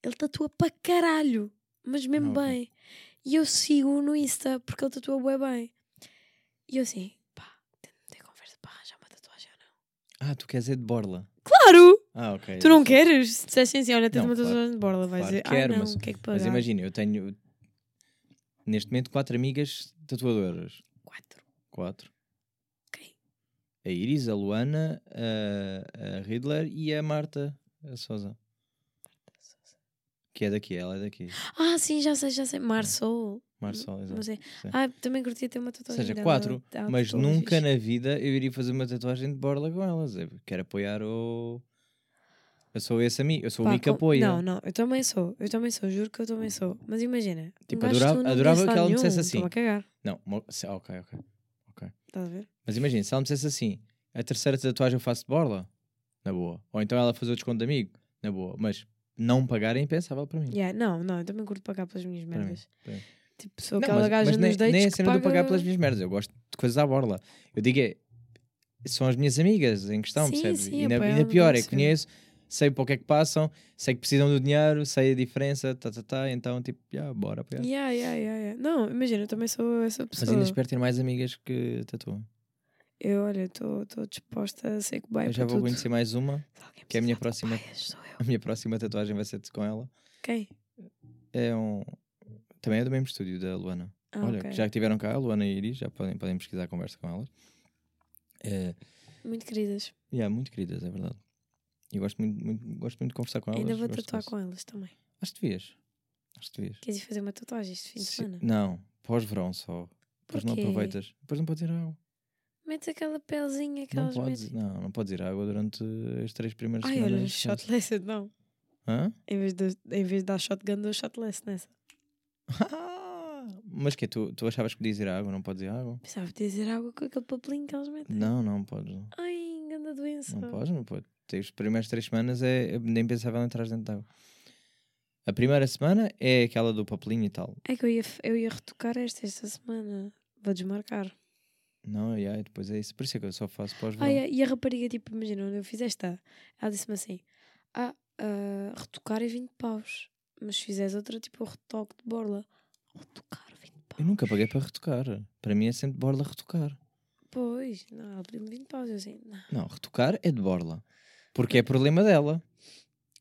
ele tatua para caralho, mas mesmo Ah, bem. E eu sigo no Insta porque ele tatua bué bem. E eu assim, pá, tento meter conversa para arranjar uma tatuagem ou não. Ah, tu queres é de borla. Claro! Ah, ok. Tu não queres? Se dissessem assim, olha, tens Não, uma claro. tatuagem de borla, vais Claro dizer, ah quero, não, mas- o que é que pagar? Mas imagina, eu tenho neste momento quatro amigas tatuadoras. Quatro. Quatro. Quem? A Iris, a Luana, a, a Riddler e a Marta, a Sousa. Que é daqui, ela é daqui. Ah, sim, já sei, já sei. Marsol, exato. Mas é. Sim. Ah, também curtia ter uma Ou tatuagem. seja, dela, quatro. dela, Mas nunca na vida eu iria fazer uma tatuagem de borla com elas. Eu quero apoiar o. Eu sou esse amigo, eu sou o Pá, amigo que com- apoia. Não, não, eu também sou. Eu também sou, juro que eu também sou. Mas imagina. Tipo, um adorava- não adorava que ela me dissesse assim. A cagar. Não, se- ok, ok. Estás a ver? Mas imagina, se ela me dissesse assim, a terceira tatuagem eu faço de borla, na boa. Ou então ela fazer o desconto de amigo, na boa. Mas não pagar é impensável para mim. Yeah, não, não, eu também curto pagar pelas minhas Para mim, merdas. para mim. Tipo, sou Não, aquela mas, gaja mas nos nem, nem a cena paga... de pagar pelas minhas merdas. Eu gosto de coisas à borla. Eu digo é, são as minhas amigas em questão, Sim, percebes? sim, e apoiar ainda no pior, é que conheço, sei para o que é que passam, sei que precisam do dinheiro, sei a diferença, tá, tá, tá, então tipo, yeah, bora apoiar. Yeah, yeah, yeah, yeah. Não, imagina, eu também sou essa Mas pessoa. ainda espero ter mais amigas que tatuam. Eu, olha, estou disposta a ser cobaia Eu já vou tudo. conhecer mais uma, que é a minha próxima- cobaias, eu. a minha próxima tatuagem vai ser com ela. Quem? É um. Também é do mesmo estúdio da Luana. Ah, Olha, ok. que já tiveram cá, a Luana e Iris, já podem, podem pesquisar a conversa com elas. É, Muito queridas. yeah, muito queridas, é verdade. E gosto muito, muito- gosto muito de conversar com elas. Ainda vou tatuar com elas também. Acho que devias. Acho que devias. Queres ir fazer uma tatuagem este fim de Se- semana? Não, pós-verão só. Depois não aproveitas. Depois não podes ir à água. Metes aquela pelezinha que Não elas podes, metem. não, não podes ir à água durante as três primeiras Ai, semanas. olha, esquece. shotless não. Hã? Em vez, de, em vez de dar shotgun, dou shotless nessa. [LAUGHS] Mas que tu, tu achavas que podias ir à água? Não podes ir à água? Pensava que dizer água com aquele papelinho que elas metem. Não, não podes. Ai, engana doença. não podes, não podes. As primeiras três semanas é, é nem pensável entrar dentro de água. A primeira semana é aquela do papelinho e tal. É que eu ia, eu ia retocar esta esta semana. Vou desmarcar. Não, e aí depois é isso. Por isso é que eu só faço pós-verão. Ai, e a rapariga, tipo, imagina, onde eu fiz esta, ela disse-me assim: Ah, ah, retocar é 20 paus. Mas se fizeres outra, tipo, retoque de borla. Retocar 20 paus. Eu nunca paguei para retocar. Para mim é sempre borla retocar. Pois, não, ela pediu-me 20 paus. Eu assim, não. Não, retocar é de borla. Porque é problema dela.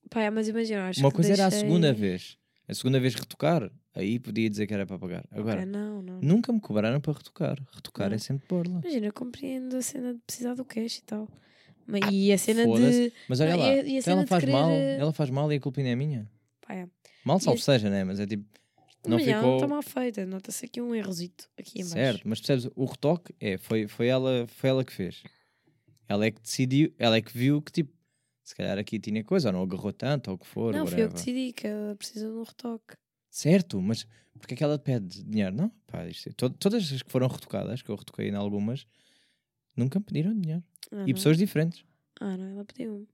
Pá, é, mas imagina, acho Uma que coisa era a deixei- segunda vez. A segunda vez retocar, aí podia dizer que era para pagar. Agora, não, não. nunca me cobraram para retocar. Retocar Não. é sempre borla. Imagina, eu compreendo a cena de precisar do cash e tal. Mas, e a cena de. Ah. Mas olha Não, lá, e a- e a então ela faz querer, mal, eh, ela faz mal e a culpa ainda é minha. Pá, é. Mal salvo esse- seja, né? Mas é tipo, não Mas já, ficou está mal feita. Nota-se aqui um errozito aqui em certo. Mas percebes, o retoque é, foi, foi, ela, foi ela que fez. Ela é que decidiu, ela é que viu que tipo, se calhar aqui tinha coisa, ou não agarrou tanto, ou o que for. Não, fui eu que decidi que ela precisa de um retoque. Certo, mas porque é que ela pede dinheiro? Não, pá, isto, é- to- todas as que foram retocadas, que eu retoquei em algumas, nunca me pediram dinheiro. Ah, e pessoas diferentes. Ah, não, ela pediu-me.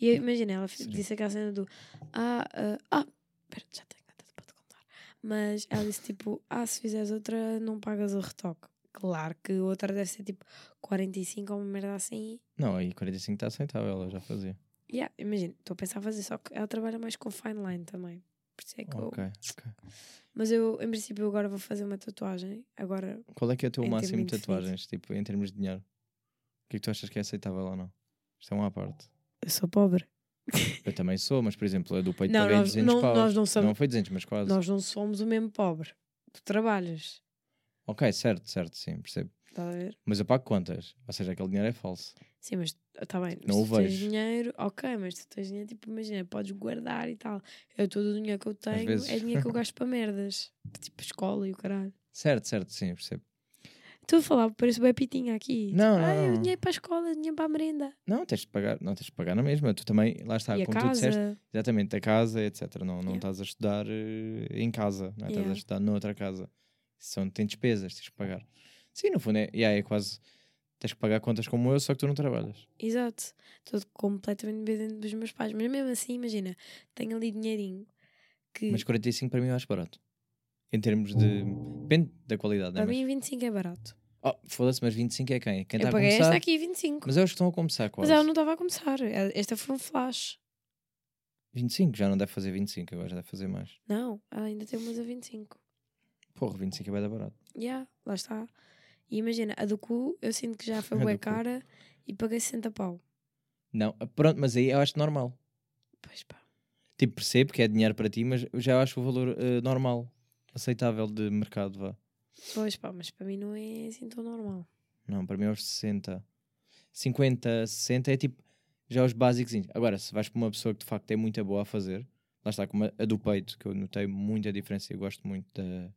E imagina, ela Sim. disse aquela cena do. Ah, ah, ah, pera, já tenho nada para te contar. Mas ela disse tipo: Ah, se fizeres outra, não pagas o retoque. Claro que outra deve ser tipo 45 ou uma merda assim. Não, aí 45 está aceitável, ela já fazia. Yeah, imagina, estou a pensar a fazer, só que ela trabalha mais com fine line também. Por isso é que eu- Ok, ok. Mas eu, em princípio, agora vou fazer uma tatuagem. Agora, Qual é que é o teu máximo de tatuagens, tipo, em termos de dinheiro? O que é que tu achas que é aceitável ou não? Isto é uma à parte. eu sou pobre. Eu também sou, mas por exemplo, a do peito Não, paguei nós 200 não- paus. nós não somos- Não foi 200, mas quase. Nós não somos o mesmo pobre. Tu trabalhas, Ok, certo, certo, sim, percebo. estás a ver? Mas eu pago contas, ou seja, aquele dinheiro é falso. Sim, mas está bem. Não mas o tu tens vejo. dinheiro, ok, mas tu tens dinheiro, tipo, imagina, podes guardar e tal. Eu, todo o dinheiro que eu tenho vezes. é dinheiro que eu [LAUGHS] gasto para merdas. Tipo, escola e o caralho. Certo, certo, sim, percebo. Estou a falar, parece bem aqui. Não, tipo, não, não. dinheiro para a escola, dinheiro para a merenda. Não, tens de pagar, não tens de pagar na mesma. Tu também, lá está, e como tu disseste, exatamente, a casa, etc. Não, não Yeah. estás a estudar eh, em casa, não é? estás a Yeah. estudar noutra casa. São, tem despesas, tens de pagar. Sim, no fundo é, yeah, é quase. Tens que pagar contas como eu, só que tu não trabalhas. Exato. Estou completamente dependente dos meus pais. Mas mesmo assim, imagina, tenho ali dinheirinho que Mas 45 para mim eu acho barato. Em termos de. Depende da qualidade, né? para Mas, mim 25 é barato. oh, foda-se, mas 25 é quem? Quem está eu a paguei começar. esta aqui 25. Mas é os que estão a começar quase. Mas ela não estava a começar. Esta foi um flash. 25, já não deve fazer 25, agora já deve fazer mais. Não, ela ainda tem umas a 25. Porra, 25 é bem da barato. Já, lá está. E imagina, a do cu, eu sinto que já foi [LAUGHS] bué cara e paguei 60 pau. Não, pronto, mas aí eu acho normal. Pois pá. Tipo, percebo que é dinheiro para ti, mas eu já acho o valor eh, normal, aceitável de mercado, vá. Pois pá, mas para mim não é assim tão normal. Não, para mim é aos 60. 50, 60 é tipo, já os básicos. Agora, se vais para uma pessoa que de facto é muito boa a fazer, lá está, como a, a do peito, que eu notei muita diferença e eu gosto muito da,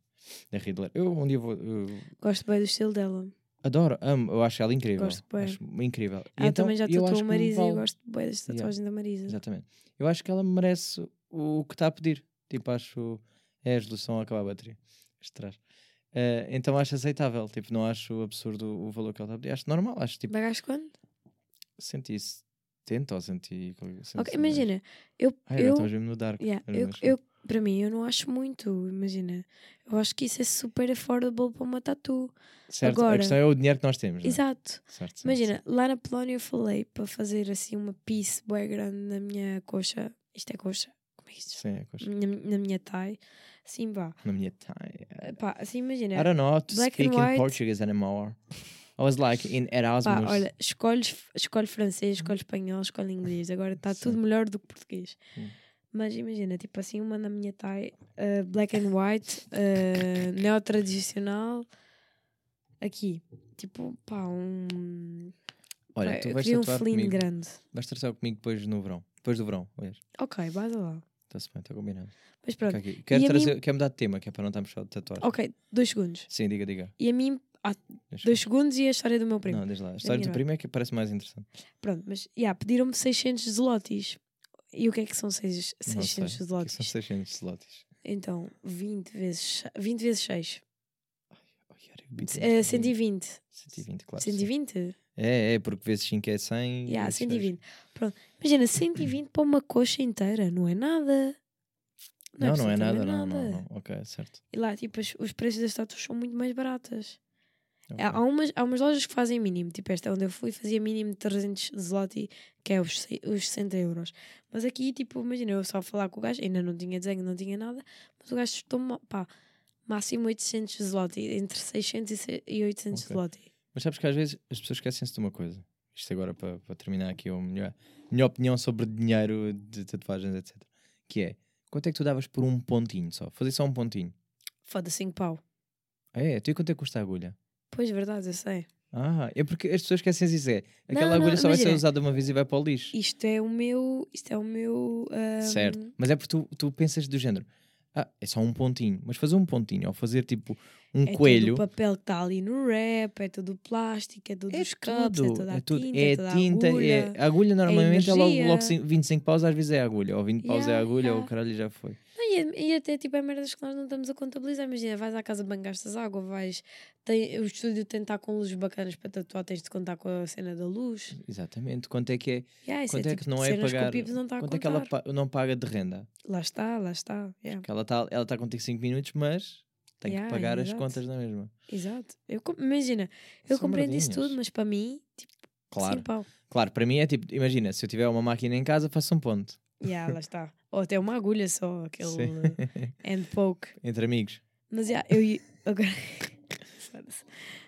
da Riddler. Eu um dia vou. eu- Gosto bem do estilo dela. Adoro, amo, eu acho ela incrível. Gosto bué. Acho incrível. Ah, então, também já tatuou a Marisa e eu gosto bem das Yeah. tatuagens da Marisa. Exatamente. Eu acho que ela merece o que está a pedir. Tipo, acho. É a solução a acabar a bateria. Este trás. Eh, então acho aceitável. Tipo, não acho absurdo o valor que ela está a pedir. Acho normal. Acho tipo Pagaste quando? 170 ou 100 e qualquer- Ok, 110. imagina, eu, Ah, eu, mesmo no dark. yeah, eu, mesmo. eu, para mim, eu não acho muito, imagina. Eu acho que isso é super affordable para uma tatu. certo, a agora- questão é o dinheiro que nós temos. é? Exato. Certo, certo, Imagina, certo. lá na Polónia eu falei para fazer assim uma piece bem grande na minha coxa. Isto é coxa? Como é Sim, é? Na, na minha thigh. Assim, vá. Na minha time. Eh, Pá, assim, imagina. I don't know how to Black speak in. Portuguese anymore. I was like in Erasmus. Pá, olha, escolhes, escolhe francês, escolhe espanhol, escolhe inglês. Agora está tudo Sim. melhor do que português. Hum. Mas imagina, tipo assim, uma na minha tie, uh, black and white, uh, [LAUGHS] neo-tradicional. Aqui, tipo, pá, um. olha, pá, tu vais queria um comigo. grande. Vais tatuar comigo depois no verão. Depois do verão, aliás. Ok, basta lá. Está-se bem, está combinado. Mas pronto, aqui. Quero, trazer, mim- quero mudar de tema, que é para não estarmos só de tatuagem. ok, dois segundos. Sim, diga, diga. E a mim, ah, Deixa- dois segundos e a história do meu primo. Não, deixa lá. A história do primo é que parece mais interessante. Pronto, mas, yeah, pediram-me 600 zlotys. E o que é que são seis- Não sei. 600 O que é zlotys? São 600 slots. Então, 20 vezes, 20 vezes 6. Oh, Yara, eu bito É, muito. 120. 120, claro. sim. 120? É, é, porque vezes 5 é 100. Yeah, vezes seis. 120. Pronto. Imagina, 120 para uma coxa inteira, não é nada. Não, não é nada, absolutamente não, não, não. Ok, certo. E lá, tipo, os, os preços das tatuas são muito mais baratas. Ok. Há, umas, há umas lojas que fazem mínimo, tipo esta onde eu fui fazia mínimo de 300 zloty, que é os, os 60 euros. Mas aqui, tipo, imagina, eu só falar com o gajo, ainda não tinha desenho, não tinha nada, mas o gajo estou pá, máximo 800 zloty, entre 600 e se- e 800 Ok. zloty. Mas sabes que às vezes as pessoas esquecem-se de uma coisa. Isto agora para, para terminar aqui a minha, minha opinião sobre dinheiro de tatuagens, etc. Que é, quanto é que tu davas por um pontinho só? Fazer só um pontinho. Foda-se 5 pau. Ah, é? Tu e quanto é que custa a agulha? Pois, verdade, eu sei. Ah, é porque as pessoas esquecem disso. É, aquela Não, não, agulha só vai ser usada uma vez e vai para o lixo. Isto é o meu. Isto é o meu. ahm, Certo. Mas é porque tu, tu pensas do género. Ah, é só um pontinho. Mas fazer um pontinho, ou fazer tipo um é coelho. todo o papel que está ali no wrap, é todo o plástico, é tudo É os cups, é tudo, toda a é tudo. tinta, É é toda tinta, a agulha. é. A agulha normalmente é logo, energia. logo cin- 25 paus, às vezes é agulha. Ou 20 paus é a Yeah, agulha, ou yeah. o caralho já foi. E, e até tipo é merdas que nós não estamos a contabilizar. Imagina, vais à casa de banho, gastas água, vais. Tem, o estúdio tem de estar com luzes bacanas para tatuar, tens de contar com a cena da luz. Exatamente. Quanto é que é? Yeah, isso Quanto é, tipo que não é que pagar? Pipo não Quanto é que ela pa- não paga de renda? Lá está, lá está. yeah. Porque ela está ela tá contigo 5 minutos, mas tem Yeah, que pagar as contas na mesma. Exato. Eu, imagina, eu São compreendo isso tudo, mas para mim, tipo, Claro. sim. Claro, para mim é tipo, imagina, se eu tiver uma máquina em casa, faço um ponto. Yeah, lá está. [LAUGHS] Ou até uma agulha só, aquele Sim. [LAUGHS] hand poke. Entre amigos. Mas yeah, eu ia. Agora. [LAUGHS]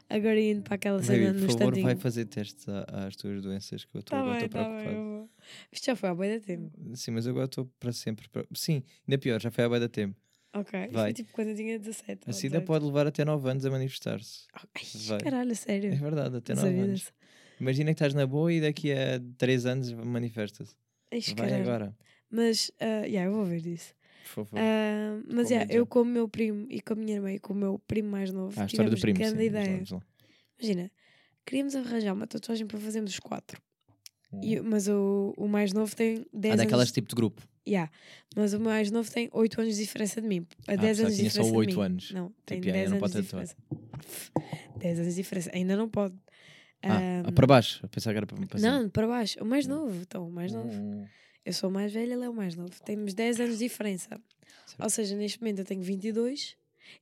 Agora indo para aquela cena Baby, no por favor, standinho. vai fazer testes a- às tuas doenças que eu estou Tá agora bem, estou tá bem, preocupado. vou. Isto já foi há bem da tempo. Sim, mas agora estou para sempre. Para... Sim, ainda pior, já foi há bem da tempo. Ok. Isto Vai. foi tipo quando eu tinha 17. ou Assim ainda 18. pode levar até 9 anos a manifestar-se. Ai, caralho, sério. É verdade, até Não 9 sabia anos. Imagina que estás na boa e daqui a 3 anos manifesta-se. Vai caralho. agora, Mas, ah, yeah, eu vou ver disso. por favor. Ah, mas, Com yeah, eu com o meu primo e com a minha irmã e com o meu primo mais novo, ah, a história do primo, sim. ideia. Imagina, queríamos arranjar uma tatuagem para fazermos os quatro. Hum. E- mas o, o mais novo tem 10 Ah, daquelas anos. tipo de grupo. Yeah. Mas o mais novo tem 8 anos de diferença de mim. A Ah, 10 pensava anos de tinha só diferença. de oito mim. anos. Não, tem Tipo, yeah, 10 não anos de diferença. 10 anos de diferença. Ainda não pode. Ah, Ahm, para baixo. Eu pensava que era para, para não, para baixo. O mais novo. Então, o mais novo. Hum, Eu sou mais velho, ele é o mais novo. Temos 10 anos de diferença. Certo. Ou seja, neste momento eu tenho 22,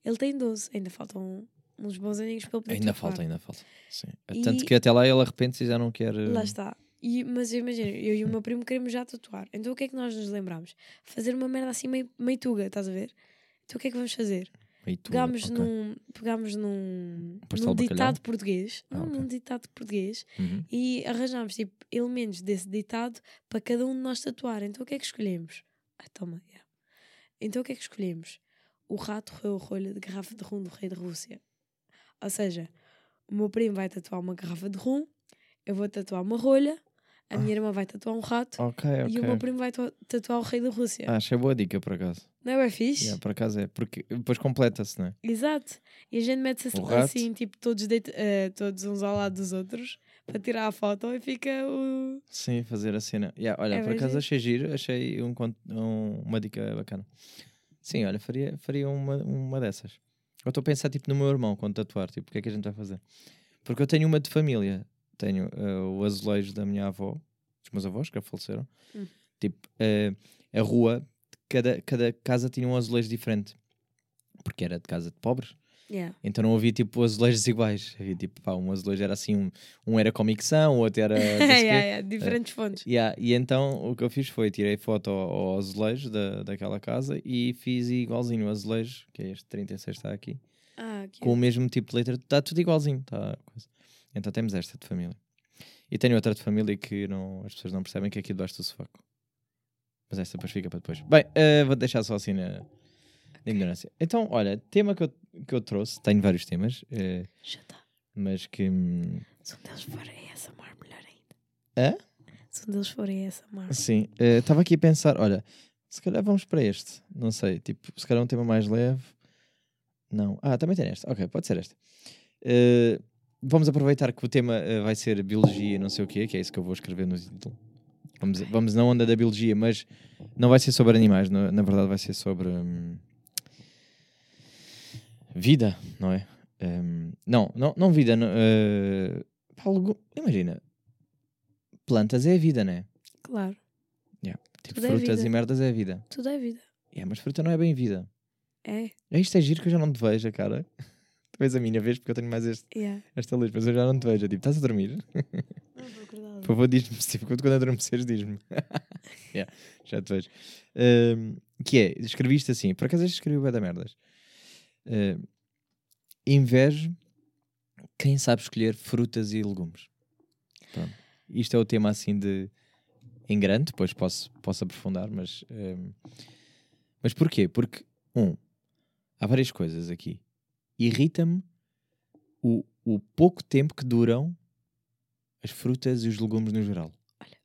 ele tem 12. Ainda faltam uns bons aninhos para ele poder Ainda falta, ainda falta. Sim. E- Tanto que até lá ele arrepende-se e já não quer. Lá está. E, mas imagina, eu e o meu primo queremos já tatuar. Então o que é que nós nos lembramos? Fazer uma merda assim meio, meio tuga, estás a ver? Então o que é que vamos fazer? Pegámos ok. num, pegámos num, num de ditado português. Ah, não, ok. num ditado português. Uhum. E arranjámos tipo, elementos desse ditado para cada um de nós tatuar. Então o que é que escolhemos? Ah, toma, yeah. Então o que é que escolhemos? O rato roeu a rolha de garrafa de rum do rei da Rússia. Ou seja, o meu primo vai tatuar uma garrafa de rum, eu vou tatuar uma rolha, A minha irmã vai tatuar um rato Ok, ok. e o meu primo vai tua- tatuar o rei da Rússia. Ah, achei boa dica, por acaso. Não é fixe? Yeah, por acaso é. Porque depois completa-se, não é? Exato. E a gente mete-se rato. assim, tipo, todos, deita- eh, todos uns ao lado dos outros para tirar a foto e fica o. Sim, fazer a cena. Yeah, olha, É por acaso giro. achei giro, achei um, um- uma dica bacana. Sim, olha, faria, faria uma, uma dessas. Eu estou a pensar tipo no meu irmão quando tatuar, tipo, o que é que a gente vai fazer? Porque eu tenho uma de família. Tenho eh, o azulejo da minha avó, dos meus avós que já faleceram. Hum. Tipo, eh, a rua, cada, cada casa tinha um azulejo diferente. Porque era de casa de pobres. Yeah. Então não havia tipo azulejos iguais. Havia tipo, pá, um azulejo era assim, um, um era comicção, o outro era. [LAUGHS] yeah, yeah, diferentes fontes. Yeah, e então o que eu fiz foi tirei foto ao, ao azulejo da, daquela casa e fiz igualzinho o azulejo, que é este 36 está aqui, Ah, que com o mesmo tipo de letra, está tudo igualzinho. Tá, coisa. Então temos esta de família. E tenho outra de família que não, as pessoas não percebem que é aqui debaixo do sofaco. Mas esta depois fica para depois. Bem, eh, vou deixar só assim na, na ignorância. Então, olha, tema que eu, que eu trouxe, tenho vários temas, eh, Já está. mas que. hum, Se um deles for ASMR, melhor ainda. Hã? Se um deles for ASMR. Sim, eh, estava aqui a pensar, olha, se calhar vamos para este, não sei, tipo, se calhar um tema mais leve. Não, ah, também tem este, ok, pode ser este. Eh, vamos aproveitar que o tema eh, vai ser biologia e não sei o quê, que é isso que eu vou escrever no título. Vamos, vamos na onda da biologia, mas não vai ser sobre animais, na, na verdade vai ser sobre hum, vida, não é? Hum, não, não, não vida, não, pá, algo- imagina, plantas é a vida, não é? Claro. Tipo, Tudo é frutas vida. e merdas é vida. Tudo é vida. É, mas fruta não é bem vida. É. É isto é giro que eu já não te vejo, a cara. Vês a minha vez porque eu tenho mais este- Yeah. esta luz, mas eu já não te vejo. Eu, tipo, estás a dormir? Não estou acordada. Por favor, diz-me, tipo, quando adormeceres, diz-me. [LAUGHS] Yeah, já te vejo. Ahm, que é, escreviste assim, por acaso este escrevi o da merdas. Ahm, invejo quem sabe escolher frutas e legumes. Pronto. Isto é o tema assim de em grande, depois posso, posso aprofundar, mas ahm, mas porquê? Porque um, há várias coisas aqui. Irrita-me o, o pouco tempo que duram as frutas e os legumes no geral. Olha.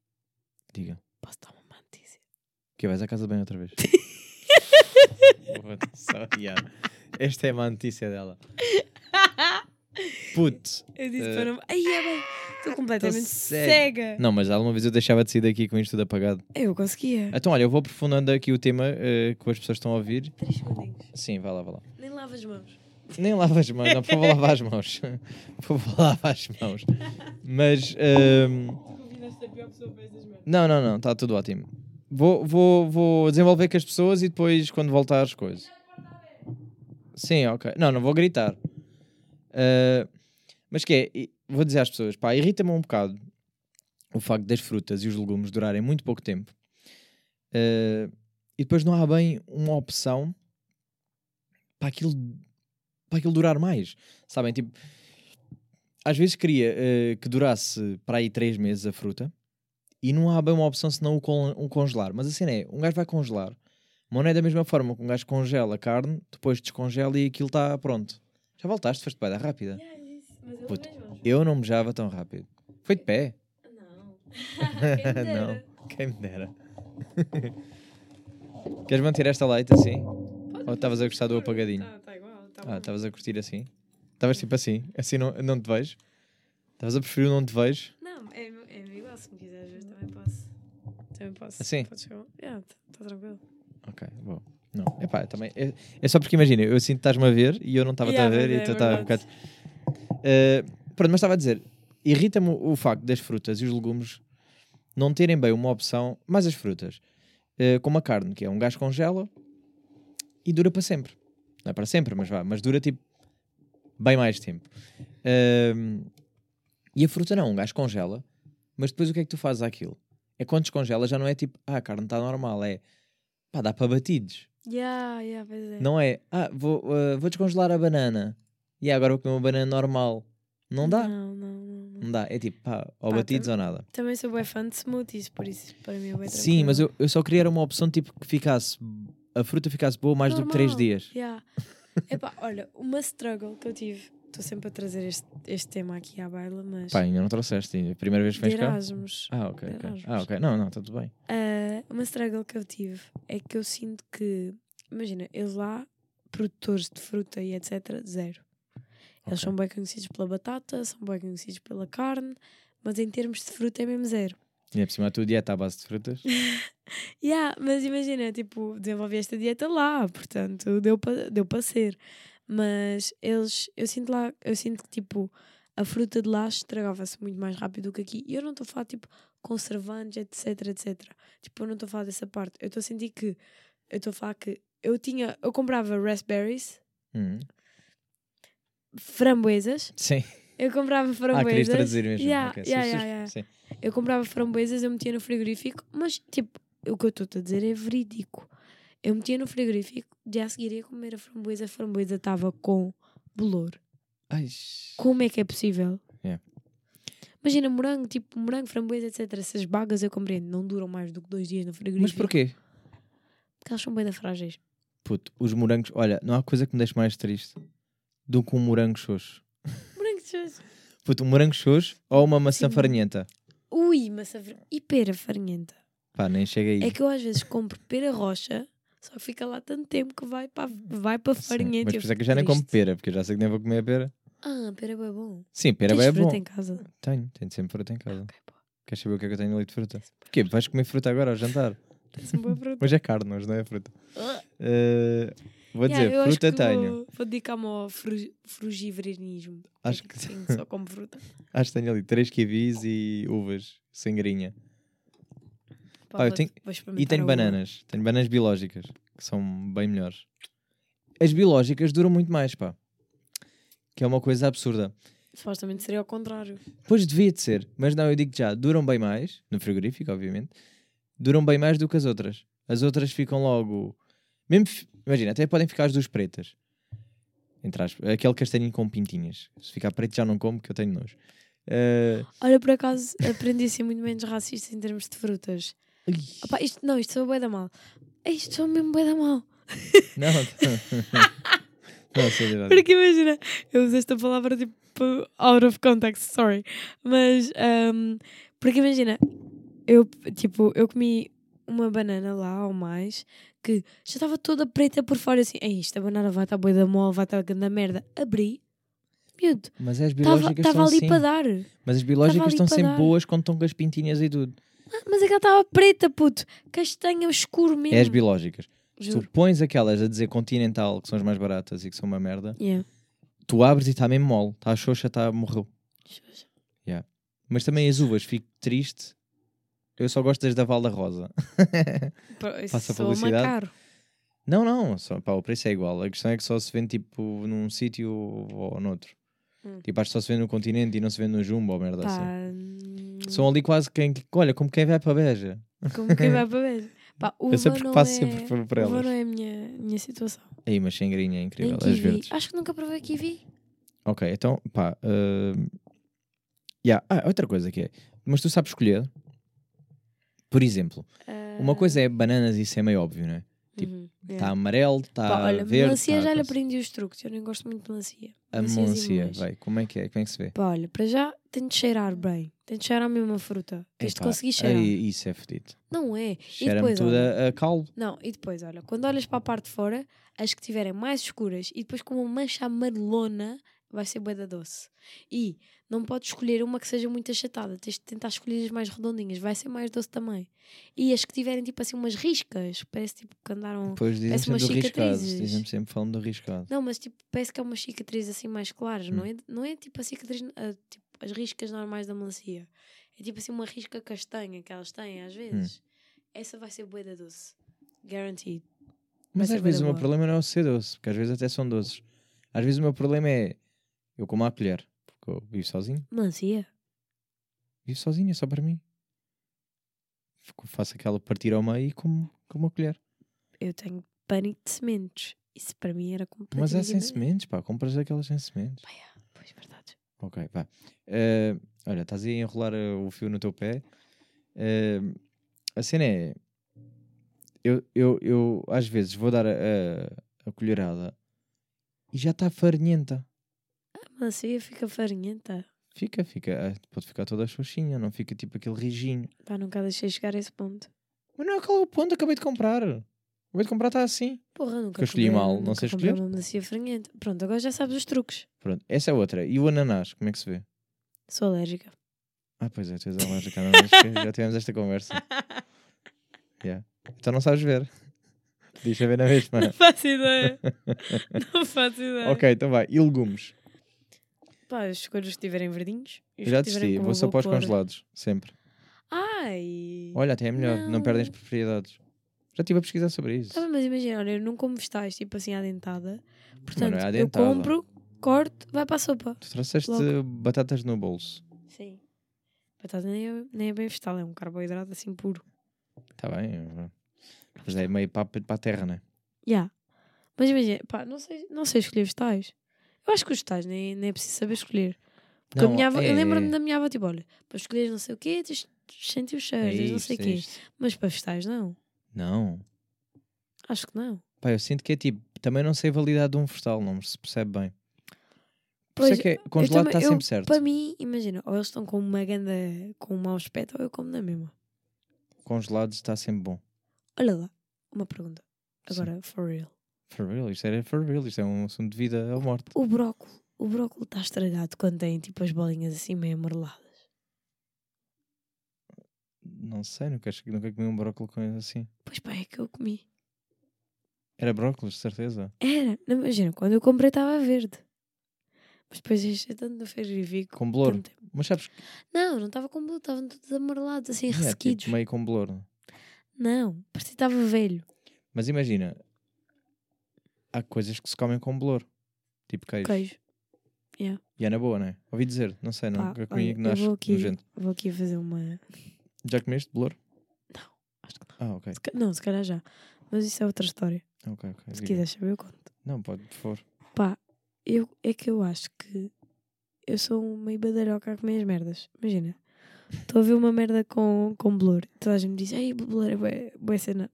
Diga. Posso dar uma má notícia? Que vais à casa bem outra vez. [LAUGHS] Só. Esta é a má notícia dela. [LAUGHS] Putto. Eu disse Eh, para não. Ai, é bem. Estou completamente cega. cega. Não, mas alguma vez eu deixava de sair daqui com isto tudo apagado. Eu conseguia. Então, olha, eu vou aprofundando aqui o tema eh, que as pessoas estão a ouvir. Três segundinhos. Sim, vai lá, vai lá. Nem lava as mãos. Nem lava as mãos, não, por favor, lava as mãos. [LAUGHS] Por favor, lava as mãos. Mas. ehm, estas merdas. Não, não, não, está tudo ótimo. Vou, vou, vou desenvolver com as pessoas e depois, quando voltar, as coisas. Sim, ok. Não, não vou gritar. Ah, mas que é, vou dizer às pessoas, pá, irrita-me um bocado o facto das frutas e os legumes durarem muito pouco tempo Ah, e depois não há bem uma opção para aquilo, para aquilo durar mais. Sabem, tipo, às vezes queria eh, que durasse para aí três meses a fruta e não há bem uma opção senão o, con o congelar. Mas assim é, um gajo vai congelar, mas não é da mesma forma que um gajo congela a carne, depois descongela e aquilo está pronto. Já voltaste, foste de pé da rápida. Yeah, mas eu. Eu não mejava tão rápido. Foi de pé? Não. [LAUGHS] Quem me não, quem me dera. [LAUGHS] Queres manter esta light assim? Pode, Ou estavas a gostar do apagadinho? Tá, tá Ah, estavas a curtir assim? Estavas tipo assim? Assim não, não te vejo? Estavas a preferir o não te vejo? Não, é, é igual. Se me quiseres ver, também posso. Também posso. Assim? Podes chegar. Yeah, tá, tá tranquilo. Ok, bom. Não, epá, também. É, é só porque imagina, eu sinto que estás-me a ver e eu não estava-te Yeah, a ver mas e é tu estás um bocado. Eh, pronto, mas estava a dizer, irrita-me o o facto das frutas e os legumes não terem bem uma opção, mais as frutas, eh, como a carne, que é um gás congela e dura para sempre. Não é para sempre, mas vá, mas dura tipo bem mais tempo. E a fruta não, um gás congela, mas depois o que é que tu fazes àquilo? É quando descongela já não é tipo, ah, a carne está normal, é pá, dá para batidos. Yeah, yeah, pois é. Não é, ah, vou, uh, vou descongelar a banana. E agora vou comer uma banana normal. Não dá. Não, não, não. não. Dá. É tipo, pá, ou Pá, batidos ou nada. Também sou bem fã de smoothies, por isso para mim é bem Sim, mas eu, eu só queria era uma opção tipo que ficasse, a fruta ficasse boa mais do que 3 Normal. dias. Yeah. [LAUGHS] Epá, olha, uma struggle que eu tive estou sempre a trazer este, este tema aqui à baila, mas. Pá, ainda não trouxeste. ainda. Primeira vez que vens cá? Erasmus. Ah, ok. Erasmus. Ah, ok. Não, não, está tudo bem. Ah, uma struggle que eu tive é que eu sinto que, imagina, eles lá, produtores de fruta e etc., zero. Eles Ok. são bem conhecidos pela batata, são bem conhecidos pela carne, mas em termos de fruta é mesmo zero. E é por cima a tua dieta à base de frutas. [LAUGHS] Yeah, mas imagina, tipo, desenvolvi esta dieta lá, portanto, deu para deu pa ser. Mas eles, eu sinto lá, eu sinto que tipo, a fruta de lá estragava-se muito mais rápido do que aqui. E eu não estou a falar tipo conservantes, etc, etc. Tipo, eu não estou a falar dessa parte. Eu estou a sentir que, eu estou a falar que eu tinha, eu comprava raspberries, Hum. framboesas, Sim. Eu comprava Ah, framboesas. querias traduzir mesmo. Yeah, Ok, yeah, sim, sim, yeah, yeah. sim. Eu comprava framboesas, eu metia no frigorífico, mas tipo, o que eu estou a dizer é verídico. Eu metia no frigorífico, dia a seguir ia comer a framboesa, a framboesa estava com bolor. Ai, Como é que é possível? Yeah. Imagina morango, tipo morango, framboesa, etc. Essas bagas eu compreendo, não duram mais do que dois dias no frigorífico. Mas porquê? Porque elas são bem da frágeis. Puto, os morangos. Olha, não há coisa que me deixe mais triste do que um morango xoxo. Chouriço. Puto, um morango xoxo ou uma maçã Sim. farinhenta? Ui, maçã E pera farinhenta. Pá, nem chega aí. É que eu às vezes compro pera rocha, só que fica lá tanto tempo que vai para vai para farinhenta. Mas por isso é que eu já nem como pera, porque eu já sei que nem vou comer a pera. Ah, pera é bom. Sim, pera é bom. fruta em casa? Tenho, tenho sempre fruta em casa. Ok. Queres saber o que é que eu tenho ali de fruta? Porquê? Vais comer fruta agora ao jantar? Tens uma boa fruta. Mas é carne, hoje não é fruta. Ah. Vou Yeah, dizer, acho fruta tenho. Vou, vou dedicar-me ao fru- frugiverismo. Acho que- sim, [LAUGHS] só como fruta. Acho que tenho ali três kiwis e uvas sem garinha. Pá, vou- tenho- E tenho bananas. Tenho bananas biológicas, que são bem melhores. As biológicas duram muito mais, pá. Que é uma coisa absurda. Supostamente seria ao contrário. Pois devia de ser, mas não, eu digo já, duram bem mais, no frigorífico, obviamente, duram bem mais do que as outras. As outras ficam logo. Mesmo, imagina, até podem ficar as duas pretas. Entre aspas, aquele castanhinho com pintinhas. Se ficar preto já não como, que eu tenho nojo. Eh, Olha, por acaso aprendi a ser muito menos racista em termos de frutas. Opá, isto, não, isto sou bué da mal. Isto sou mesmo bué da mal. não, [LAUGHS] não, nada. Porque imagina, eu uso esta palavra tipo out of context, sorry. Mas, ahm, porque imagina, eu, tipo, eu comi uma banana lá ou mais que já estava toda preta por fora assim. Ei, esta banana vai estar boi da mole, vai estar grande merda. Abri, miúdo, Mas as biológicas estava são ali assim. para dar. Mas as biológicas estão sempre dar. boas quando estão com as pintinhas e tudo. Ah, mas aquela estava preta, puto. Castanha escuro mesmo. É as biológicas. Juro. tu pões aquelas a dizer continental, que são as mais baratas e que são uma merda, Yeah. tu abres e está mesmo mole. Está a xoxa, está morreu. Mas também as uvas, fico triste. Eu só gosto das da Val da Rosa. [LAUGHS] Faça soa-me publicidade. caro. Não, não, só, pá, o preço é igual. A questão é que só se vende tipo num sítio ou noutro. Hum. Tipo, acho que só se vende no continente e não se vende no Jumbo ou merda Pá, assim. hum, São ali quase quem. Olha, como quem vai para a Beja. como quem vai para ver. [LAUGHS] Pá, Eu sempre não passo é... sempre por, por uva elas. não é a minha, minha situação. Aí, mas sem garinha é incrível. As kiwi. verdes. Acho que nunca provei kiwi. Ok, então, pá. uh, yeah. Ah, outra coisa que é. Mas tu sabes escolher. Por exemplo, uma coisa é bananas, isso é meio óbvio, não é? tipo, Uhum, Está yeah. amarelo, está Pá, olha, verde. melancia tá já lhe aprendi os truques. Eu nem gosto muito de melancia. A melancia, vai. Como é que é? Como é que se vê? Pá, olha, para já tem de cheirar bem. Tem de cheirar a fruta. Tens de conseguir cheirar. aí, isso é fedido. Não é. Cheira-me tudo olha, a, a caldo. Não, e depois, olha, quando olhas para a parte de fora, as que tiverem mais escuras e depois com uma mancha amarelona, vai ser bué da doce. E não podes escolher uma que seja muito achatada, tens de tentar escolher as mais redondinhas, vai ser mais doce também. E as que tiverem tipo assim umas riscas, parece tipo que andaram. Depois dizem Parece umas cicatrizes. Dizem sempre falando do riscado. Não, mas tipo, parece que é uma cicatriz assim mais claras, não, Hum. é, não é tipo a cicatriz, ah, tipo as riscas normais da melancia. É tipo assim uma risca castanha que elas têm às Hum. vezes. Essa vai ser bué da doce. Guaranteed. Mas às vezes o meu problema não é o ser doce, porque às vezes até são doces. Às vezes o meu problema é eu como à colher, porque eu vivo sozinho. Melancia? Vivo sozinho, é só para mim. Fico- Faço aquela partir ao meio e como com uma colher. Eu tenho pânico de sementes. Isso para mim era completamente. Mas é sem sementes, pá, compras aquelas sem sementes. Pá, yeah, Pois, verdade. Ok, vá. Eh, olha, estás aí a enrolar eh, o fio no teu pé. Eh, a cena é. Eu, eu, eu às vezes vou dar a, a, a colherada e já está farinhenta. A melancia fica farinhenta. Fica, fica. ah, Pode ficar toda xoxinha, não fica tipo aquele rijinho. Pá, nunca deixei chegar a esse ponto. Mas não é aquele ponto, acabei de comprar. Acabei de comprar, está assim. Porra, nunca Que eu escolhi comprei- mal, não nunca sei comprei escolher. uma melancia farinhenta. Pronto, agora já sabes os truques. Pronto, essa é outra. E o ananás, como é que se vê? Sou alérgica. Ah, pois é, tu és alérgica a ananás, que já tivemos esta conversa. [LAUGHS] Yeah. Então não sabes ver. Podias saber na mesma. Não faço ideia. não faço ideia. ok, então vai. E legumes? Pá, as coisas que estiverem verdinhos. os Eu já tiverem desisti, vou só para os congelados, sempre. Ai. Olha, até é melhor, não, Não. perdem as propriedades. Já estive a pesquisar sobre isso. Tá bem, mas imagina, olha, eu não como vegetais, tipo assim, à dentada. Portanto, não é à eu dentada. compro, corto, vai para a sopa. Tu trouxeste Logo. batatas no bolso. Sim. Batata nem é, nem é bem vegetal, é um carboidrato assim puro. Está bem. Mas é meio para, para a terra, né? Já. Mas imagina, pá, não sei, não sei escolher vegetais. Eu acho que os vegetais nem, nem é preciso saber escolher. Porque a Não, minha avó, é- eu lembro-me da minha avó, tipo, olha, para escolher não sei o quê, tens de sentir o cheiro, É não sei o é quê. isto. Mas para vegetais, não. Não. Acho que não. Pá, eu sinto que é tipo, também não sei a validade de um vegetal, não se percebe bem. Por isso é que é, congelado está sempre certo. Para mim, imagina, ou eles estão com uma ganda, com um mau aspecto, ou eu como na mesma. Congelado está sempre bom. Olha lá, uma pergunta. Sim. Agora, for real. For real, isto é for real, isto é um assunto de vida ou morte. O brócolo, o brócolo está estragado quando tem tipo as bolinhas assim meio amareladas. Não sei, nunca, nunca comi um brócolis com assim. Pois pá, é que eu comi. Era brócolis, de certeza. Era, não, imagina, quando eu comprei estava verde. Mas depois achei tanto no frigorífico. Com tanto tempo. Mas sabes que Não, não estava com bolo, estavam todos amarelados, assim, é, ressequidos. tipo, meio com bolor. Não, parecia que estava velho. Mas imagina, há coisas que se comem com bolor. Tipo queijo. Queijo. E é na boa, não é? Ouvi dizer, não sei, Pá, nunca comi, olha, não eu vou aqui, nojento. vou aqui fazer uma. Já comeste bolor? Acho que não. Ah, ok. Se ca- Não, se calhar já. Mas isso é outra história. Ok, ok. Se quiser saber, eu conto. Não, pode, por favor. Pá, eu, é que eu acho que eu sou meio badalhoca a comer as merdas. Imagina, estou a ver uma merda com, com blur. Toda a gente me diz, ei, blur é bué cena.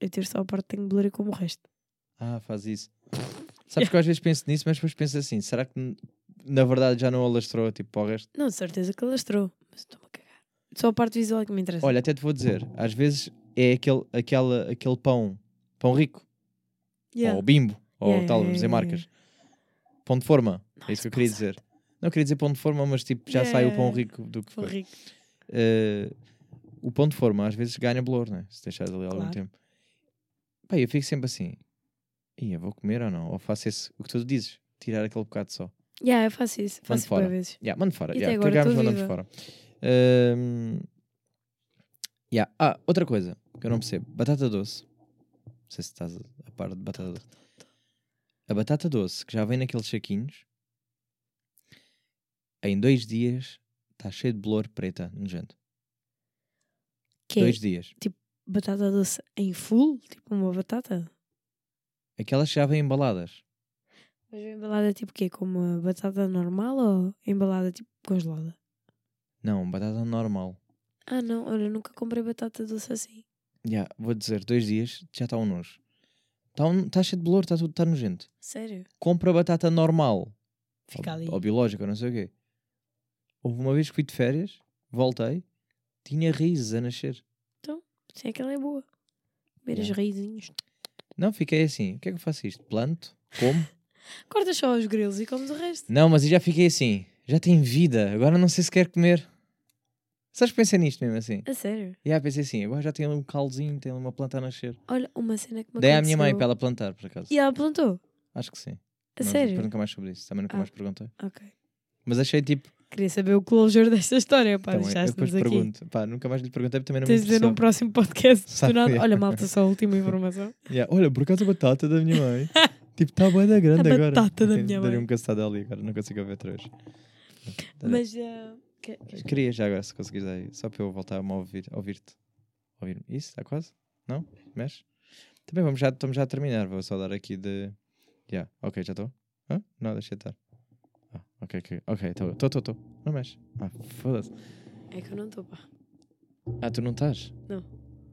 Eu tiro só a parte que tenho blur e como o resto. Ah, faz isso. [LAUGHS] Sabes que eu às vezes penso nisso, mas depois penso assim: será que na verdade já não alastrou tipo para o resto? Não, de certeza que lastrou. Mas estou-me a cagar. Só a parte visual que me interessa. Olha, até te vou dizer: às vezes é aquele, aquela, aquele pão, pão rico, Yeah. ou bimbo, ou Yeah, tal, yeah, dizer marcas. Pão de forma, é isso que eu queria dizer. Não queria dizer pão de forma, mas tipo, já sai o pão rico do que Pão foi. rico. Eh, o pão de forma às vezes ganha bolor, né? Se deixares ali algum Claro. tempo. Pá, eu fico sempre assim: ia, vou comer ou não? Ou faço esse, o que tu dizes, tirar aquele bocado só. Yeah, eu faço isso. Faço fora. vezes. Yeah, mando fora. E Yeah, agora estou mandamos fora. Ahm, yeah. Ah, outra coisa que eu não percebo: batata doce. Não sei se estás a par de batata doce. A batata doce que já vem naqueles saquinhos, em dois dias está cheio de bolor preta nojento. Que é Dois dias. batata doce em full? Tipo uma batata? Aquelas que já vêm embaladas. Mas embalada tipo o quê? Como uma batata normal ou embalada tipo congelada? Não, batata normal. Ah não, olha, eu nunca comprei batata doce assim. Já, vou dizer, dois dias já está um nojo. Está um, tá cheio de bolor, está tudo tá nojento. Sério? Compra batata normal. Fica ou, ali. ou biológica, ou não sei o quê. Houve uma vez que fui de férias, voltei, tinha raízes a nascer. Sim, aquela é boa. Comer as Yeah. raizinhos. Não, fiquei assim. O que é que eu faço isto? Planto? Como? [LAUGHS] Cortas só os grelos e comes o resto. não, mas eu já fiquei assim. Já tem vida, agora não sei se quer comer. Sabes que pensei nisto mesmo assim? A sério? E aí pensei assim, agora já tem ali um calzinho, tem ali uma planta a nascer. Olha, uma cena que me Dei à minha mãe para ela plantar, por acaso. E ela plantou? Acho que sim. A Mas sério? Nunca mais sobre isso, também nunca Ah. mais perguntei. Ok. Mas achei tipo. Queria saber o closure desta história, pá. eu depois Deixaste-nos aqui. pergunto. Pá, nunca mais lhe perguntei, porque também não me Tens de dizer num próximo podcast. Sabe, nada. yeah. Olha, malta, só a última informação. [LAUGHS] Yeah, Olha, por acaso a batata da minha mãe. [LAUGHS] tipo, está bué da grande A agora. batata da minha mãe. um caçado ali agora, não consigo ver vez. Tá. Mas. ah, que- Queria já agora, se conseguires aí, só para eu voltar a ouvir, ouvir-te. Ouvir Isso, está quase? Não? Mexe? Também vamos já, estamos já a terminar, vou só dar aqui de. Yeah. Ok, já estou? Hã? Não, deixa de estar. Ok, ok, ok, estou, estou, estou. Não mexe. Ah, foda-se. É que eu não estou, pá. Ah, tu não estás? Não.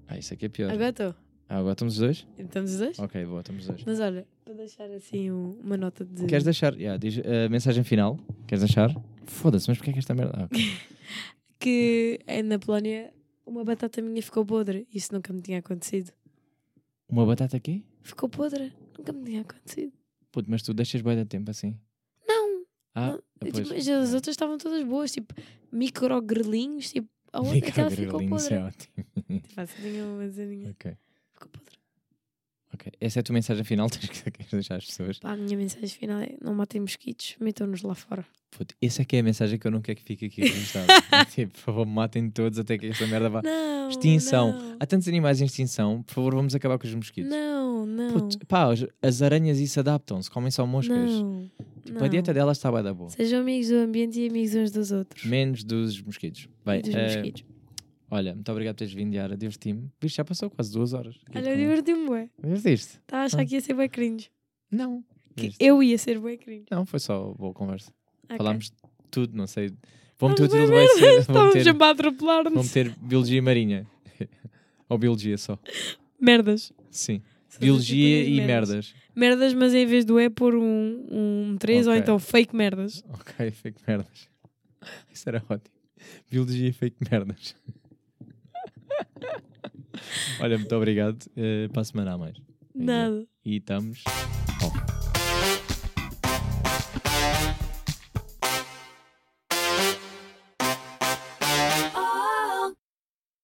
Ah, isso aqui é pior. Agora estou. Ah, agora estamos os dois? Estamos os dois? Ok, boa, estamos os dois. Mas olha, para deixar assim um- uma nota de. Queres deixar? Yeah, diz a mensagem final. Queres deixar? Foda-se, mas porquê é que esta merda. Ah, ok. [LAUGHS] Que eh, na Polónia uma batata minha ficou podre. Isso nunca me tinha acontecido. Uma batata aqui? Ficou podre. Nunca me tinha acontecido. Puto, mas tu deixas bem de tempo assim. Ah, depois. Tipo, mas as outras estavam todas boas. Tipo, microgrelinhos. Tipo, a outra aquela ficou podre. é ótimo. Tipo, assim tinha uma [LAUGHS] ok, Ficou podre. Ok. Essa é a tua mensagem final. [LAUGHS] Tens que deixar às pessoas. Pá, a minha mensagem final é: não matem mosquitos, metam-nos lá fora. Puto, essa é que é a mensagem que eu não quero que fique aqui registrada. [LAUGHS] É tipo, por favor, matem todos até que esta merda vá. Não! Extinção. Não, Há tantos animais em extinção. Por favor, vamos acabar com os mosquitos. não. não. Puto, pá, as aranhas isso adaptam-se, comem só moscas. Não. Tipo, a dieta não. delas está bem da boa. Sejam amigos do ambiente e amigos uns dos outros. Menos dos mosquitos. Bem, dos eh, mosquitos. Olha, muito obrigado por teres vindo, Yara. Diverti-me. Visto, já passou quase duas horas. Olha, com- diverti-me, bué. Divertiste? Estava a achar Ah. que ia ser bem cringe. Não. Que eu ia ser bem cringe. Não, foi só boa conversa. Ok. Falámos tudo, não sei. Vou Estamos meter tudo bem vai ser. Estávamos sempre a atropelar-nos. meter biologia marinha. [LAUGHS] Ou biologia só. Merdas. Sim. Biologia e merdas. merdas. Merdas, mas em vez do E pôr um, um 3 ou Ok. então fake merdas. Ok, fake merdas. [LAUGHS] Isso era ótimo. Biologia e fake merdas. Olha, muito obrigado. Eh, para a semana a mais. Nada. E estamos.